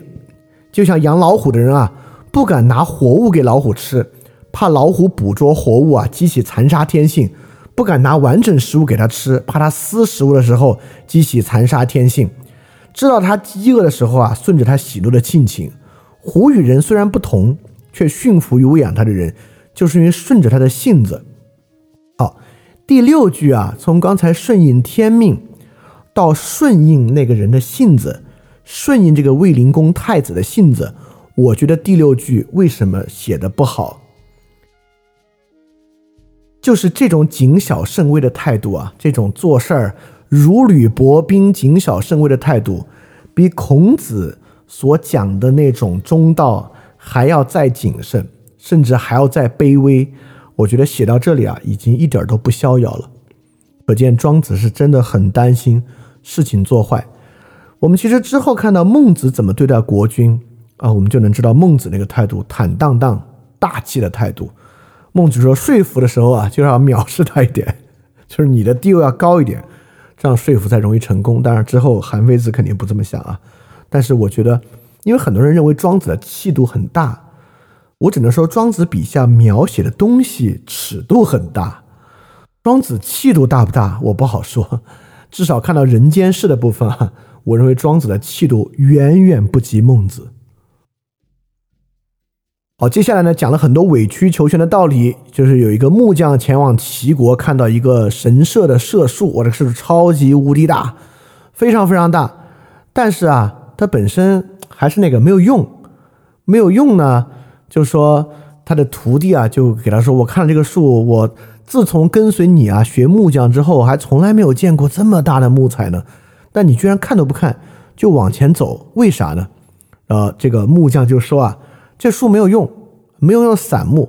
就像养老虎的人啊，不敢拿活物给老虎吃，怕老虎捕捉活物啊激起残杀天性；不敢拿完整食物给它吃，怕它撕食物的时候激起残杀天性。知道他饥饿的时候啊，顺着他喜怒的性情。虎与人虽然不同，却驯服于喂养它的人，就是因为顺着它的性子。好第六句啊，从刚才顺应天命，到顺应那个人的性子，顺应这个卫灵公太子的性子，我觉得第六句为什么写的不好？就是这种谨小慎微的态度啊，这种做事儿如履薄冰、谨小慎微的态度，比孔子所讲的那种中道还要再谨慎。甚至还要再卑微。我觉得写到这里啊，已经一点都不逍遥了。可见庄子是真的很担心事情做坏。我们其实之后看到孟子怎么对待国君啊，我们就能知道孟子那个态度坦荡荡、大气的态度。孟子说说服的时候啊，就要藐视他一点，就是你的地位要高一点，这样说服才容易成功。当然之后韩非子肯定不这么想啊。但是我觉得，因为很多人认为庄子的气度很大。我只能说，庄子笔下描写的东西尺度很大。庄子气度大不大，我不好说。至少看到人间世的部分啊，我认为庄子的气度远远不及孟子。好，接下来呢，讲了很多委曲求全的道理。就是有一个木匠前往齐国，看到一个神社的社树，我这个树超级无敌大，非常非常大。但是啊，它本身还是那个没有用，没有用呢。就说他的徒弟啊，就给他说：“我看了这个树，我自从跟随你啊学木匠之后，还从来没有见过这么大的木材呢。但你居然看都不看，就往前走，为啥呢？”呃，这个木匠就说啊：“这树没有用，没有用散木，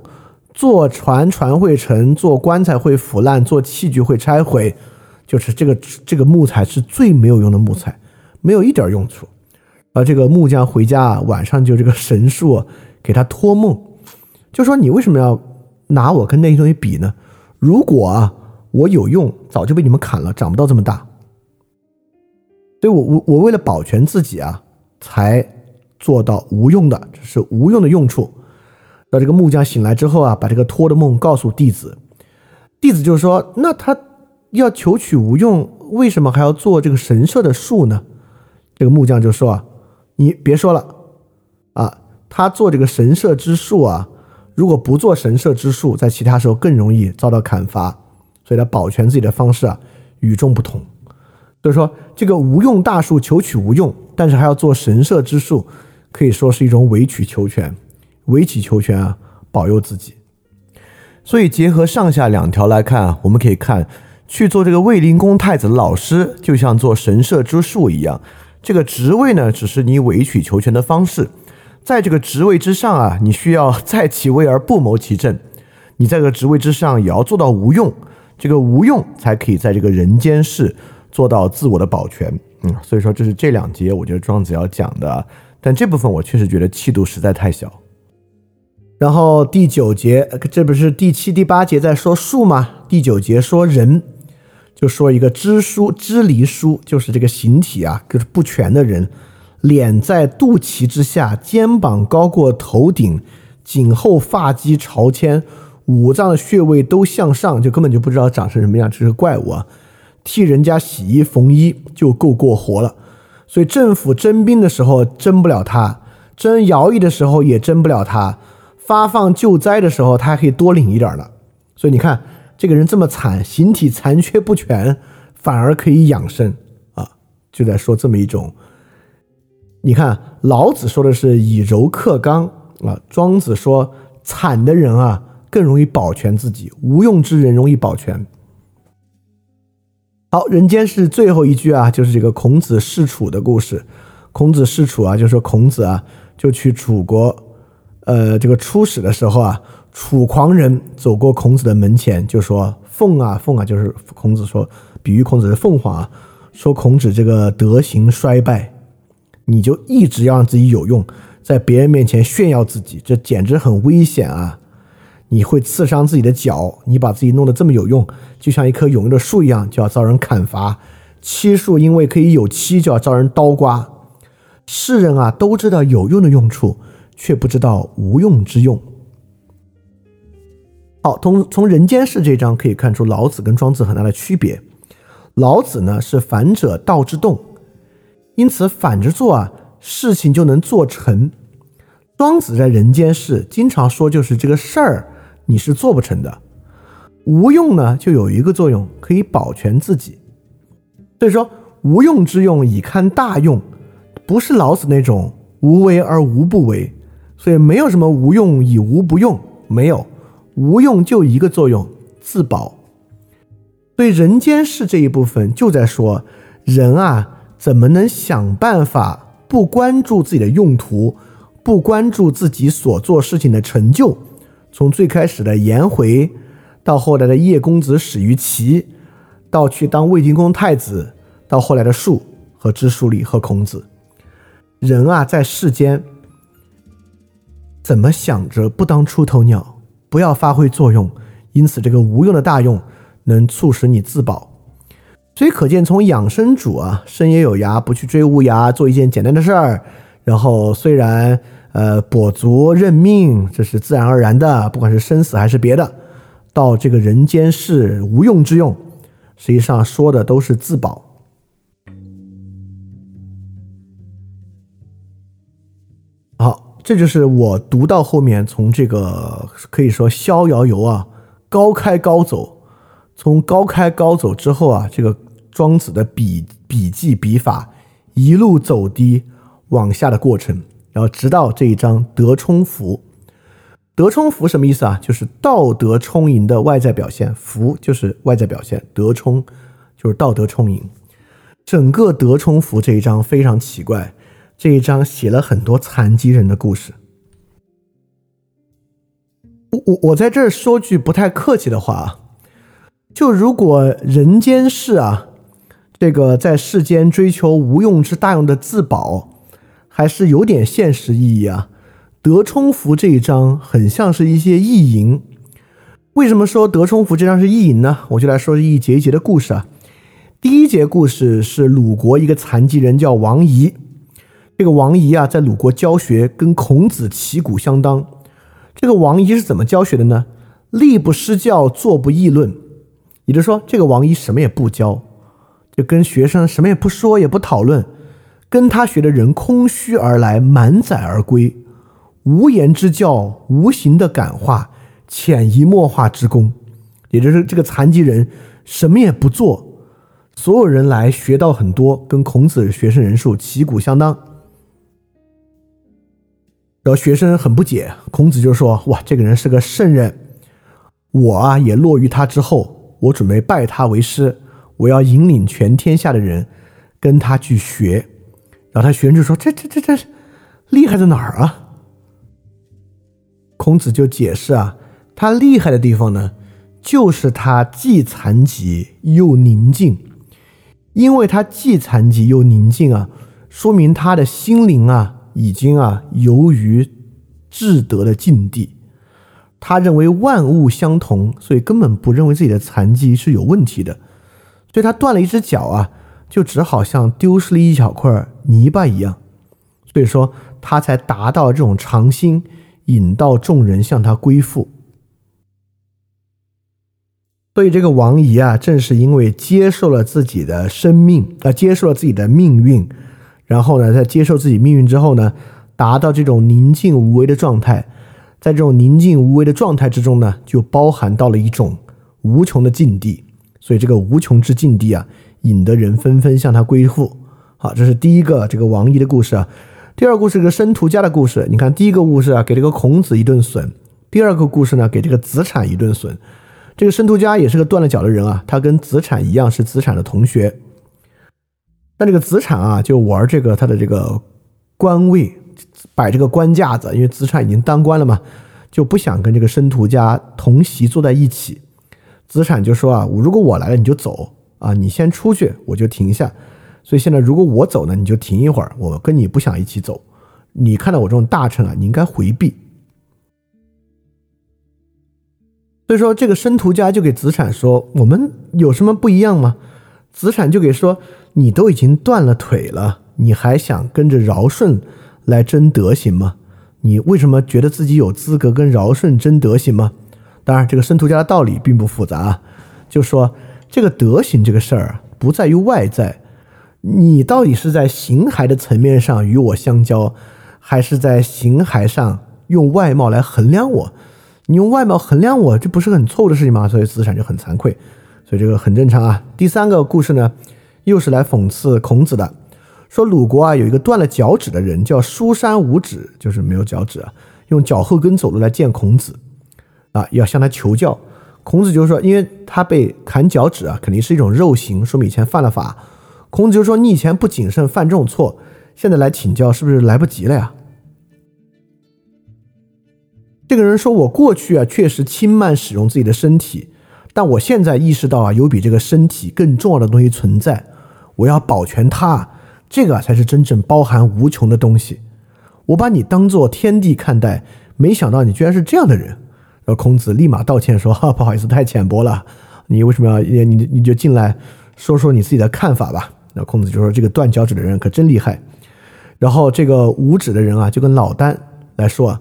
做船船会沉，做棺材会腐烂，做器具会拆毁，就是这个这个木材是最没有用的木材，没有一点用处。”而这个木匠回家晚上就这个神树。给他托梦，就说你为什么要拿我跟那些东西比呢？如果啊我有用，早就被你们砍了，长不到这么大。所以我我我为了保全自己啊，才做到无用的，这是无用的用处。那这个木匠醒来之后啊，把这个托的梦告诉弟子，弟子就说：那他要求取无用，为什么还要做这个神社的树呢？这个木匠就说：啊，你别说了啊。他做这个神社之树啊，如果不做神社之树，在其他时候更容易遭到砍伐，所以他保全自己的方式啊与众不同。所以说，这个无用大树求取无用，但是还要做神社之树，可以说是一种委曲求全，委曲求全啊，保佑自己。所以结合上下两条来看啊，我们可以看去做这个卫灵公太子的老师，就像做神社之术一样，这个职位呢，只是你委曲求全的方式。在这个职位之上啊，你需要在其位而不谋其政。你在这个职位之上也要做到无用，这个无用才可以在这个人间世做到自我的保全。嗯，所以说这是这两节我觉得庄子要讲的，但这部分我确实觉得气度实在太小。然后第九节，这不是第七、第八节在说树吗？第九节说人，就说一个知书知离书，就是这个形体啊，就是不全的人。脸在肚脐之下，肩膀高过头顶，颈后发际朝天，五脏穴位都向上，就根本就不知道长成什么样，这是怪物啊！替人家洗衣缝衣就够过活了，所以政府征兵的时候征不了他，征徭役的时候也征不了他，发放救灾的时候他还可以多领一点呢。所以你看这个人这么惨，形体残缺不全，反而可以养生啊！就在说这么一种。你看，老子说的是以柔克刚啊，庄子说惨的人啊更容易保全自己，无用之人容易保全。好，人间是最后一句啊，就是这个孔子弑楚的故事。孔子弑楚啊，就是说孔子啊就去楚国，呃，这个出使的时候啊，楚狂人走过孔子的门前，就说凤啊凤啊，就是孔子说比喻孔子是凤凰啊，说孔子这个德行衰败。你就一直要让自己有用，在别人面前炫耀自己，这简直很危险啊！你会刺伤自己的脚，你把自己弄得这么有用，就像一棵有用的树一样，就要遭人砍伐。漆树因为可以有漆，就要遭人刀刮。世人啊，都知道有用的用处，却不知道无用之用。好，从从人间世这章可以看出老子跟庄子很大的区别。老子呢是反者道之动。因此，反着做啊，事情就能做成。庄子在人间世经常说，就是这个事儿你是做不成的。无用呢，就有一个作用，可以保全自己。所以说，无用之用以堪大用，不是老子那种无为而无不为。所以没有什么无用以无不用，没有无用就一个作用，自保。所以人间世这一部分就在说人啊。怎么能想办法不关注自己的用途，不关注自己所做事情的成就，从最开始的颜回，到后来的叶公子始于齐，到去当魏定公太子，到后来的树和支书礼和孔子。人啊，在世间怎么想着不当出头鸟，不要发挥作用，因此这个无用的大用能促使你自保。所以可见，从养生主啊，生也有涯，不去追无涯，做一件简单的事儿，然后虽然呃跛足认命，这是自然而然的，不管是生死还是别的，到这个人间世无用之用，实际上说的都是自保。好，这就是我读到后面，从这个可以说逍遥游啊，高开高走，从高开高走之后啊，这个庄子的笔笔记笔法一路走低往下的过程，然后直到这一章德充福。德充福什么意思啊？就是道德充盈的外在表现，福就是外在表现，德充就是道德充盈。整个德充福这一章非常奇怪。这一章写了很多残疾人的故事。我我我在这儿说句不太客气的话啊，就如果人间事啊，这个在世间追求无用之大用的自保，还是有点现实意义啊。德充福这一章很像是一些意淫。为什么说德充福这章是意淫呢？我就来说一节一节的故事啊。第一节故事是鲁国一个残疾人叫王仪。这个王仪啊，在鲁国教学，跟孔子旗鼓相当。这个王仪是怎么教学的呢？立不施教，坐不议论。也就是说，这个王仪什么也不教，就跟学生什么也不说，也不讨论。跟他学的人空虚而来，满载而归。无言之教，无形的感化，潜移默化之功。也就是这个残疾人什么也不做，所有人来学到很多，跟孔子学生人数旗鼓相当。然后学生很不解，孔子就说：“哇，这个人是个圣人，我啊也落于他之后，我准备拜他为师，我要引领全天下的人跟他去学。”然后他学生就说：“这这这这厉害在哪儿啊？”孔子就解释啊，他厉害的地方呢，就是他既残疾又宁静，因为他既残疾又宁静啊，说明他的心灵啊。已经啊，由于至德的境地，他认为万物相同，所以根本不认为自己的残疾是有问题的。所以他断了一只脚啊，就只好像丢失了一小块泥巴一样。所以说他才达到这种长心，引到众人向他归附。所以这个王仪啊，正是因为接受了自己的生命啊，接受了自己的命运。然后呢，在接受自己命运之后呢，达到这种宁静无为的状态，在这种宁静无为的状态之中呢，就包含到了一种无穷的境地。所以这个无穷之境地啊，引得人纷纷向他归附。好，这是第一个这个王仪的故事啊。第二个故事是个申屠家的故事。你看，第一个故事啊，给这个孔子一顿损；第二个故事呢，给这个子产一顿损。这个申屠家也是个断了脚的人啊，他跟子产一样是子产的同学。但这个子产啊，就玩这个他的这个官位，摆这个官架子，因为子产已经当官了嘛，就不想跟这个申屠家同席坐在一起。子产就说啊，如果我来了你就走啊，你先出去我就停下。所以现在如果我走呢，你就停一会儿，我跟你不想一起走。你看到我这种大臣啊，你应该回避。所以说这个申屠家就给子产说，我们有什么不一样吗？子产就给说。你都已经断了腿了，你还想跟着尧舜来争德行吗？你为什么觉得自己有资格跟尧舜争德行吗？当然，这个申屠家的道理并不复杂，就说这个德行这个事儿不在于外在，你到底是在形骸的层面上与我相交，还是在形骸上用外貌来衡量我？你用外貌衡量我，这不是很错误的事情吗？所以子产就很惭愧，所以这个很正常啊。第三个故事呢？又是来讽刺孔子的，说鲁国啊有一个断了脚趾的人叫书山无指，就是没有脚趾啊，用脚后跟走路来见孔子，啊要向他求教。孔子就是说，因为他被砍脚趾啊，肯定是一种肉刑，说明以前犯了法。孔子就说，你以前不谨慎犯这种错，现在来请教是不是来不及了呀？这个人说：“我过去啊，确实轻慢使用自己的身体，但我现在意识到啊，有比这个身体更重要的东西存在，我要保全它，这个才是真正包含无穷的东西。我把你当做天地看待，没想到你居然是这样的人。”然后孔子立马道歉说：“ [laughs] 哈，不好意思，太浅薄了。你为什么要你你你就进来说说你自己的看法吧？”那孔子就说：“这个断脚趾的人可真厉害。”然后这个无指的人啊，就跟老聃来说啊，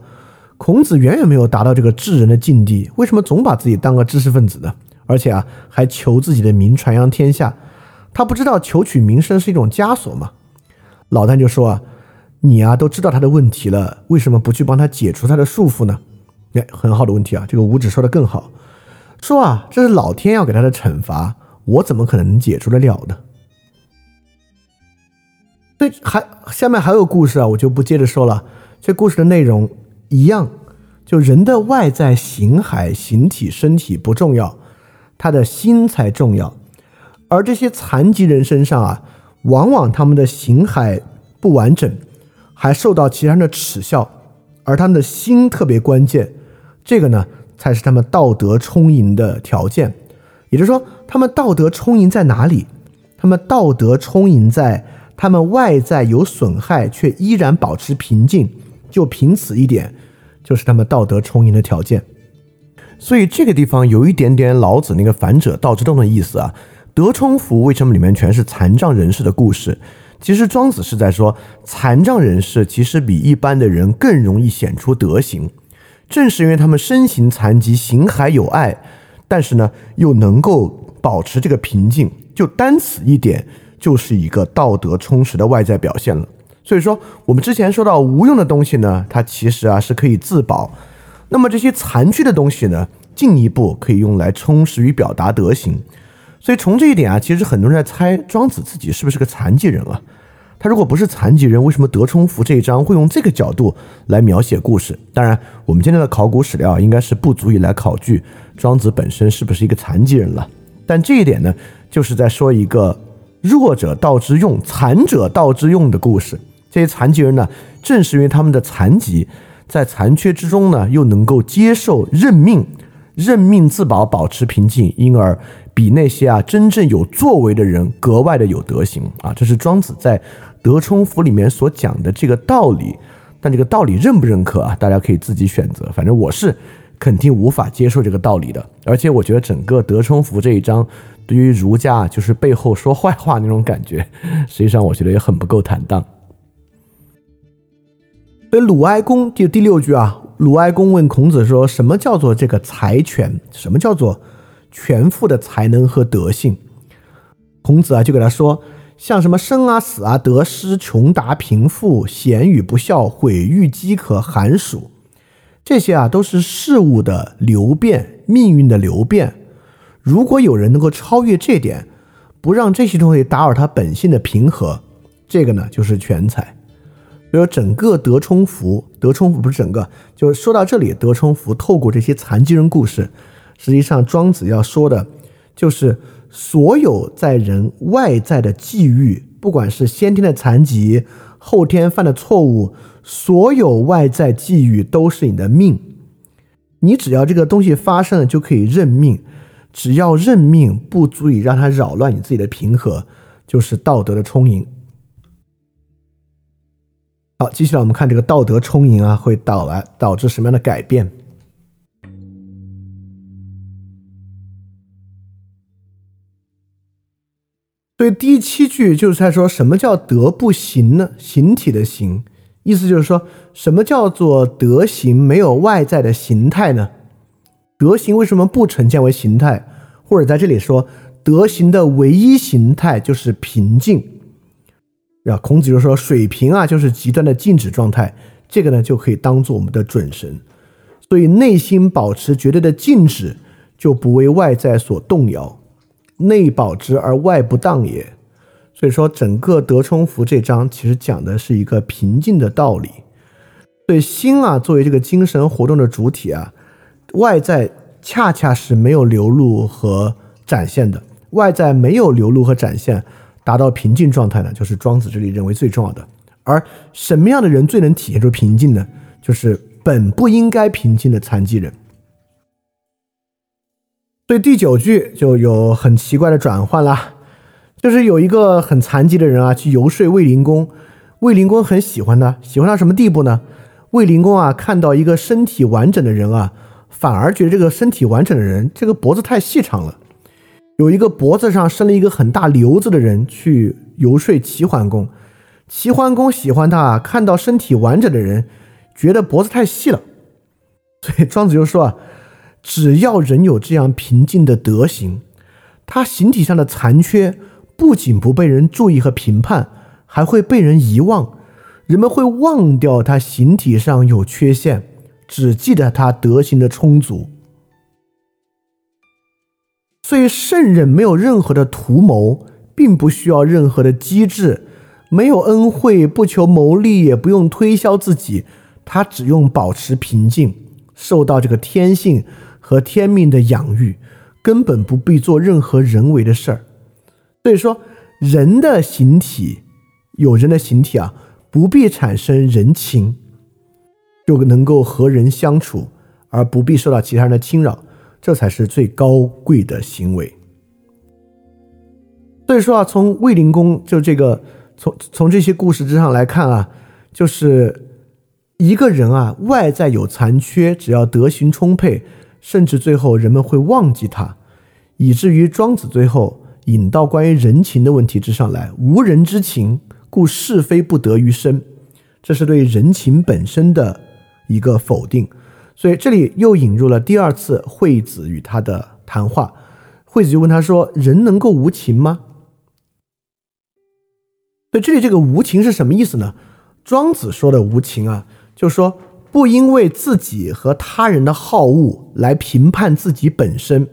孔子远远没有达到这个智人的境地，为什么总把自己当个知识分子呢？而且啊，还求自己的名传扬天下，他不知道求取名声是一种枷锁吗？老聃就说啊，你啊都知道他的问题了，为什么不去帮他解除他的束缚呢？哎，很好的问题啊，这个五指说的更好，说啊，这是老天要给他的惩罚，我怎么可能解除得了呢？对，还下面还有故事啊，我就不接着说了。这故事的内容一样，就人的外在形骸、形体、身体不重要，他的心才重要。而这些残疾人身上啊，往往他们的形骸不完整，还受到其他人的耻笑，而他们的心特别关键。这个呢，才是他们道德充盈的条件。也就是说，他们道德充盈在哪里？他们道德充盈在。他们外在有损害，却依然保持平静，就凭此一点，就是他们道德充盈的条件。所以这个地方有一点点老子那个“反者道之动”的意思啊。德充福为什么里面全是残障人士的故事？其实庄子是在说，残障人士其实比一般的人更容易显出德行，正是因为他们身形残疾，形骸有碍，但是呢又能够保持这个平静，就单此一点。就是一个道德充实的外在表现了。所以说，我们之前说到无用的东西呢，它其实啊是可以自保。那么这些残缺的东西呢，进一步可以用来充实与表达德行。所以从这一点啊，其实很多人在猜庄子自己是不是个残疾人啊？他如果不是残疾人，为什么德充福这一章会用这个角度来描写故事？当然，我们今天的考古史料应该是不足以来考据庄子本身是不是一个残疾人了。但这一点呢，就是在说一个。弱者道之用，残者道之用的故事。这些残疾人呢，正是因为他们的残疾，在残缺之中呢，又能够接受认命，认命自保，保持平静，因而比那些啊真正有作为的人格外的有德行啊。这是庄子在《德充符》里面所讲的这个道理。但这个道理认不认可啊？大家可以自己选择。反正我是肯定无法接受这个道理的。而且我觉得整个《德充符》这一章。对于儒家就是背后说坏话那种感觉，[laughs] 实际上我觉得也很不够坦荡。所以鲁哀公第第六句啊，鲁哀公问孔子说：“什么叫做这个才权？什么叫做全副的才能和德性？”孔子啊就给他说：“像什么生啊死啊得失穷达贫富贤与不孝毁誉饥渴寒暑，这些啊都是事物的流变，命运的流变。”如果有人能够超越这点，不让这些东西打扰他本性的平和，这个呢就是全才。比如整个德充福，德充福不是整个，就是说到这里，德充福透过这些残疾人故事，实际上庄子要说的，就是所有在人外在的际遇，不管是先天的残疾，后天犯的错误，所有外在际遇都是你的命，你只要这个东西发生了，就可以认命。只要认命，不足以让他扰乱你自己的平和，就是道德的充盈。好，接下来我们看这个道德充盈啊，会导来导致什么样的改变？所以第七句就是在说什么叫德不行呢？形体的形，意思就是说什么叫做德行没有外在的形态呢？德行为什么不呈现为形态？或者在这里说，德行的唯一形态就是平静。啊，孔子就说，水平啊就是极端的静止状态，这个呢就可以当做我们的准绳。所以内心保持绝对的静止，就不为外在所动摇。内保之而外不荡也。所以说，整个德充符这章其实讲的是一个平静的道理。对心啊，作为这个精神活动的主体啊。外在恰恰是没有流露和展现的，外在没有流露和展现，达到平静状态呢，就是庄子这里认为最重要的。而什么样的人最能体现出平静呢？就是本不应该平静的残疾人。所以第九句就有很奇怪的转换啦，就是有一个很残疾的人啊，去游说卫灵公，卫灵公很喜欢他，喜欢到什么地步呢？卫灵公啊，看到一个身体完整的人啊，反而觉得这个身体完整的人这个脖子太细长了。有一个脖子上生了一个很大瘤子的人去游说齐桓公，齐桓公喜欢他，看到身体完整的人，觉得脖子太细了。所以庄子就说啊。只要人有这样平静的德行，他形体上的残缺不仅不被人注意和评判，还会被人遗忘。人们会忘掉他形体上有缺陷，只记得他德行的充足。所以圣人没有任何的图谋，并不需要任何的机智，没有恩惠，不求谋利，也不用推销自己，他只用保持平静，受到这个天性。和天命的养育，根本不必做任何人为的事儿。所以说，人的形体有人的形体啊，不必产生人情，就能够和人相处，而不必受到其他人的侵扰，这才是最高贵的行为。所以说啊，从卫灵公就这个，从从这些故事之上来看啊，就是一个人啊，外在有残缺，只要德行充沛。甚至最后人们会忘记他，以至于庄子最后引到关于人情的问题之上来：无人之情，故是非不得于身。这是对人情本身的一个否定。所以这里又引入了第二次惠子与他的谈话。惠子就问他说：“人能够无情吗？”所以这里这个无情是什么意思呢？庄子说的无情啊，就是说。不因为自己和他人的好恶来评判自己本身，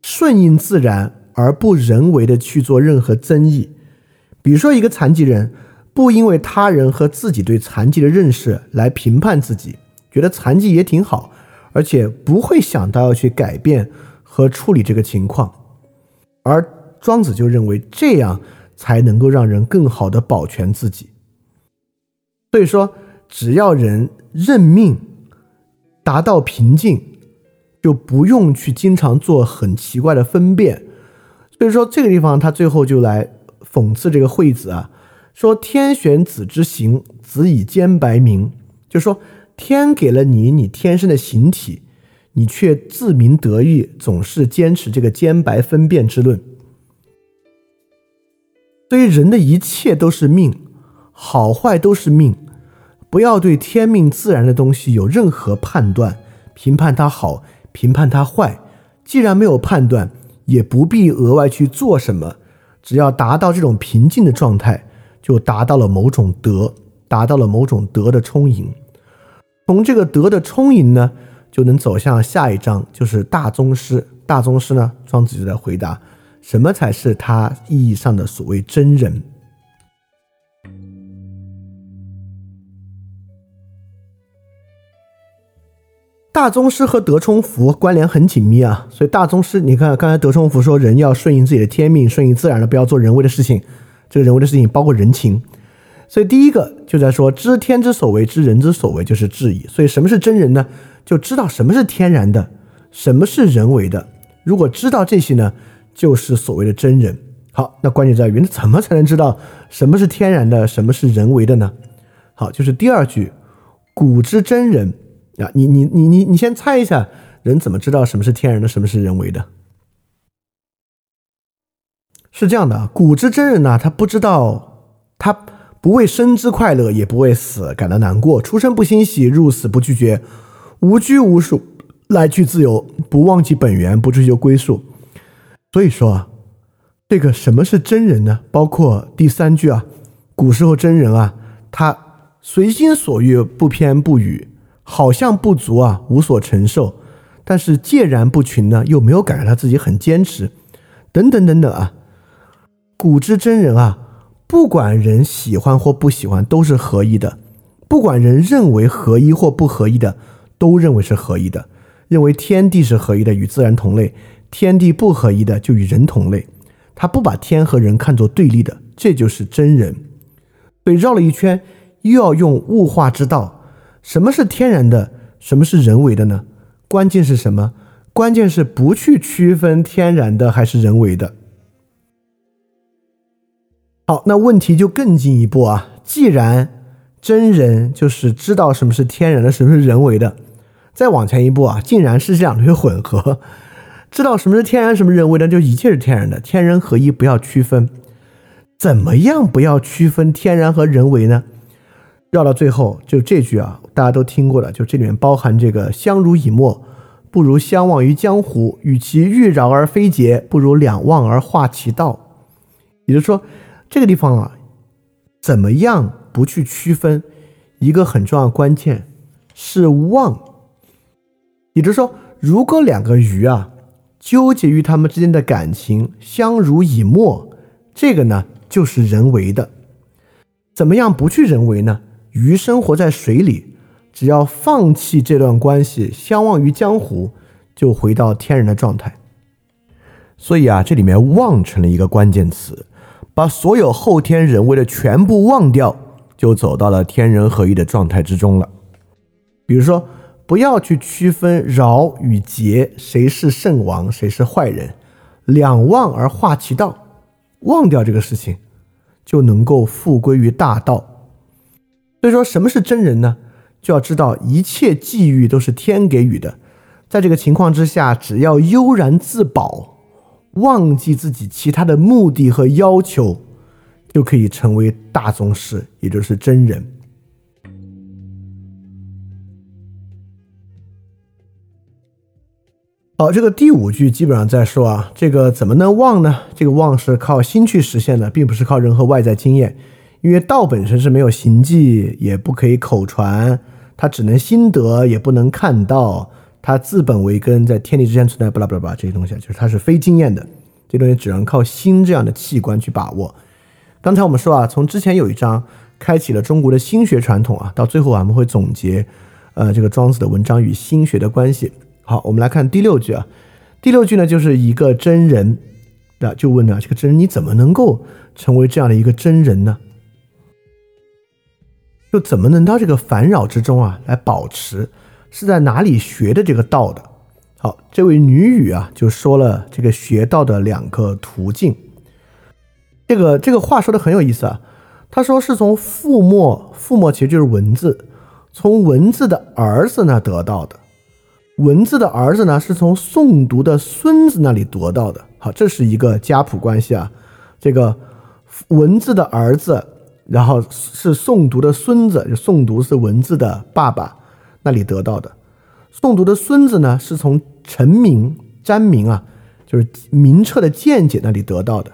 顺应自然而不人为的去做任何争议。比如说，一个残疾人不因为他人和自己对残疾的认识来评判自己，觉得残疾也挺好，而且不会想到要去改变和处理这个情况。而庄子就认为这样才能够让人更好的保全自己。所以说，只要人。认命，达到平静，就不用去经常做很奇怪的分辨。所以说，这个地方他最后就来讽刺这个惠子啊，说：“天选子之形，子以兼白名。”就说天给了你你天生的形体，你却自鸣得意，总是坚持这个兼白分辨之论。所以，人的一切都是命，好坏都是命。不要对天命自然的东西有任何判断，评判它好，评判它坏。既然没有判断，也不必额外去做什么。只要达到这种平静的状态，就达到了某种德，达到了某种德的充盈。从这个德的充盈呢，就能走向下一章，就是大宗师。大宗师呢，庄子就在回答：什么才是他意义上的所谓真人？大宗师和德充福关联很紧密啊，所以大宗师，你看刚才德充福说人要顺应自己的天命，顺应自然的，不要做人为的事情。这个人为的事情包括人情，所以第一个就在说知天之所为，知人之所为，就是质疑。所以什么是真人呢？就知道什么是天然的，什么是人为的。如果知道这些呢，就是所谓的真人。好，那关键在于那怎么才能知道什么是天然的，什么是人为的呢？好，就是第二句，古之真人。啊，你你你你你先猜一下，人怎么知道什么是天然的，什么是人为的？是这样的，古之真人呢，他不知道，他不为生之快乐，也不为死感到难过，出生不欣喜，入死不拒绝，无拘无束，来去自由，不忘记本源，不追求归宿。所以说啊，这个什么是真人呢？包括第三句啊，古时候真人啊，他随心所欲，不偏不倚。好像不足啊，无所承受，但是戒然不群呢，又没有感觉他自己很坚持，等等等等啊。古之真人啊，不管人喜欢或不喜欢，都是合一的；不管人认为合一或不合一的，都认为是合一的。认为天地是合一的，与自然同类；天地不合一的，就与人同类。他不把天和人看作对立的，这就是真人。所以绕了一圈，又要用物化之道。什么是天然的，什么是人为的呢？关键是什么？关键是不去区分天然的还是人为的。好，那问题就更进一步啊！既然真人就是知道什么是天然的，什么是人为的，再往前一步啊，竟然是这两东西混合，知道什么是天然，什么人为的，就一切是天然的，天人合一，不要区分。怎么样不要区分天然和人为呢？绕到最后，就这句啊，大家都听过了，就这里面包含这个“相濡以沫，不如相忘于江湖；与其欲饶而非结，不如两忘而化其道。”也就是说，这个地方啊，怎么样不去区分？一个很重要的关键是忘。也就是说，如果两个鱼啊纠结于他们之间的感情，相濡以沫，这个呢？就是人为的，怎么样不去人为呢？鱼生活在水里，只要放弃这段关系，相忘于江湖，就回到天然的状态。所以啊，这里面忘成了一个关键词，把所有后天人为的全部忘掉，就走到了天人合一的状态之中了。比如说，不要去区分饶与劫，谁是圣王，谁是坏人，两忘而化其道。忘掉这个事情，就能够复归于大道。所以说，什么是真人呢？就要知道一切际遇都是天给予的。在这个情况之下，只要悠然自保，忘记自己其他的目的和要求，就可以成为大宗师，也就是真人。好，这个第五句基本上在说啊，这个怎么能忘呢？这个忘是靠心去实现的，并不是靠任何外在经验，因为道本身是没有形迹，也不可以口传，它只能心得，也不能看到，它自本为根，在天地之间存在，巴拉巴拉巴拉这些东西，就是它是非经验的，这东西只能靠心这样的器官去把握。刚才我们说啊，从之前有一章开启了中国的心学传统啊，到最后我们会总结，呃，这个庄子的文章与心学的关系。好，我们来看第六句啊。第六句呢，就是一个真人，啊就问呢，这个真人你怎么能够成为这样的一个真人呢？就怎么能到这个烦扰之中啊来保持？是在哪里学的这个道的？好，这位女语啊就说了这个学道的两个途径。这个这个话说的很有意思啊。他说是从父墨，父墨其实就是文字，从文字的儿子那得到的。文字的儿子呢，是从诵读的孙子那里得到的。好，这是一个家谱关系啊。这个文字的儿子，然后是诵读的孙子，就诵读是文字的爸爸那里得到的。诵读的孙子呢，是从陈明、詹明啊，就是明澈的见解那里得到的。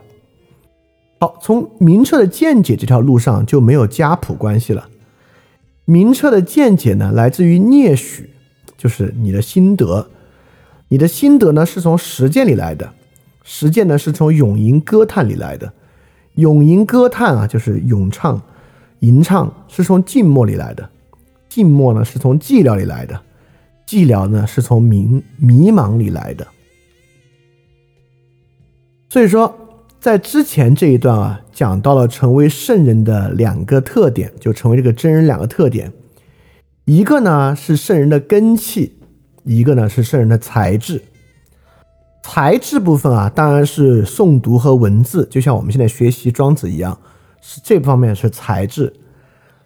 好，从明澈的见解这条路上就没有家谱关系了。明澈的见解呢，来自于聂许。就是你的心得，你的心得呢是从实践里来的，实践呢是从咏吟歌叹里来的，咏吟歌叹啊就是咏唱、吟唱是从静默里来的，静默呢是从寂寥里来的，寂寥呢是从迷迷茫里来的。所以说，在之前这一段啊，讲到了成为圣人的两个特点，就成为这个真人两个特点。一个呢是圣人的根气，一个呢是圣人的才智。才智部分啊，当然是诵读和文字，就像我们现在学习庄子一样，是这方面是才智。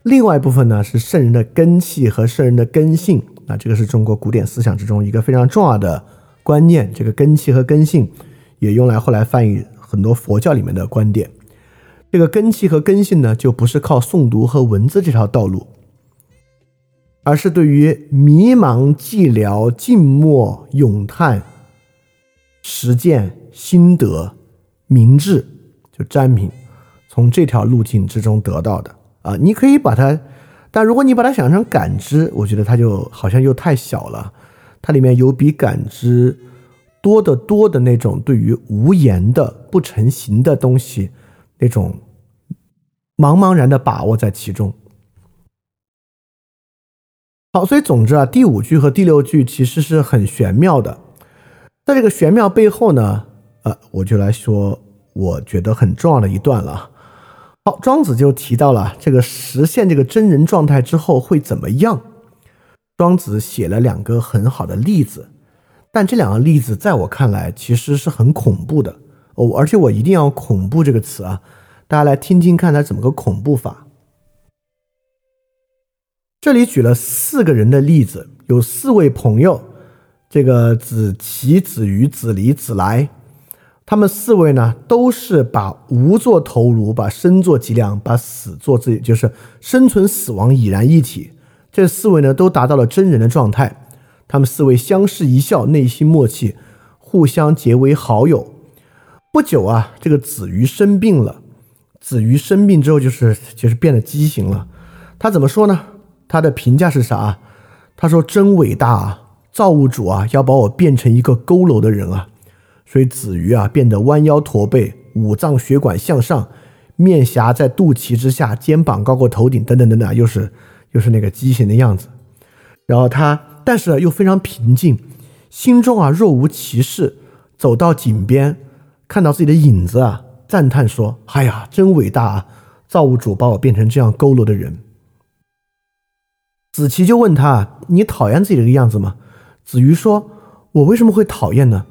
另外一部分呢是圣人的根气和圣人的根性。那这个是中国古典思想之中一个非常重要的观念。这个根气和根性也用来后来翻译很多佛教里面的观点。这个根气和根性呢，就不是靠诵读和文字这条道路。而是对于迷茫、寂寥、静默、咏叹、实践、心得、明智，就占明，从这条路径之中得到的啊。你可以把它，但如果你把它想成感知，我觉得它就好像又太小了。它里面有比感知多得多的那种对于无言的、不成形的东西那种茫茫然的把握在其中。好，所以总之啊，第五句和第六句其实是很玄妙的。在这个玄妙背后呢，呃，我就来说我觉得很重要的一段了。好，庄子就提到了这个实现这个真人状态之后会怎么样？庄子写了两个很好的例子，但这两个例子在我看来其实是很恐怖的哦，而且我一定要“恐怖”这个词啊，大家来听听看他怎么个恐怖法。这里举了四个人的例子，有四位朋友，这个子期、子鱼、子离、子来，他们四位呢都是把无做头颅，把生做脊梁，把死做自己，就是生存死亡已然一体。这四位呢，都达到了真人的状态。他们四位相视一笑，内心默契，互相结为好友。不久啊，这个子瑜生病了。子瑜生病之后，就是就是变得畸形了。他怎么说呢？他的评价是啥？他说：“真伟大啊，造物主啊，要把我变成一个佝偻的人啊。”所以子瑜啊，变得弯腰驼背，五脏血管向上，面颊在肚脐之下，肩膀高过头顶，等等等等，又是。又是那个畸形的样子，然后他，但是又非常平静，心中啊若无其事，走到井边，看到自己的影子啊，赞叹说：“哎呀，真伟大啊！造物主把我变成这样佝偻的人。”子期就问他：“你讨厌自己这个样子吗？”子瑜说：“我为什么会讨厌呢？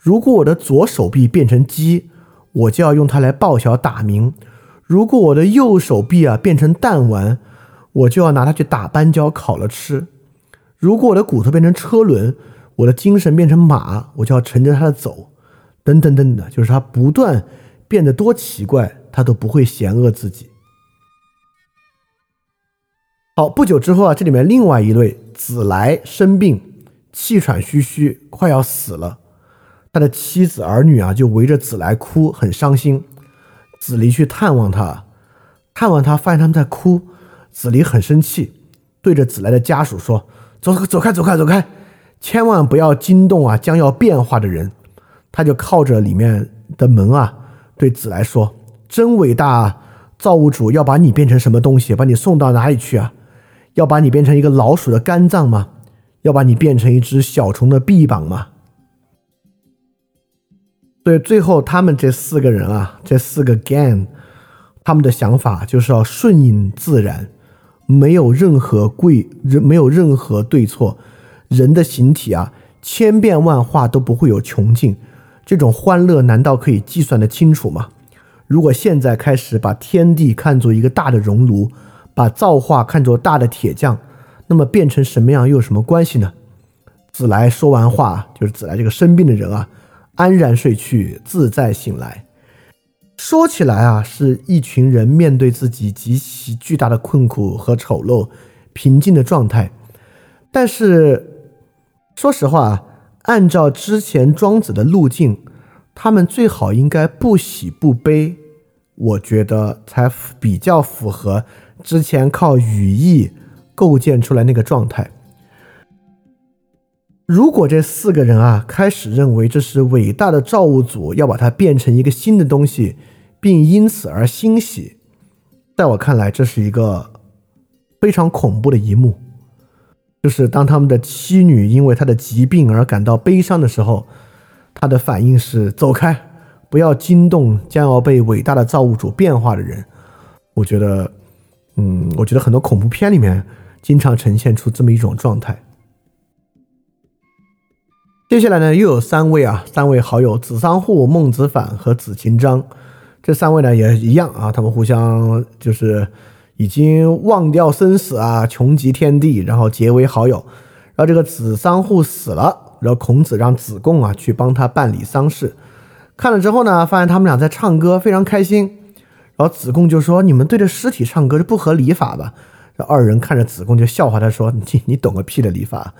如果我的左手臂变成鸡，我就要用它来报晓打鸣；如果我的右手臂啊变成弹丸。”我就要拿它去打斑鸠烤了吃。如果我的骨头变成车轮，我的精神变成马，我就要乘着它的走。等等等等，就是他不断变得多奇怪，他都不会嫌恶自己。好，不久之后啊，这里面另外一位子来生病，气喘吁吁，快要死了。他的妻子儿女啊，就围着子来哭，很伤心。子离去探望他，探望他，发现他们在哭。子离很生气，对着子来的家属说：“走，走开，走开，走开，千万不要惊动啊将要变化的人。”他就靠着里面的门啊，对子来说：“真伟大啊！造物主要把你变成什么东西？把你送到哪里去啊？要把你变成一个老鼠的肝脏吗？要把你变成一只小虫的臂膀吗？”对最后他们这四个人啊，这四个 gang，他们的想法就是要顺应自然。没有任何贵，没有任何对错。人的形体啊，千变万化都不会有穷尽。这种欢乐难道可以计算得清楚吗？如果现在开始把天地看作一个大的熔炉，把造化看作大的铁匠，那么变成什么样又有什么关系呢？子来说完话，就是子来这个生病的人啊，安然睡去，自在醒来。说起来啊，是一群人面对自己极其巨大的困苦和丑陋，平静的状态。但是，说实话啊，按照之前庄子的路径，他们最好应该不喜不悲，我觉得才比较符合之前靠语义构建出来那个状态。如果这四个人啊开始认为这是伟大的造物主要把它变成一个新的东西，并因此而欣喜，在我看来，这是一个非常恐怖的一幕。就是当他们的妻女因为他的疾病而感到悲伤的时候，他的反应是走开，不要惊动将要被伟大的造物主变化的人。我觉得，嗯，我觉得很多恐怖片里面经常呈现出这么一种状态。接下来呢，又有三位啊，三位好友子桑户、孟子反和子琴章，这三位呢也一样啊，他们互相就是已经忘掉生死啊，穷极天地，然后结为好友。然后这个子桑户死了，然后孔子让子贡啊去帮他办理丧事。看了之后呢，发现他们俩在唱歌，非常开心。然后子贡就说：“你们对着尸体唱歌，这不合礼法吧？”然后二人看着子贡就笑话他说：“你你懂个屁的礼法。”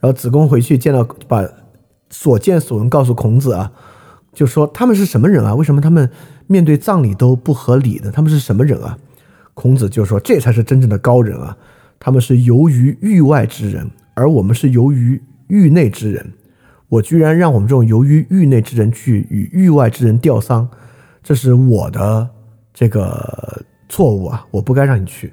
然后子贡回去见到把。所见所闻告诉孔子啊，就说他们是什么人啊？为什么他们面对葬礼都不合理呢？他们是什么人啊？孔子就说这才是真正的高人啊！他们是由于域外之人，而我们是由于域内之人。我居然让我们这种由于域内之人去与域外之人吊丧，这是我的这个错误啊！我不该让你去。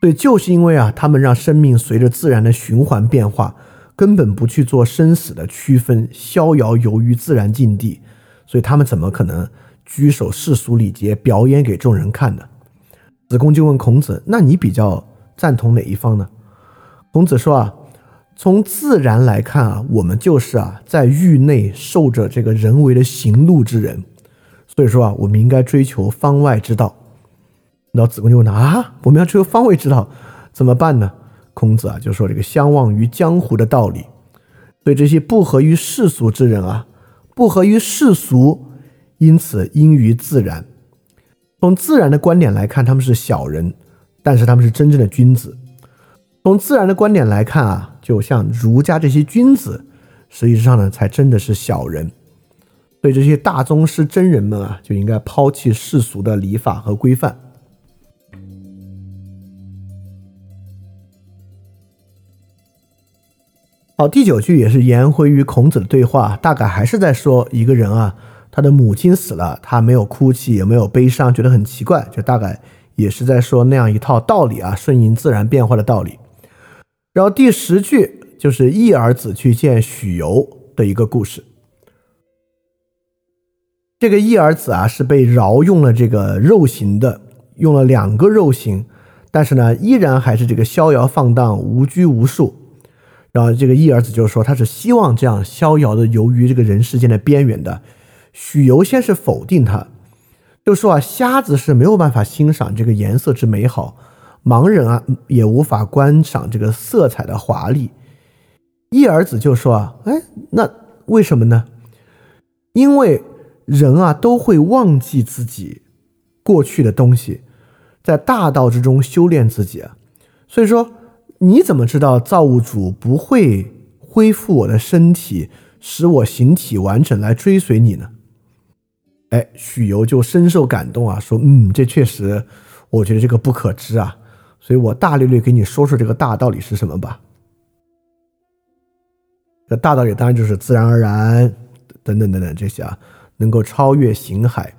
对，就是因为啊，他们让生命随着自然的循环变化。根本不去做生死的区分，逍遥游于自然境地，所以他们怎么可能拘守世俗礼节，表演给众人看呢？子贡就问孔子：“那你比较赞同哪一方呢？孔子说啊，从自然来看啊，我们就是啊在狱内受着这个人为的刑戮之人，所以说啊，我们应该追求方外之道。然后子贡就问他啊，我们要追求方位之道，怎么办呢？孔子啊就说这个相忘于江湖的道理。对这些不合于世俗之人啊，不合于世俗，因此因于自然。从自然的观点来看，他们是小人，但是他们是真正的君子。从自然的观点来看啊，就像儒家这些君子，实际上呢，才真的是小人。对这些大宗师真人们啊，就应该抛弃世俗的礼法和规范。好，第九句也是颜回与孔子的对话，大概还是在说一个人啊，他的母亲死了，他没有哭泣，也没有悲伤，觉得很奇怪，就大概也是在说那样一套道理啊，顺应自然变化的道理。然后第十句就是易儿子去见许由的一个故事。这个易儿子啊，是被饶用了这个肉刑的，用了两个肉刑，但是呢，依然还是这个逍遥放荡，无拘无束。然后这个义儿子就说他是希望这样逍遥的游于这个人世间的边缘的。许由先是否定他，就说啊瞎子是没有办法欣赏这个颜色之美好，盲人啊也无法观赏这个色彩的华丽。义儿子就说啊哎那为什么呢？因为人啊都会忘记自己过去的东西，在大道之中修炼自己啊，所以说。你怎么知道造物主不会恢复我的身体，使我形体完整来追随你呢？哎，许由就深受感动啊，说：“嗯，这确实，我觉得这个不可知啊，所以我大略略给你说说这个大道理是什么吧。这大道理当然就是自然而然，等等等等这些啊，能够超越形海。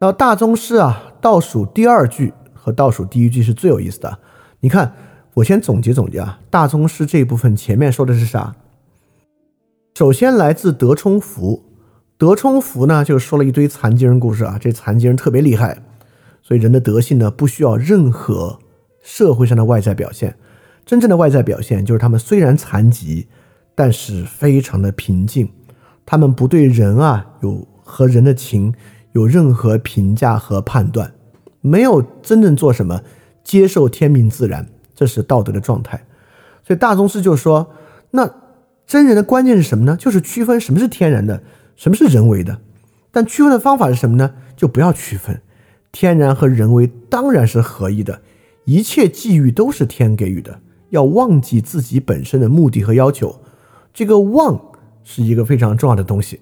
然后大宗师啊，倒数第二句和倒数第一句是最有意思的，你看。”我先总结总结啊，大宗师这一部分前面说的是啥？首先来自德充福，德充福呢就说了一堆残疾人故事啊，这残疾人特别厉害，所以人的德性呢不需要任何社会上的外在表现，真正的外在表现就是他们虽然残疾，但是非常的平静，他们不对人啊有和人的情有任何评价和判断，没有真正做什么，接受天命自然。这是道德的状态，所以大宗师就说：“那真人的关键是什么呢？就是区分什么是天然的，什么是人为的。但区分的方法是什么呢？就不要区分，天然和人为当然是合一的，一切际遇都是天给予的。要忘记自己本身的目的和要求，这个忘是一个非常重要的东西。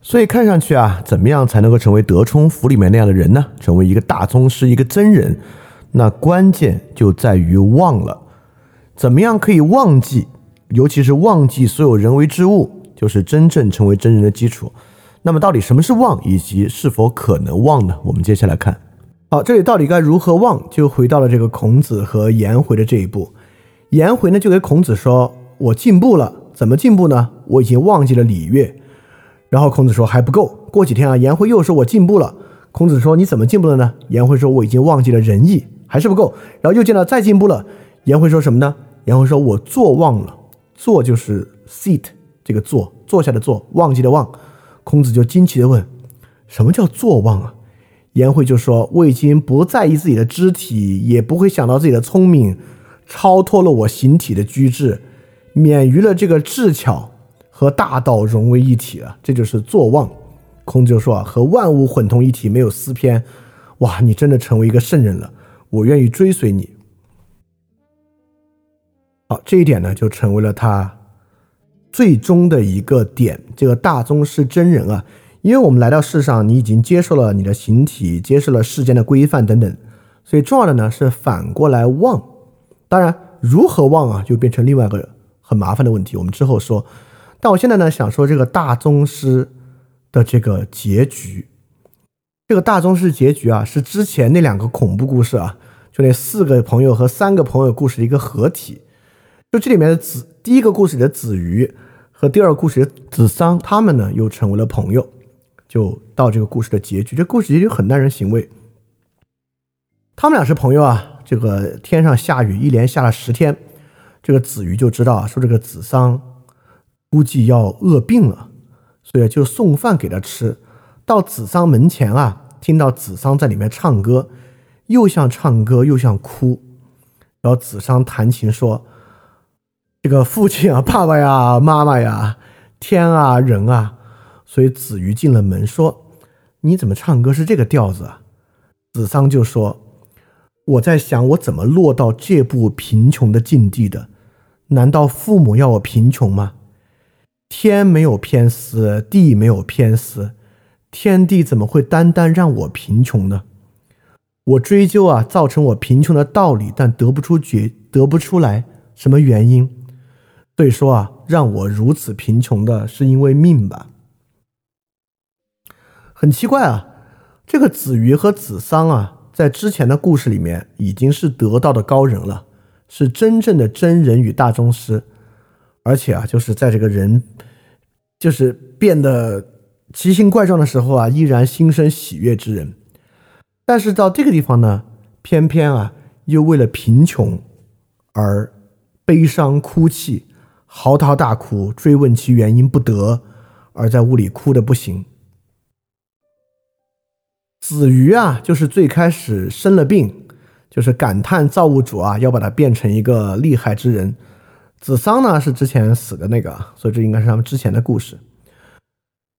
所以看上去啊，怎么样才能够成为德充府里面那样的人呢？成为一个大宗师，一个真人。”那关键就在于忘了，怎么样可以忘记？尤其是忘记所有人为之物，就是真正成为真人的基础。那么到底什么是忘，以及是否可能忘呢？我们接下来看。好，这里到底该如何忘，就回到了这个孔子和颜回的这一步。颜回呢就给孔子说：“我进步了，怎么进步呢？我已经忘记了礼乐。”然后孔子说：“还不够。”过几天啊，颜回又说：“我进步了。”孔子说：“你怎么进步了呢？”颜回说：“我已经忘记了仁义。”还是不够，然后又见到再进步了。颜回说什么呢？颜回说：“我坐忘了，坐就是 seat 这个坐，坐下的坐，忘记的忘。”孔子就惊奇的问：“什么叫坐忘啊？”颜回就说：“我已经不在意自己的肢体，也不会想到自己的聪明，超脱了我形体的居制，免于了这个智巧和大道融为一体了。这就是坐忘。”孔子就说：“啊，和万物混同一体，没有私偏。哇，你真的成为一个圣人了。”我愿意追随你。好，这一点呢，就成为了他最终的一个点。这个大宗师真人啊，因为我们来到世上，你已经接受了你的形体，接受了世间的规范等等，所以重要的呢是反过来忘。当然，如何忘啊，就变成另外一个很麻烦的问题，我们之后说。但我现在呢，想说这个大宗师的这个结局。这个大宗师结局啊，是之前那两个恐怖故事啊，就那四个朋友和三个朋友故事的一个合体。就这里面的子，第一个故事里的子瑜和第二个故事的子桑，他们呢又成为了朋友，就到这个故事的结局。这故事结局很耐人寻味。他们俩是朋友啊，这个天上下雨，一连下了十天，这个子瑜就知道，说这个子桑估计要饿病了，所以就送饭给他吃。到子桑门前啊，听到子桑在里面唱歌，又像唱歌又像哭。然后子桑弹琴说：“这个父亲啊，爸爸呀，[laughs] 妈妈呀，天啊，人啊。”所以子瑜进了门说：“你怎么唱歌是这个调子啊？”子桑就说。我在想，我怎么落到这步贫穷的境地的？难道父母要我贫穷吗？天没有偏私，地没有偏私，天地怎么会单单让我贫穷呢？我追究啊，造成我贫穷的道理，但得不出决，得不出来什么原因。所以说啊，让我如此贫穷的是因为命吧？很奇怪啊，这个子瑜和子桑啊。在之前的故事里面，已经是得道的高人了，是真正的真人与大宗师，而且啊，就是在这个人就是变得奇形怪状的时候啊，依然心生喜悦之人。但是到这个地方呢，偏偏啊，又为了贫穷而悲伤哭泣，嚎啕大哭，追问其原因不得，而在屋里哭的不行。子瑜啊，就是最开始生了病，就是感叹造物主啊要把他变成一个厉害之人。子桑呢是之前死的那个，所以这应该是他们之前的故事。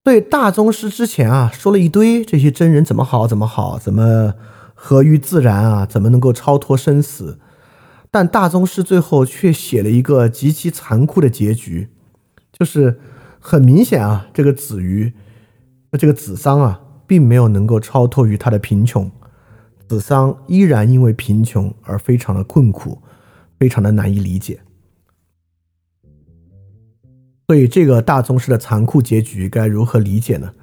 对大宗师之前啊说了一堆这些真人怎么好怎么好，怎么合于自然啊，怎么能够超脱生死，但大宗师最后却写了一个极其残酷的结局，就是很明显啊，这个子瑜，这个子桑啊。并没有能够超脱于他的贫穷，子桑依然因为贫穷而非常的困苦，非常的难以理解。所以这个大宗师的残酷结局该如何理解呢？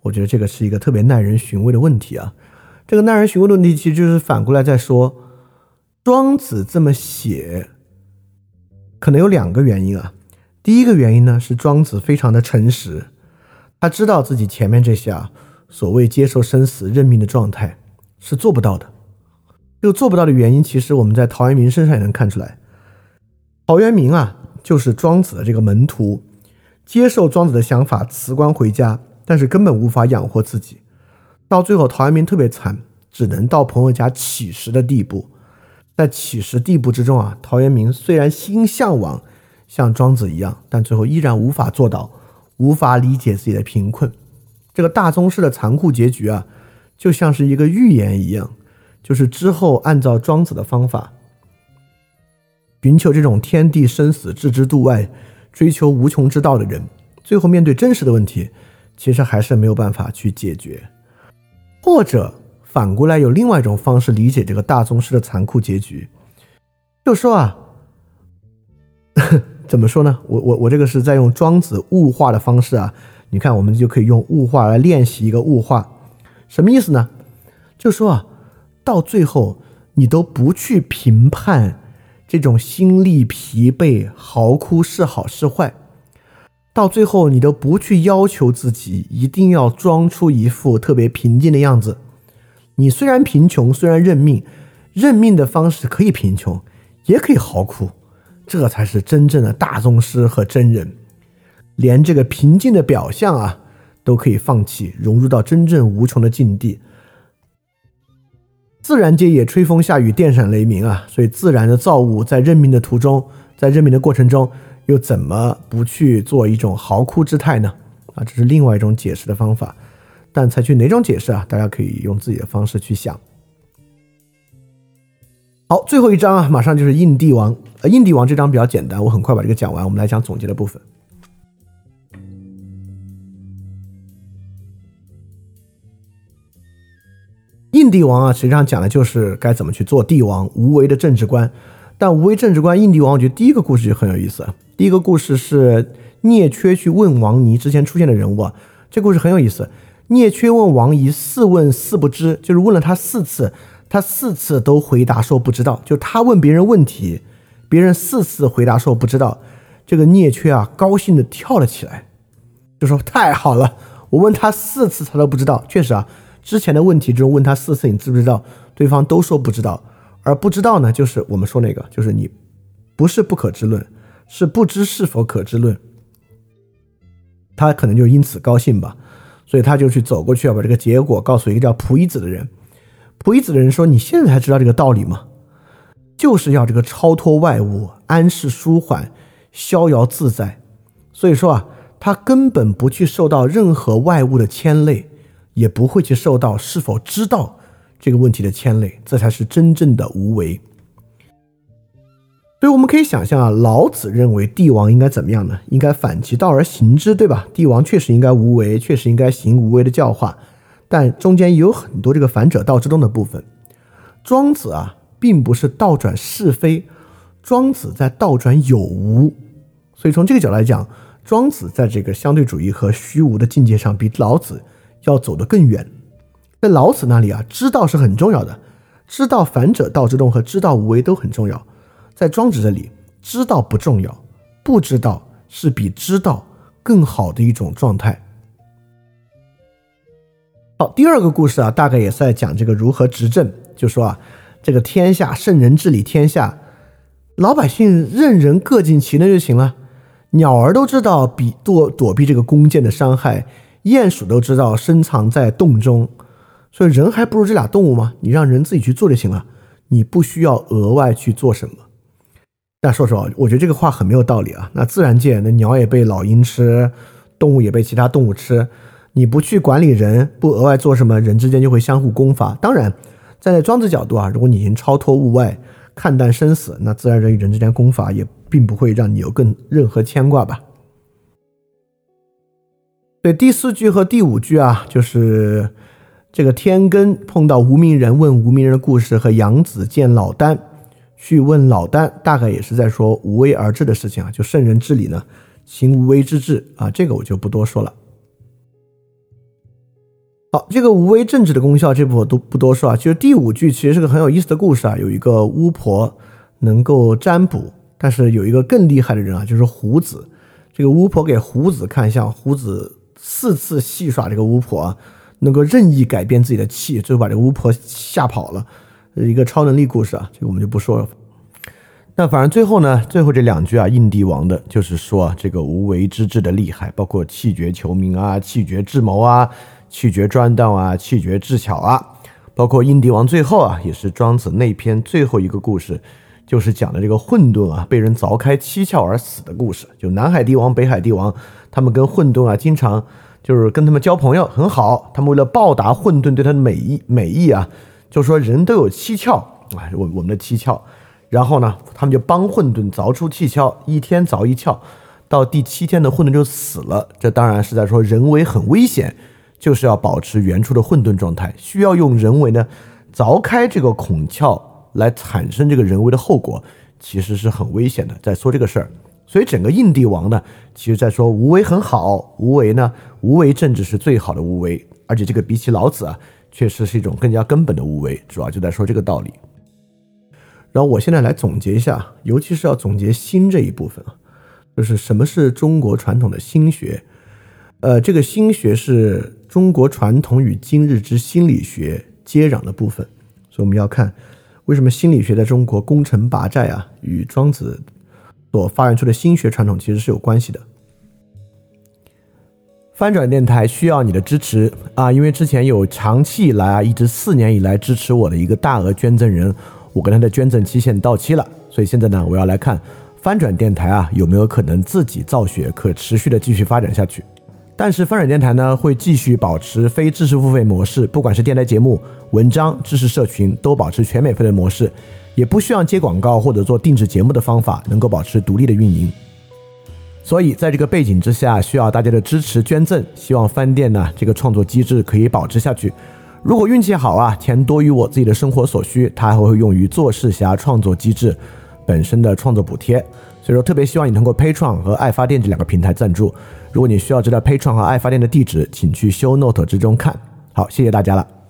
我觉得这个是一个特别耐人寻味的问题啊。这个耐人寻味的问题其实就是反过来在说，庄子这么写，可能有两个原因啊。第一个原因呢是庄子非常的诚实，他知道自己前面这些啊。所谓接受生死认命的状态是做不到的。这个做不到的原因，其实我们在陶渊明身上也能看出来。陶渊明啊，就是庄子的这个门徒，接受庄子的想法，辞官回家，但是根本无法养活自己。到最后，陶渊明特别惨，只能到朋友家乞食的地步。在乞食地步之中啊，陶渊明虽然心向往像庄子一样，但最后依然无法做到，无法理解自己的贫困。这个大宗师的残酷结局啊，就像是一个预言一样，就是之后按照庄子的方法，寻求这种天地生死置之度外，追求无穷之道的人，最后面对真实的问题，其实还是没有办法去解决。或者反过来有另外一种方式理解这个大宗师的残酷结局，就说啊，[laughs] 怎么说呢？我我我这个是在用庄子物化的方式啊。你看，我们就可以用物化来练习一个物化，什么意思呢？就说啊，到最后你都不去评判这种心力疲惫、嚎哭是好是坏，到最后你都不去要求自己一定要装出一副特别平静的样子。你虽然贫穷，虽然认命，认命的方式可以贫穷，也可以嚎哭，这才是真正的大宗师和真人。连这个平静的表象啊，都可以放弃，融入到真正无穷的境地。自然界也吹风下雨、电闪雷鸣啊，所以自然的造物在认命的途中，在认命的过程中，又怎么不去做一种嚎哭之态呢？啊，这是另外一种解释的方法。但采取哪种解释啊？大家可以用自己的方式去想。好，最后一章啊，马上就是印帝王。呃，印帝王这章比较简单，我很快把这个讲完。我们来讲总结的部分。印帝王啊，实际上讲的就是该怎么去做帝王，无为的政治观。但无为政治观，印帝王，我觉得第一个故事就很有意思。第一个故事是聂缺去问王尼之前出现的人物啊，这故事很有意思。聂缺问王尼四问四不知，就是问了他四次，他四次都回答说不知道。就他问别人问题，别人四次回答说不知道。这个聂缺啊，高兴的跳了起来，就说太好了，我问他四次他都不知道，确实啊。之前的问题中问他四次，你知不知道？对方都说不知道。而不知道呢，就是我们说那个，就是你不是不可知论，是不知是否可知论。他可能就因此高兴吧，所以他就去走过去要把这个结果告诉一个叫蒲一子的人。蒲一子的人说：“你现在才知道这个道理吗？就是要这个超脱外物，安适舒缓，逍遥自在。所以说啊，他根本不去受到任何外物的牵累，也不会去受到是否知道这个问题的牵累，这才是真正的无为。”所以我们可以想象啊，老子认为帝王应该怎么样呢？应该反其道而行之，对吧？帝王确实应该无为，确实应该行无为的教化，但中间也有很多这个反者道之动的部分。庄子啊，并不是倒转是非，庄子在倒转有无。所以从这个角度来讲，庄子在这个相对主义和虚无的境界上，比老子要走得更远。在老子那里啊，知道是很重要的，知道反者道之动和知道无为都很重要。在庄子这里，知道不重要，不知道是比知道更好的一种状态。好，第二个故事啊，大概也是在讲这个如何执政。就说啊，这个天下圣人治理天下，老百姓任人各尽其能就行了。鸟儿都知道比躲躲避这个弓箭的伤害，鼹鼠都知道深藏在洞中，所以人还不如这俩动物吗？你让人自己去做就行了，你不需要额外去做什么。但说实话，我觉得这个话很没有道理啊。那自然界，那鸟也被老鹰吃，动物也被其他动物吃。你不去管理人，不额外做什么，人之间就会相互攻伐。当然，站在庄子角度啊，如果你已经超脱物外，看淡生死，那自然人与人之间攻伐也并不会让你有更任何牵挂吧。对第四句和第五句啊，就是这个天根碰到无名人，问无名人的故事，和杨子见老丹。去问老丹，大概也是在说无为而治的事情啊，就圣人治理呢，行无为之治啊，这个我就不多说了。好，这个无为政治的功效，这部分都不多说啊。就是第五句其实是个很有意思的故事啊，有一个巫婆能够占卜，但是有一个更厉害的人啊，就是胡子。这个巫婆给胡子看相，胡子四次戏耍这个巫婆，能够任意改变自己的气，最后把这个巫婆吓跑了。一个超能力故事啊，这个我们就不说了。那反正最后呢，最后这两句啊，印帝王的就是说这个无为之治的厉害，包括气绝求名啊，气绝智谋啊，气绝专道啊，气绝智巧啊，包括印帝王最后啊，也是庄子那篇最后一个故事，就是讲的这个混沌啊，被人凿开七窍而死的故事。就南海帝王、北海帝王，他们跟混沌啊，经常就是跟他们交朋友很好，他们为了报答混沌对他的美意美意啊。就说人都有七窍啊，我我们的七窍，然后呢，他们就帮混沌凿出七窍，一天凿一窍，到第七天的混沌就死了。这当然是在说人为很危险，就是要保持原初的混沌状态，需要用人为呢凿开这个孔窍来产生这个人为的后果，其实是很危险的。在说这个事儿，所以整个印帝王呢，其实在说无为很好，无为呢，无为政治是最好的无为，而且这个比起老子啊。确实是一种更加根本的无为，主要就在说这个道理。然后我现在来总结一下，尤其是要总结心这一部分啊，就是什么是中国传统的心学？呃，这个心学是中国传统与今日之心理学接壤的部分，所以我们要看为什么心理学在中国攻城拔寨啊，与庄子所发展出的心学传统其实是有关系的。翻转电台需要你的支持啊！因为之前有长期以来啊，一直四年以来支持我的一个大额捐赠人，我跟他的捐赠期限到期了，所以现在呢，我要来看翻转电台啊有没有可能自己造血，可持续的继续发展下去。但是翻转电台呢会继续保持非知识付费模式，不管是电台节目、文章、知识社群都保持全免费的模式，也不需要接广告或者做定制节目的方法，能够保持独立的运营。所以，在这个背景之下，需要大家的支持捐赠。希望饭店呢这个创作机制可以保持下去。如果运气好啊，钱多于我自己的生活所需，它还会用于做事侠创作机制本身的创作补贴。所以说，特别希望你通过 Pay 创和爱发电这两个平台赞助。如果你需要知道 Pay 创和爱发电的地址，请去 Show Note 之中看。好，谢谢大家了。